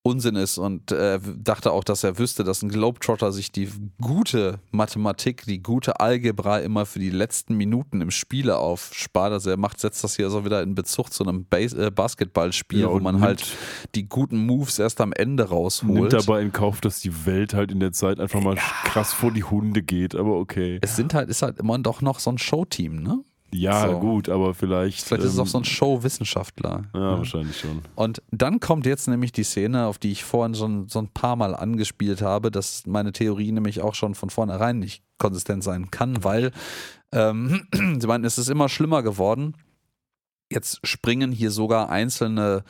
Unsinn ist und äh, dachte auch, dass er wüsste, dass ein Globetrotter sich die gute Mathematik, die gute Algebra immer für die letzten Minuten im Spiele aufspart. Also er macht, setzt das hier so wieder in Bezug zu einem Bas äh, Basketballspiel, Ja, wo man nimmt- halt die guten Moves erst am Ende Nimmt rausholt. dabei in Kauf, dass die Welt halt in der Zeit einfach mal krass vor die Hunde geht, aber okay. es sind halt, ist halt immer doch noch so ein Showteam, ne? Ja, So. gut, aber vielleicht. Vielleicht ist es ähm, auch so ein Show-Wissenschaftler. Ja, wahrscheinlich schon. Und dann kommt jetzt nämlich die Szene, auf die ich vorhin schon so ein paar Mal angespielt habe, dass meine Theorie nämlich auch schon von vornherein nicht konsistent sein kann, weil ähm, sie meinen, es ist immer schlimmer geworden. Jetzt springen hier sogar einzelne,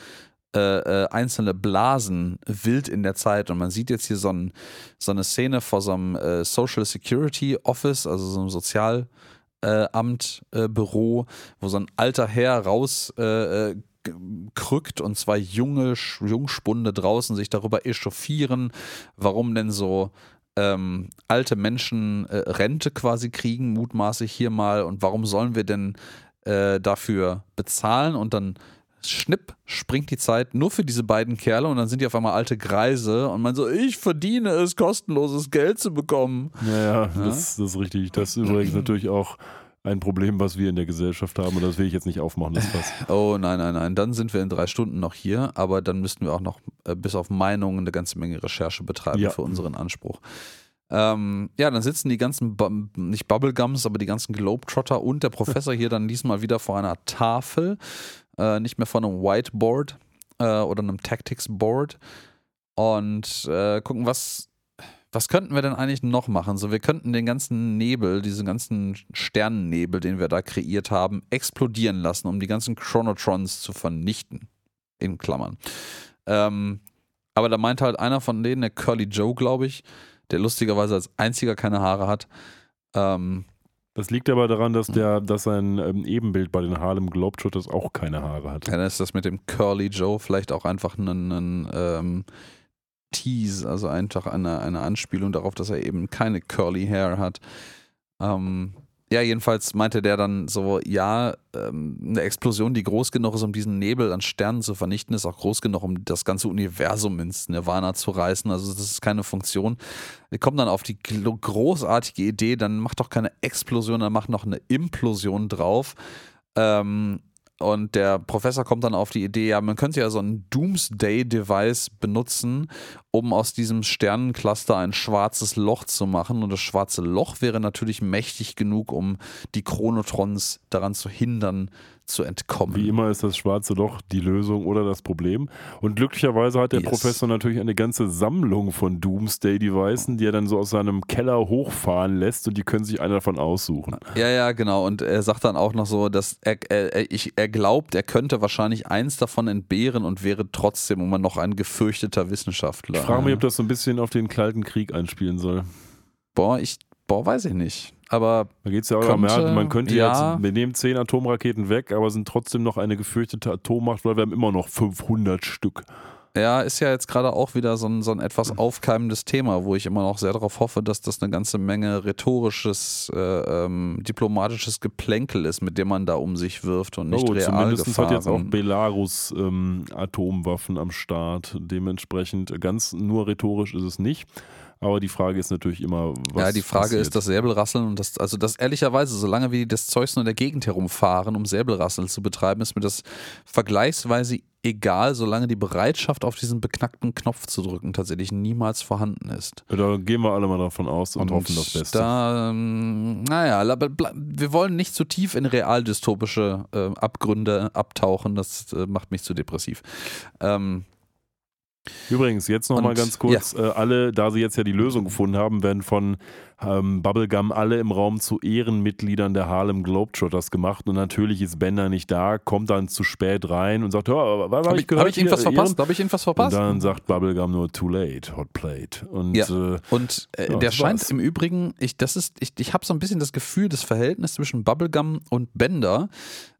äh, äh, einzelne Blasen wild in der Zeit und man sieht jetzt hier so, ein, so eine Szene vor so einem äh, Social Security Office, also so einem Sozialamt, äh, Amt, äh, Büro, wo so ein alter Herr raus äh, äh, und zwei junge Jungspunde draußen sich darüber echauffieren, warum denn so ähm, alte Menschen äh, Rente quasi kriegen, mutmaßlich hier mal, und warum sollen wir denn äh, dafür bezahlen? Und dann schnipp, springt die Zeit nur für diese beiden Kerle und dann sind die auf einmal alte Greise und man so, ich verdiene es, kostenloses Geld zu bekommen. Ja, ja, das, das ist richtig. Das ist übrigens natürlich auch ein Problem, was wir in der Gesellschaft haben und das will ich jetzt nicht aufmachen, das Fass. Oh nein, nein, nein, dann sind wir in drei Stunden noch hier, aber dann müssten wir auch noch äh, bis auf Meinungen eine ganze Menge Recherche betreiben Ja. für unseren Anspruch. Ähm, ja, dann sitzen die ganzen, Bu nicht Bubblegums, aber die ganzen Globetrotter und der Professor hier dann diesmal wieder vor einer Tafel, äh, nicht mehr vor einem Whiteboard äh, oder einem Tactics Board und äh, gucken, was, was könnten wir denn eigentlich noch machen? So, wir könnten den ganzen Nebel, diesen ganzen Sternennebel, den wir da kreiert haben, explodieren lassen, um die ganzen Chronotrons zu vernichten. In Klammern. Ähm, aber da meinte halt einer von denen, der Curly Joe, glaube ich, der lustigerweise als einziger keine Haare hat. Ähm, Das liegt aber daran, dass, der, dass sein ähm, Ebenbild bei den Harlem Globetrotters auch keine Haare hat. ja, dann ist das mit dem Curly Joe vielleicht auch einfach ein, ein ähm, Tease, also einfach eine, eine Anspielung darauf, dass er eben keine Curly Hair hat. Ähm, ja, jedenfalls meinte der dann so, ja, ähm, eine Explosion, die groß genug ist, um diesen Nebel an Sternen zu vernichten, ist auch groß genug, um das ganze Universum ins Nirvana zu reißen. Also das ist keine Funktion. Wir kommen dann auf die großartige Idee, dann macht doch keine Explosion, dann macht noch eine Implosion drauf. Ähm, und der Professor kommt dann auf die Idee, ja, man könnte ja so ein Doomsday-Device benutzen, um aus diesem Sternencluster ein schwarzes Loch zu machen. Und das schwarze Loch wäre natürlich mächtig genug, um die Chronotrons daran zu hindern, zu entkommen. Wie immer ist das schwarze Loch die Lösung oder das Problem. Und glücklicherweise hat der Yes. Professor natürlich eine ganze Sammlung von Doomsday-Devices, die er dann so aus seinem Keller hochfahren lässt und die können sich einer davon aussuchen. Ja, ja, genau. Und er sagt dann auch noch so, dass er, er, ich, er glaubt, er könnte wahrscheinlich eins davon entbehren und wäre trotzdem immer noch ein gefürchteter Wissenschaftler. Ich frage mich, ob das so ein bisschen auf den Kalten Krieg einspielen soll. Boah, ich, boah, weiß ich nicht. Aber Da geht es ja auch Könnte, ja, man könnte ja. jetzt, wir nehmen zehn Atomraketen weg, aber sind trotzdem noch eine gefürchtete Atommacht, weil wir haben immer noch 500 Stück. ja, ist ja jetzt gerade auch wieder so ein, so ein etwas aufkeimendes Thema, wo ich immer noch sehr darauf hoffe, dass das eine ganze Menge rhetorisches, äh, ähm, diplomatisches Geplänkel ist, mit dem man da um sich wirft und nicht oh, real zumindest hat jetzt auch Gefahren. Belarus ähm, Atomwaffen am Start. Dementsprechend ganz nur rhetorisch ist es nicht. Aber die Frage ist natürlich immer, was ja, die Frage passiert. ist das Säbelrasseln und das, also das ehrlicherweise, solange wir das Zeugs nur in der Gegend herumfahren, um Säbelrasseln zu betreiben, ist mir das vergleichsweise egal, solange die Bereitschaft auf diesen beknackten Knopf zu drücken tatsächlich niemals vorhanden ist. Da gehen wir alle mal davon aus und, hoffen das Beste. Da, ähm, naja, wir wollen nicht zu tief in realdystopische äh, Abgründe abtauchen, das äh, macht mich zu depressiv. Ähm, Übrigens, jetzt nochmal Und- ganz kurz, äh, alle, da sie jetzt ja die Lösung gefunden haben, werden von ähm, Bubblegum alle im Raum zu Ehrenmitgliedern der Harlem Globetrotters gemacht und natürlich ist Bender nicht da, kommt dann zu spät rein und sagt, ja, was habe Habe ich gehört? hab ich irgendwas verpasst? Habe ich irgendwas Und verpasst? dann sagt Bubblegum nur too late, hot plate. Und Ja. äh, Und äh, Ja, der scheint war's. im Übrigen, ich, das ist, ich, ich habe so ein bisschen das Gefühl, das Verhältnis zwischen Bubblegum und Bender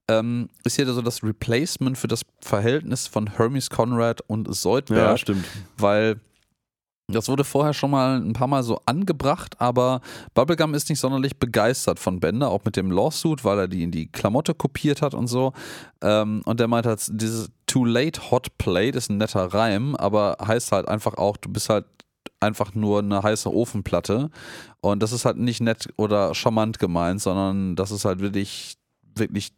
ähm, ist ja so das Replacement für das Verhältnis von Hermes Conrad und ja, Soldberg, stimmt. weil das wurde vorher schon mal ein paar Mal so angebracht, aber Bubblegum ist nicht sonderlich begeistert von Bender, auch mit dem Lawsuit, weil er die in die Klamotte kopiert hat und so. Ähm, und der meint halt, dieses Too Late Hot Plate ist ein netter Reim, aber heißt halt einfach auch, du bist halt einfach nur eine heiße Ofenplatte. Und das ist halt nicht nett oder charmant gemeint, sondern das ist halt wirklich, wirklich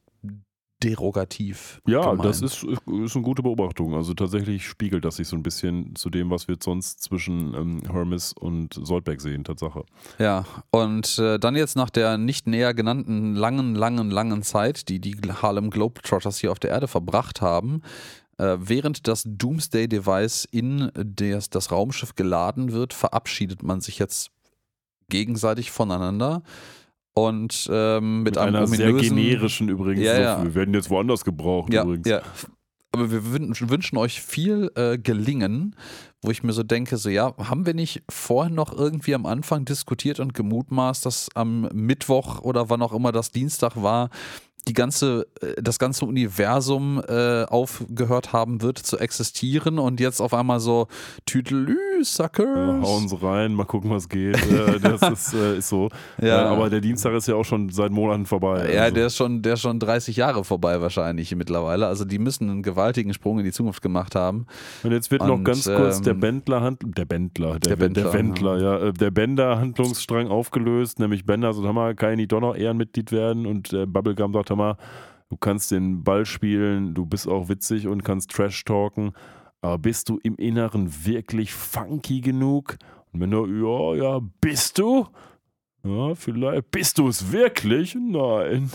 derogativ. Ja, gemeint. das ist, ist eine gute Beobachtung. Also tatsächlich spiegelt das sich so ein bisschen zu dem, was wir sonst zwischen ähm, Hermes und Soldberg sehen, Tatsache. Ja, und äh, dann jetzt nach der nicht näher genannten langen, langen, langen Zeit, die die Harlem Globetrotters hier auf der Erde verbracht haben, äh, während das Doomsday-Device in des, das Raumschiff geladen wird, verabschiedet man sich jetzt gegenseitig voneinander und ähm, mit, Mit einem einer sehr generischen übrigens. Ja, ja. Wir werden jetzt woanders gebraucht ja, übrigens. Ja. Aber wir wün- wünschen euch viel äh, Gelingen, wo ich mir so denke, so ja, haben wir nicht vorhin noch irgendwie am Anfang diskutiert und gemutmaßt, dass am Mittwoch oder wann auch immer das Dienstag war, die ganze, äh, das ganze Universum äh, aufgehört haben wird zu existieren und jetzt auf einmal so Tüdelü, Ja, Suckers. hauen sie rein, mal gucken, was geht. Äh, das ist, äh, ist so. Ja. Äh, aber der Dienstag ist ja auch schon seit Monaten vorbei. Ja, also. der ist, schon, der ist schon 30 Jahre vorbei wahrscheinlich mittlerweile. Also die müssen einen gewaltigen Sprung in die Zukunft gemacht haben. Und jetzt wird noch Und, ganz kurz der ähm, Bändler der Bändler, der, Der Bändler, der Bändler, ja, der Bänder Handlungsstrang aufgelöst, nämlich Bänder hör mal, kann ich nicht doch noch Ehrenmitglied werden und äh, Bubblegum sagt, mal, du kannst den Ball spielen, du bist auch witzig und kannst Trash talken, aber bist du im Inneren wirklich funky genug? Und wenn du, ja, ja, bist du? Ja, vielleicht. Bist du es wirklich? Nein.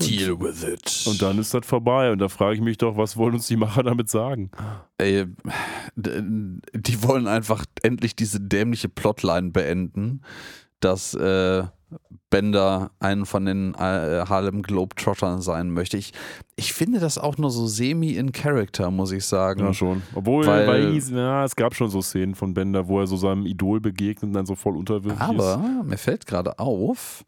Deal with it. Und dann ist das vorbei. Und da frage ich mich doch, was wollen uns die Macher damit sagen? Ey, die wollen einfach endlich diese dämliche Plotline beenden, dass äh, Bender einen von den äh, Harlem Globetrottern sein möchte. Ich, ich finde das auch nur so semi in Character, muss ich sagen. Ja, schon. Obwohl, Weil- weil, ja, es gab schon so Szenen von Bender, wo er so seinem Idol begegnet und dann so voll unterwürfig Aber ist. mir fällt gerade auf,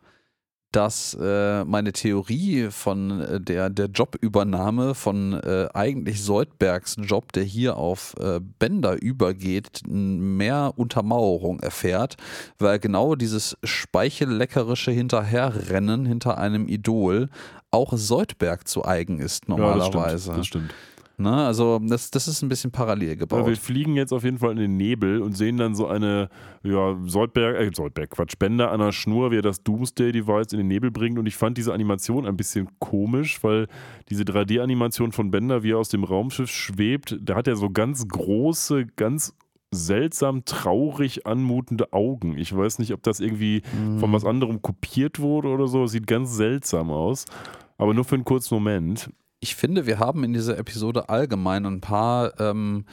dass äh, meine Theorie von äh, der, der Jobübernahme von äh, eigentlich Soldbergs Job, der hier auf äh, Bender übergeht, mehr Untermauerung erfährt, weil genau dieses speichelleckerische Hinterherrennen hinter einem Idol auch Soldberg zu eigen ist Ja, das normalerweise. stimmt. Das stimmt. Ne? Also das, das ist ein bisschen parallel gebaut. wir fliegen jetzt auf jeden Fall in den Nebel und sehen dann so eine, ja, Soldberg, äh, Soldberg, Quatsch, Bender an der Schnur, wie er das Doomsday-Device in den Nebel bringt. Und ich fand diese Animation ein bisschen komisch, weil diese 3D-Animation von Bender, wie er aus dem Raumschiff schwebt, da hat er so ganz große, ganz seltsam traurig anmutende Augen. Ich weiß nicht, ob das irgendwie von was anderem kopiert wurde oder so. Sieht ganz seltsam aus. Aber nur für einen kurzen Moment. Ich finde, wir haben in dieser Episode allgemein ein paar ähm,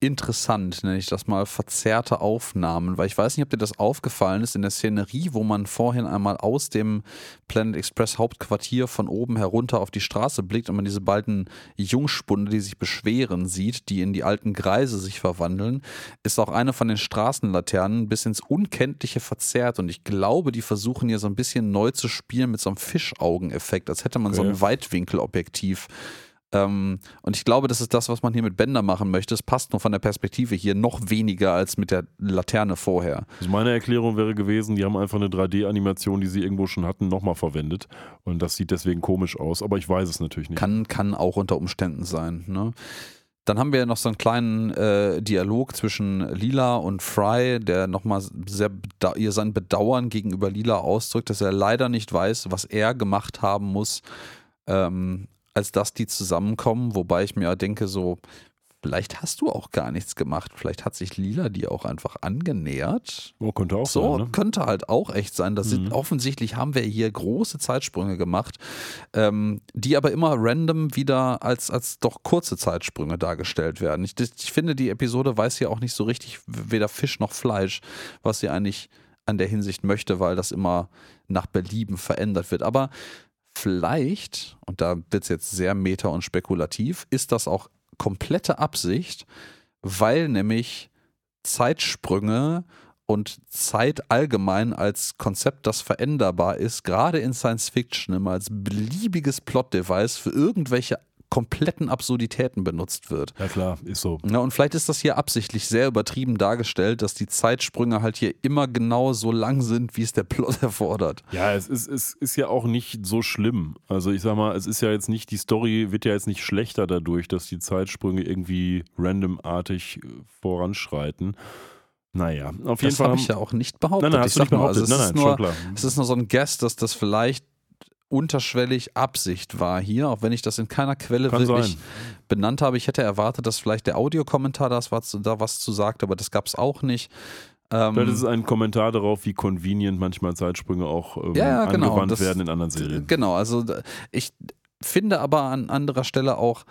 interessant, nenne ich das mal, verzerrte Aufnahmen, weil ich weiß nicht, ob dir das aufgefallen ist in der Szenerie, wo man vorhin einmal aus dem Planet Express Hauptquartier von oben herunter auf die Straße blickt und man diese beiden Jungspunde, die sich beschweren, sieht, die in die alten Greise sich verwandeln, ist auch eine von den Straßenlaternen bis ins Unkenntliche verzerrt und ich glaube, die versuchen hier so ein bisschen neu zu spielen mit so einem Fischaugeneffekt, als hätte man so Okay. ein Weitwinkelobjektiv ähm, und ich glaube, das ist das, was man hier mit Bänder machen möchte. Es passt nur von der Perspektive hier noch weniger als mit der Laterne vorher. Also meine Erklärung wäre gewesen, die haben einfach eine 3D-Animation, die sie irgendwo schon hatten, nochmal verwendet. Und das sieht deswegen komisch aus, aber ich weiß es natürlich nicht. Kann, kann auch unter Umständen sein. Ne? Dann haben wir noch so einen kleinen äh, Dialog zwischen Lila und Fry, der nochmal sehr ihr sein Bedauern gegenüber Lila ausdrückt, dass er leider nicht weiß, was er gemacht haben muss, ähm, als dass die zusammenkommen. Wobei ich mir denke, so vielleicht hast du auch gar nichts gemacht. Vielleicht hat sich Lila dir auch einfach angenähert. Oh, könnte auch So sein, ne? könnte halt auch echt sein. Das sind, Mhm. offensichtlich haben wir hier große Zeitsprünge gemacht, ähm, die aber immer random wieder als, als doch kurze Zeitsprünge dargestellt werden. Ich, ich finde, die Episode weiß ja auch nicht so richtig weder Fisch noch Fleisch, was sie eigentlich an der Hinsicht möchte, weil das immer nach Belieben verändert wird. Aber vielleicht, und da wird es jetzt sehr meta und spekulativ, ist das auch komplette Absicht, weil nämlich Zeitsprünge und Zeit allgemein als Konzept, das veränderbar ist, gerade in Science Fiction immer als beliebiges Plot-Device für irgendwelche kompletten Absurditäten benutzt wird. Ja klar, ist so. Ja, und vielleicht ist das hier absichtlich sehr übertrieben dargestellt, dass die Zeitsprünge halt hier immer genau so lang sind, wie es der Plot erfordert. Ja, es ist, es ist ja auch nicht so schlimm. Also ich sag mal, es ist ja jetzt nicht, die Story wird ja jetzt nicht schlechter dadurch, dass die Zeitsprünge irgendwie randomartig äh, voranschreiten. Naja, auf jeden Das Fall. habe ich ja auch nicht behauptet. nein, nein, ich hast du nicht behauptet. also es nein, ist nein, nur, schon klar. Es ist nur so ein Guess, dass das vielleicht unterschwellig Absicht war hier, auch wenn ich das in keiner Quelle Kann wirklich sein. benannt habe. Ich hätte erwartet, dass vielleicht der Audiokommentar das was, da was zu sagt, aber das gab es auch nicht. Ähm, Vielleicht ist ein Kommentar darauf, wie convenient manchmal Zeitsprünge auch ähm, Ja, genau. angewandt Das- werden in anderen Serien. Genau, also ich finde aber an anderer Stelle auch,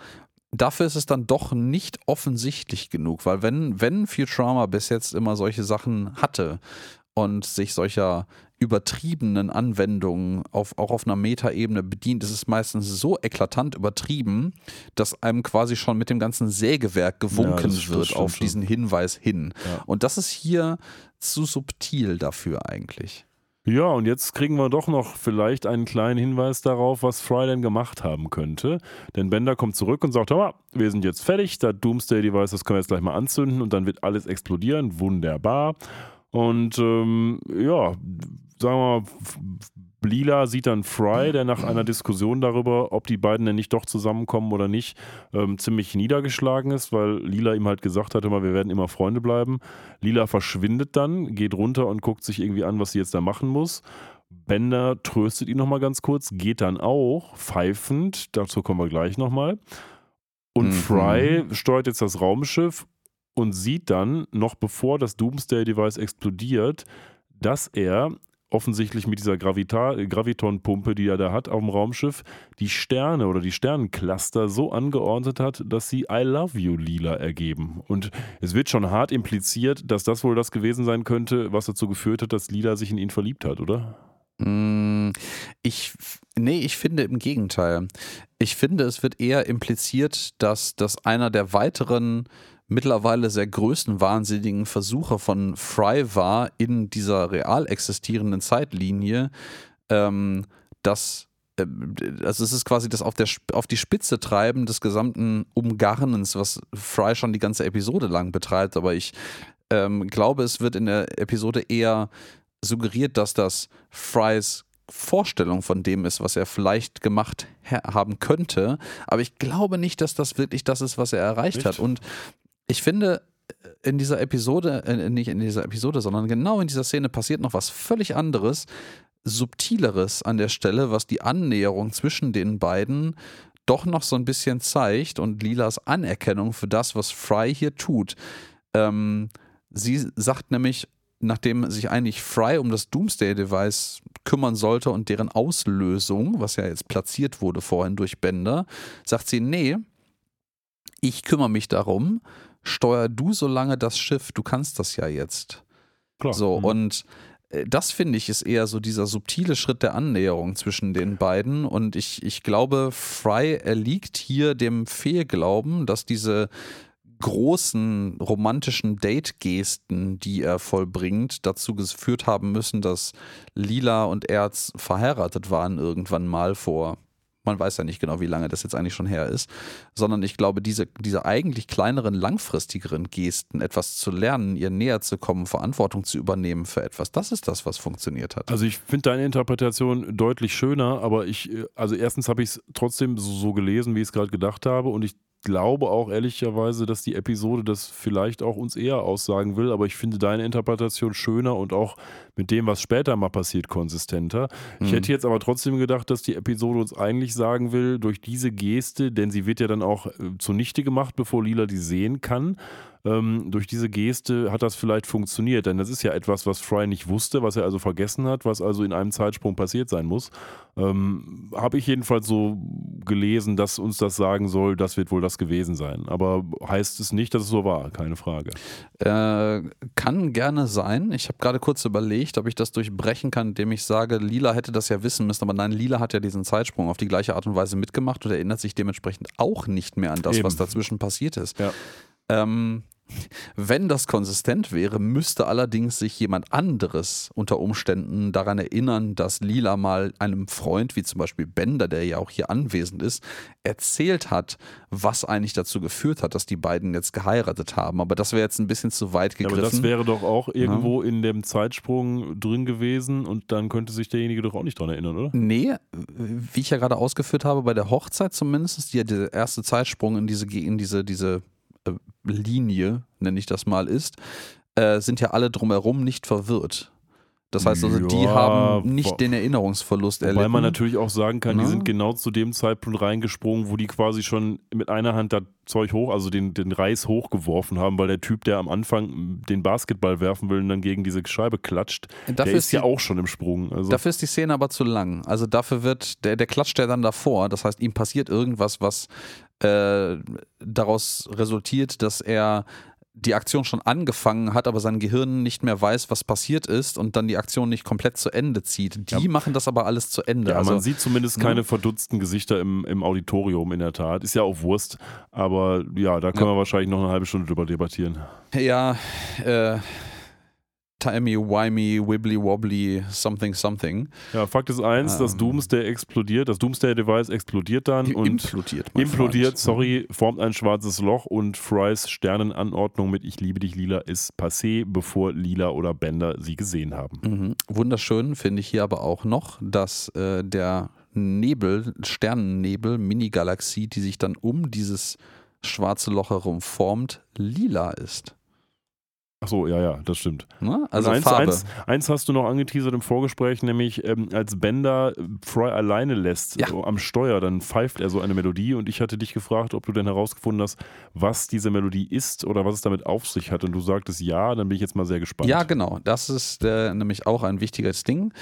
dafür ist es dann doch nicht offensichtlich genug, weil wenn, wenn Futurama bis jetzt immer solche Sachen hatte und sich solcher übertriebenen Anwendungen auf, auch auf einer Metaebene bedient, ist es meistens so eklatant übertrieben, dass einem quasi schon mit dem ganzen Sägewerk gewunken das wird auf schon. diesen Hinweis hin. Ja. Und das ist hier zu subtil dafür eigentlich. Ja, und jetzt kriegen wir doch noch vielleicht einen kleinen Hinweis darauf, was Fry denn gemacht haben könnte. Denn Bender kommt zurück und sagt, hör mal, wir sind jetzt fertig, das Doomsday-Device, das können wir jetzt gleich mal anzünden und dann wird alles explodieren. Wunderbar. Und ähm, ja, sagen wir mal, Lila sieht dann Fry, der nach einer Diskussion darüber, ob die beiden denn nicht doch zusammenkommen oder nicht, ähm, ziemlich niedergeschlagen ist, weil Lila ihm halt gesagt hat, immer, wir werden immer Freunde bleiben. Lila verschwindet dann, geht runter und guckt sich irgendwie an, was sie jetzt da machen muss. Bender tröstet ihn nochmal ganz kurz, geht dann auch pfeifend, dazu kommen wir gleich nochmal. Und Mhm. Fry steuert jetzt das Raumschiff und sieht dann, noch bevor das Doomsday-Device explodiert, dass er offensichtlich mit dieser Gravita Graviton-Pumpe, die er da hat auf dem Raumschiff, die Sterne oder die Sternencluster so angeordnet hat, dass sie I love you Lila ergeben. Und es wird schon hart impliziert, dass das wohl das gewesen sein könnte, was dazu geführt hat, dass Lila sich in ihn verliebt hat, oder? Mm, Ich, nee, ich finde im Gegenteil. Ich finde, es wird eher impliziert, dass das einer der weiteren mittlerweile sehr größten wahnsinnigen Versuche von Fry war, in dieser real existierenden Zeitlinie, ähm, dass äh, also es ist quasi das auf, der, auf die Spitze treiben des gesamten Umgarnens, was Fry schon die ganze Episode lang betreibt. Aber ich ähm, glaube, es wird in der Episode eher suggeriert, dass das Frys Vorstellung von dem ist, was er vielleicht gemacht ha- haben könnte. Aber ich glaube nicht, dass das wirklich das ist, was er erreicht Echt? hat. Und ich finde, in dieser Episode, äh, nicht in dieser Episode, sondern genau in dieser Szene passiert noch was völlig anderes, subtileres an der Stelle, was die Annäherung zwischen den beiden doch noch so ein bisschen zeigt und Lilas Anerkennung für das, was Fry hier tut. Ähm, sie sagt nämlich, nachdem sich eigentlich Fry um das Doomsday-Device kümmern sollte und deren Auslösung, was ja jetzt platziert wurde vorhin durch Bender, sagt sie, nee, ich kümmere mich darum, steuer du so lange das Schiff, du kannst das ja jetzt. Klar. So, Mhm. und äh, das finde ich ist eher so dieser subtile Schritt der Annäherung zwischen den beiden. Und ich, ich glaube, Fry erliegt hier dem Fehlglauben, dass diese großen romantischen Date-Gesten, die er vollbringt, dazu geführt haben müssen, dass Lila und Erz verheiratet waren irgendwann mal vor. Man weiß ja nicht genau, wie lange das jetzt eigentlich schon her ist, sondern ich glaube, diese, diese eigentlich kleineren, langfristigeren Gesten, etwas zu lernen, ihr näher zu kommen, Verantwortung zu übernehmen für etwas, das ist das, was funktioniert hat. Also ich finde deine Interpretation deutlich schöner, aber ich, äh, also erstens habe ich es trotzdem so, so gelesen, wie ich es gerade gedacht habe und ich glaube auch ehrlicherweise, dass die Episode das vielleicht auch uns eher aussagen will, aber ich finde deine Interpretation schöner und auch mit dem, was später mal passiert, konsistenter. Ich Mhm. hätte jetzt aber trotzdem gedacht, dass die Episode uns eigentlich sagen will, durch diese Geste, denn sie wird ja dann auch äh, zunichte gemacht, bevor Lila die sehen kann. Ähm, durch diese Geste hat das vielleicht funktioniert, denn das ist ja etwas, was Fry nicht wusste, was er also vergessen hat, was also in einem Zeitsprung passiert sein muss. Ähm, Habe ich jedenfalls so gelesen, dass uns das sagen soll, das wird wohl das gewesen sein. Aber heißt es nicht, dass es so war, keine Frage. Äh, kann gerne sein. Ich habe gerade kurz überlegt, ob ich das durchbrechen kann, indem ich sage, Lila hätte das ja wissen müssen, aber nein, Lila hat ja diesen Zeitsprung auf die gleiche Art und Weise mitgemacht und erinnert sich dementsprechend auch nicht mehr an das, Eben. was dazwischen passiert ist. Ja. Ähm, wenn das konsistent wäre, müsste allerdings sich jemand anderes unter Umständen daran erinnern, dass Lila mal einem Freund, wie zum Beispiel Bender, der ja auch hier anwesend ist, erzählt hat, was eigentlich dazu geführt hat, dass die beiden jetzt geheiratet haben. Aber das wäre jetzt ein bisschen zu weit Ja, gegriffen. aber das wäre doch auch irgendwo in dem Zeitsprung drin gewesen und dann könnte sich derjenige doch auch nicht dran erinnern, oder? Nee, wie ich ja gerade ausgeführt habe, bei der Hochzeit zumindest, die ja der erste Zeitsprung in diese, in diese, diese Linie, nenne ich das mal, ist, äh, sind ja alle drumherum nicht verwirrt. Das heißt also, die Ja, haben nicht den Erinnerungsverlust erlitten. Weil man natürlich auch sagen kann, die Ne? sind genau zu dem Zeitpunkt reingesprungen, wo die quasi schon mit einer Hand das Zeug hoch, also den, den Reis hochgeworfen haben, weil der Typ, der am Anfang den Basketball werfen will und dann gegen diese Scheibe klatscht, Dafür der ist, ist ja die- auch schon im Sprung. Also, Dafür ist die Szene aber zu lang. Also dafür wird, der, der klatscht ja dann davor. Das heißt, ihm passiert irgendwas, was äh, daraus resultiert, dass er die Aktion schon angefangen hat, aber sein Gehirn nicht mehr weiß, was passiert ist und dann die Aktion nicht komplett zu Ende zieht. Die Ja. machen das aber alles zu Ende. ja, also, man sieht zumindest ne? keine verdutzten Gesichter im, im Auditorium in der Tat. Ist ja auch Wurst, aber ja, da können Ja. wir wahrscheinlich noch eine halbe Stunde drüber debattieren. ja, äh, timey, wimey, wibbly wobbly, something, something. Ja, Fakt ist eins, das Ähm. Doomsday explodiert, das Doomsday-Device explodiert dann und implodiert. implodiert, Freund. sorry, formt ein schwarzes Loch und Frys Sternenanordnung mit Ich liebe dich, Lila ist passé, bevor Lila oder Bender sie gesehen haben. Mhm. Wunderschön finde ich hier aber auch noch, dass äh, der Nebel, Sternennebel, Mini-Galaxie, die sich dann um dieses schwarze Loch herum formt, lila ist. Achso, ja, ja, das stimmt. Ne? Also eins, Farbe. Eins, eins hast du noch angeteasert im Vorgespräch, nämlich ähm, als Bender Fry alleine lässt Ja. so am Steuer, dann pfeift er so eine Melodie und ich hatte dich gefragt, ob du denn herausgefunden hast, was diese Melodie ist oder was es damit auf sich hat und du sagtest ja, dann bin ich jetzt mal sehr gespannt. Ja, genau. Das ist äh, nämlich auch ein wichtiges Ding,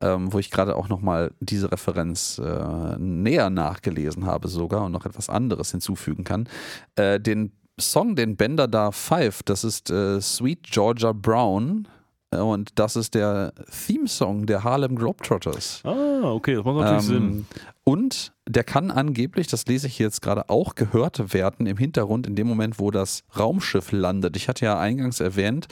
ähm, wo ich gerade auch nochmal diese Referenz äh, näher nachgelesen habe sogar und noch etwas anderes hinzufügen kann. Äh, den Song, den Bender da pfeift, das ist äh, Sweet Georgia Brown äh, und das ist der Theme-Song der Harlem Globetrotters. Ah, okay, das macht natürlich Sinn. Ähm, und der kann angeblich, das lese ich jetzt gerade auch, gehört werden im Hintergrund in dem Moment, wo das Raumschiff landet. Ich hatte ja eingangs erwähnt,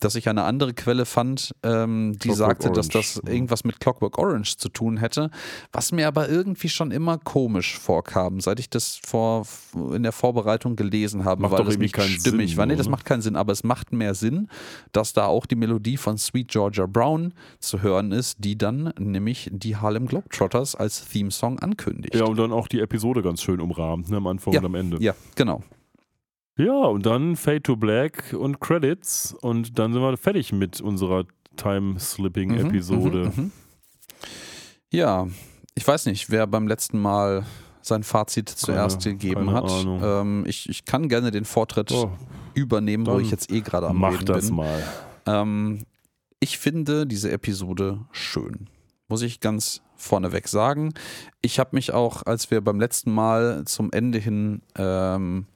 dass ich eine andere Quelle fand, ähm, die Clockwork sagte, dass Orange. das irgendwas mit Clockwork Orange zu tun hätte, was mir aber irgendwie schon immer komisch vorkam, seit ich das vor, in der Vorbereitung gelesen habe, Macht weil das nicht stimmig Sinn, war. Nee, das macht keinen Sinn, aber es macht mehr Sinn, dass da auch die Melodie von Sweet Georgia Brown zu hören ist, die dann nämlich die Harlem Globetrotters als Theme-Song ankündigt. Ja, und dann auch die Episode ganz schön umrahmt, ne, am Anfang Ja. und am Ende. Ja, genau. Ja, und dann Fade to Black und Credits und dann sind wir fertig mit unserer Time-Slipping-Episode. Mhm, mhm, mhm. Ja, ich weiß nicht, wer beim letzten Mal sein Fazit zuerst Keine- gegeben keine hat. Ähm, ich, ich kann gerne den Vortritt Oh, übernehmen, wo ich jetzt eh gerade am mach Reden das bin. mal. Ähm, ich finde diese Episode schön. Muss ich ganz vorneweg sagen. Ich habe mich auch, als wir beim letzten Mal zum Ende hin ähm,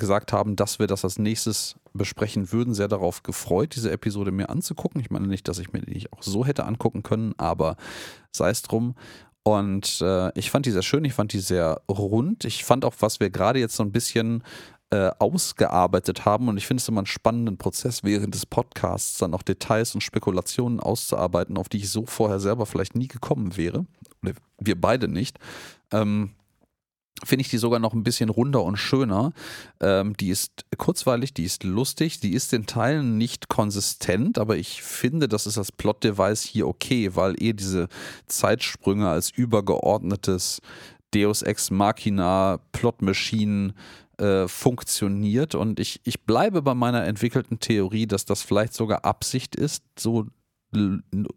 gesagt haben, dass wir das als nächstes besprechen würden, sehr darauf gefreut, diese Episode mir anzugucken. Ich meine nicht, dass ich mir die nicht auch so hätte angucken können, aber sei es drum. Und äh, ich fand die sehr schön, ich fand die sehr rund. Ich fand auch, was wir gerade jetzt so ein bisschen äh, ausgearbeitet haben. Und ich finde es immer einen spannenden Prozess während des Podcasts, dann auch Details und Spekulationen auszuarbeiten, auf die ich so vorher selber vielleicht nie gekommen wäre. Oder wir beide nicht. Ähm, Finde ich die sogar noch ein bisschen runder und schöner. Ähm, die ist kurzweilig, die ist lustig, die ist in Teilen nicht konsistent, aber ich finde, das ist das Plot-Device hier okay, weil eh diese Zeitsprünge als übergeordnetes Deus Ex Machina Plot Machine äh, funktioniert. Und ich, ich bleibe bei meiner entwickelten Theorie, dass das vielleicht sogar Absicht ist, so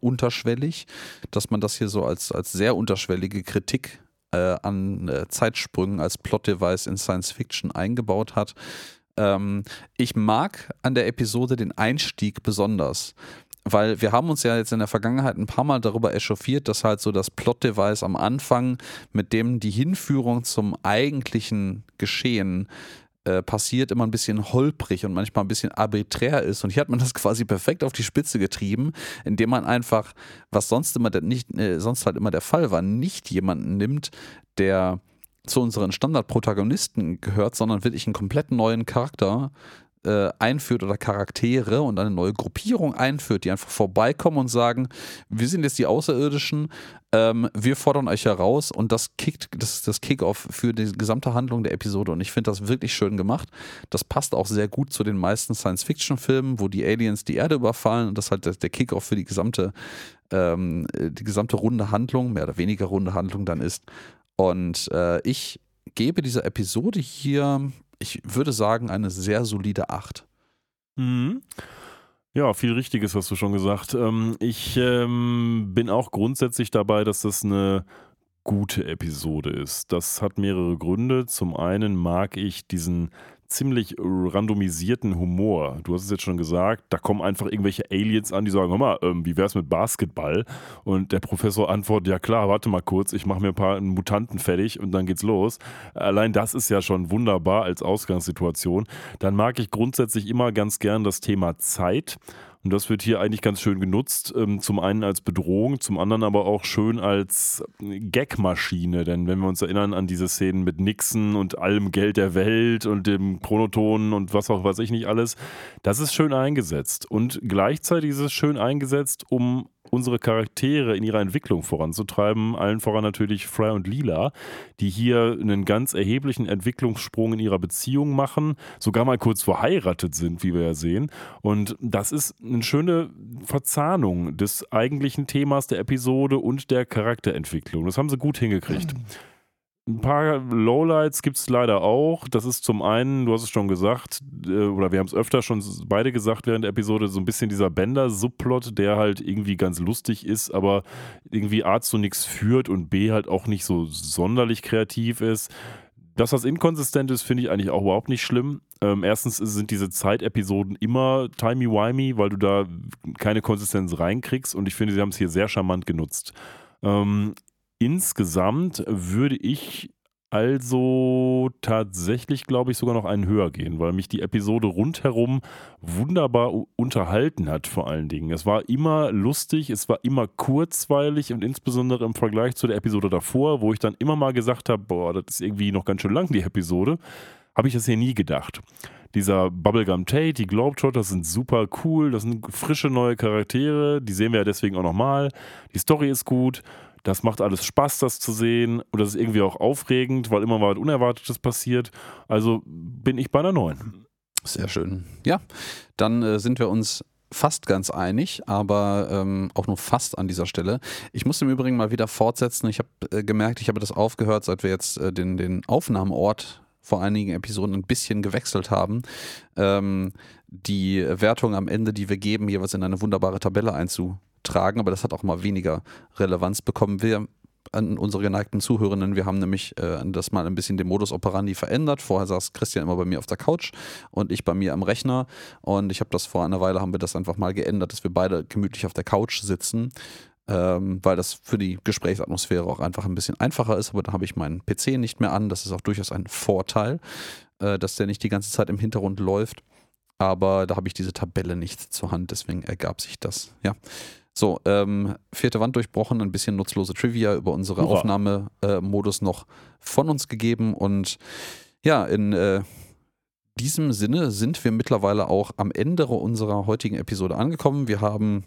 unterschwellig, dass man das hier so als, als sehr unterschwellige Kritik äh, an äh, Zeitsprüngen als Plot-Device in Science Fiction eingebaut hat. Ähm, ich mag an der Episode den Einstieg besonders weil wir haben uns ja jetzt in der Vergangenheit ein paar Mal darüber echauffiert, dass halt so das Plot-Device am Anfang, mit dem die Hinführung zum eigentlichen Geschehen äh, passiert, immer ein bisschen holprig und manchmal ein bisschen arbiträr ist. Und hier hat man das quasi perfekt auf die Spitze getrieben, indem man einfach, was sonst immer nicht, äh, sonst halt immer der Fall war, nicht jemanden nimmt, der zu unseren Standardprotagonisten gehört, sondern wirklich einen komplett neuen Charakter äh, einführt oder Charaktere und eine neue Gruppierung einführt, die einfach vorbeikommen und sagen, wir sind jetzt die Außerirdischen, ähm, wir fordern euch heraus und das kickt, das ist das Kickoff für die gesamte Handlung der Episode und ich finde das wirklich schön gemacht. Das passt auch sehr gut zu den meisten Science-Fiction-Filmen, wo die Aliens die Erde überfallen und das halt der Kickoff für die gesamte, ähm, die gesamte runde Handlung, mehr oder weniger runde Handlung dann ist. Und äh, ich gebe dieser Episode hier ich würde sagen, eine sehr solide 8. Mhm. Ja, viel Richtiges hast du schon gesagt. Ähm, ich ähm, bin auch grundsätzlich dabei, dass das eine gute Episode ist. Das hat mehrere Gründe. Zum einen mag ich diesen ziemlich randomisierten Humor. Du hast es jetzt schon gesagt, da kommen einfach irgendwelche Aliens an, die sagen, hör mal, ähm, wie wär's mit Basketball? Und der Professor antwortet, ja klar, warte mal kurz, ich mache mir ein paar Mutanten fertig und dann geht's los. Allein das ist ja schon wunderbar als Ausgangssituation. Dann mag ich grundsätzlich immer ganz gern das Thema Zeit. Und das wird hier eigentlich ganz schön genutzt. Ähm, zum einen als Bedrohung, zum anderen aber auch schön als Gagmaschine. Denn wenn wir uns erinnern an diese Szenen mit Nixon und allem Geld der Welt und dem Chronoton und was auch weiß ich nicht alles, das ist schön eingesetzt. Und gleichzeitig ist es schön eingesetzt, um unsere Charaktere in ihrer Entwicklung voranzutreiben. Allen voran natürlich Fry und Lila, die hier einen ganz erheblichen Entwicklungssprung in ihrer Beziehung machen, sogar mal kurz verheiratet sind, wie wir ja sehen. Und das ist eine schöne Verzahnung des eigentlichen Themas der Episode und der Charakterentwicklung. Das haben sie gut hingekriegt. Mhm. Ein paar Lowlights gibt es leider auch. Das ist zum einen, du hast es schon gesagt, äh, oder wir haben es öfter schon beide gesagt während der Episode, so ein bisschen dieser Bender-Subplot, der halt irgendwie ganz lustig ist, aber irgendwie A zu nichts führt und B halt auch nicht so sonderlich kreativ ist. Das, was inkonsistent ist, finde ich eigentlich auch überhaupt nicht schlimm. Ähm, erstens sind diese Zeitepisoden immer timey-wimey, weil du da keine Konsistenz reinkriegst und ich finde, sie haben es hier sehr charmant genutzt. Ähm, Insgesamt würde ich also tatsächlich, glaube ich, sogar noch einen höher gehen, weil mich die Episode rundherum wunderbar unterhalten hat, vor allen Dingen. Es war immer lustig, es war immer kurzweilig und insbesondere im Vergleich zu der Episode davor, wo ich dann immer mal gesagt habe, boah, das ist irgendwie noch ganz schön lang, die Episode, habe ich das hier nie gedacht. Dieser Bubblegum Tate, die Globetrotters sind super cool, das sind frische neue Charaktere, die sehen wir ja deswegen auch nochmal. Die Story ist gut das macht alles Spaß, das zu sehen. Und das ist irgendwie auch aufregend, weil immer mal was Unerwartetes passiert. Also bin ich bei einer 9. Sehr schön. Ja, dann äh, sind wir uns fast ganz einig, aber ähm, auch nur fast an dieser Stelle. Ich muss im Übrigen mal wieder fortsetzen. Ich habe äh, gemerkt, ich habe das aufgehört, seit wir jetzt äh, den, den Aufnahmeort vor einigen Episoden ein bisschen gewechselt haben. Ähm, die Wertung am Ende, die wir geben, jeweils in eine wunderbare Tabelle einzu tragen, aber das hat auch mal weniger Relevanz bekommen. Wir an unsere geneigten Zuhörenden, wir haben nämlich äh, das mal ein bisschen den Modus operandi verändert. Vorher saß Christian immer bei mir auf der Couch und ich bei mir am Rechner und ich habe das vor einer Weile haben wir das einfach mal geändert, dass wir beide gemütlich auf der Couch sitzen. Ähm, weil das für die Gesprächsatmosphäre auch einfach ein bisschen einfacher ist, aber da habe ich meinen PC nicht mehr an. Das ist auch durchaus ein Vorteil, äh, dass der nicht die ganze Zeit im Hintergrund läuft. Aber da habe ich diese Tabelle nicht zur Hand, deswegen ergab sich das. Ja. So, ähm, vierte Wand durchbrochen, ein bisschen nutzlose Trivia über unsere Hurra. Aufnahmemodus äh, noch von uns gegeben. Und ja, in äh, diesem Sinne sind wir mittlerweile auch am Ende unserer heutigen Episode angekommen. Wir haben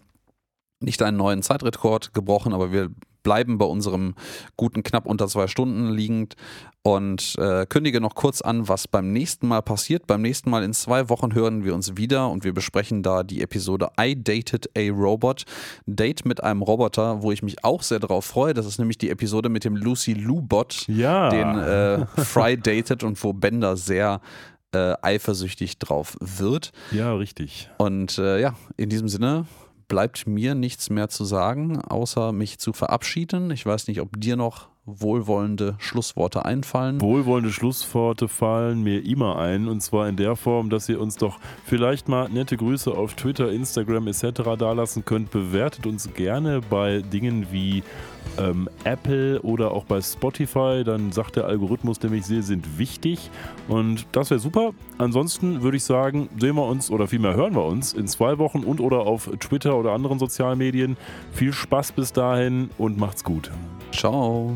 nicht einen neuen Zeitrekord gebrochen, aber wir bleiben bei unserem guten knapp unter zwei Stunden liegend und äh, kündige noch kurz an, was beim nächsten Mal passiert. Beim nächsten Mal in zwei Wochen hören wir uns wieder und wir besprechen da die Episode I Dated a Robot. Date mit einem Roboter, wo ich mich auch sehr darauf freue. Das ist nämlich die Episode mit dem Lucy Lou Bot, Ja. den äh, Fry datet und wo Bender sehr äh, eifersüchtig drauf wird. Ja, richtig. Und äh, ja, in diesem Sinne bleibt mir nichts mehr zu sagen, außer mich zu verabschieden. Ich weiß nicht, ob dir noch wohlwollende Schlussworte einfallen. Wohlwollende Schlussworte fallen mir immer ein und zwar in der Form, dass ihr uns doch vielleicht mal nette Grüße auf Twitter, Instagram etc. dalassen könnt. Bewertet uns gerne bei Dingen wie ähm, Apple oder auch bei Spotify. Dann sagt der Algorithmus nämlich, sie sind wichtig und das wäre super. Ansonsten würde ich sagen, sehen wir uns oder vielmehr hören wir uns in zwei Wochen und oder auf Twitter oder anderen sozialen Medien. Viel Spaß bis dahin und macht's gut. Ciao.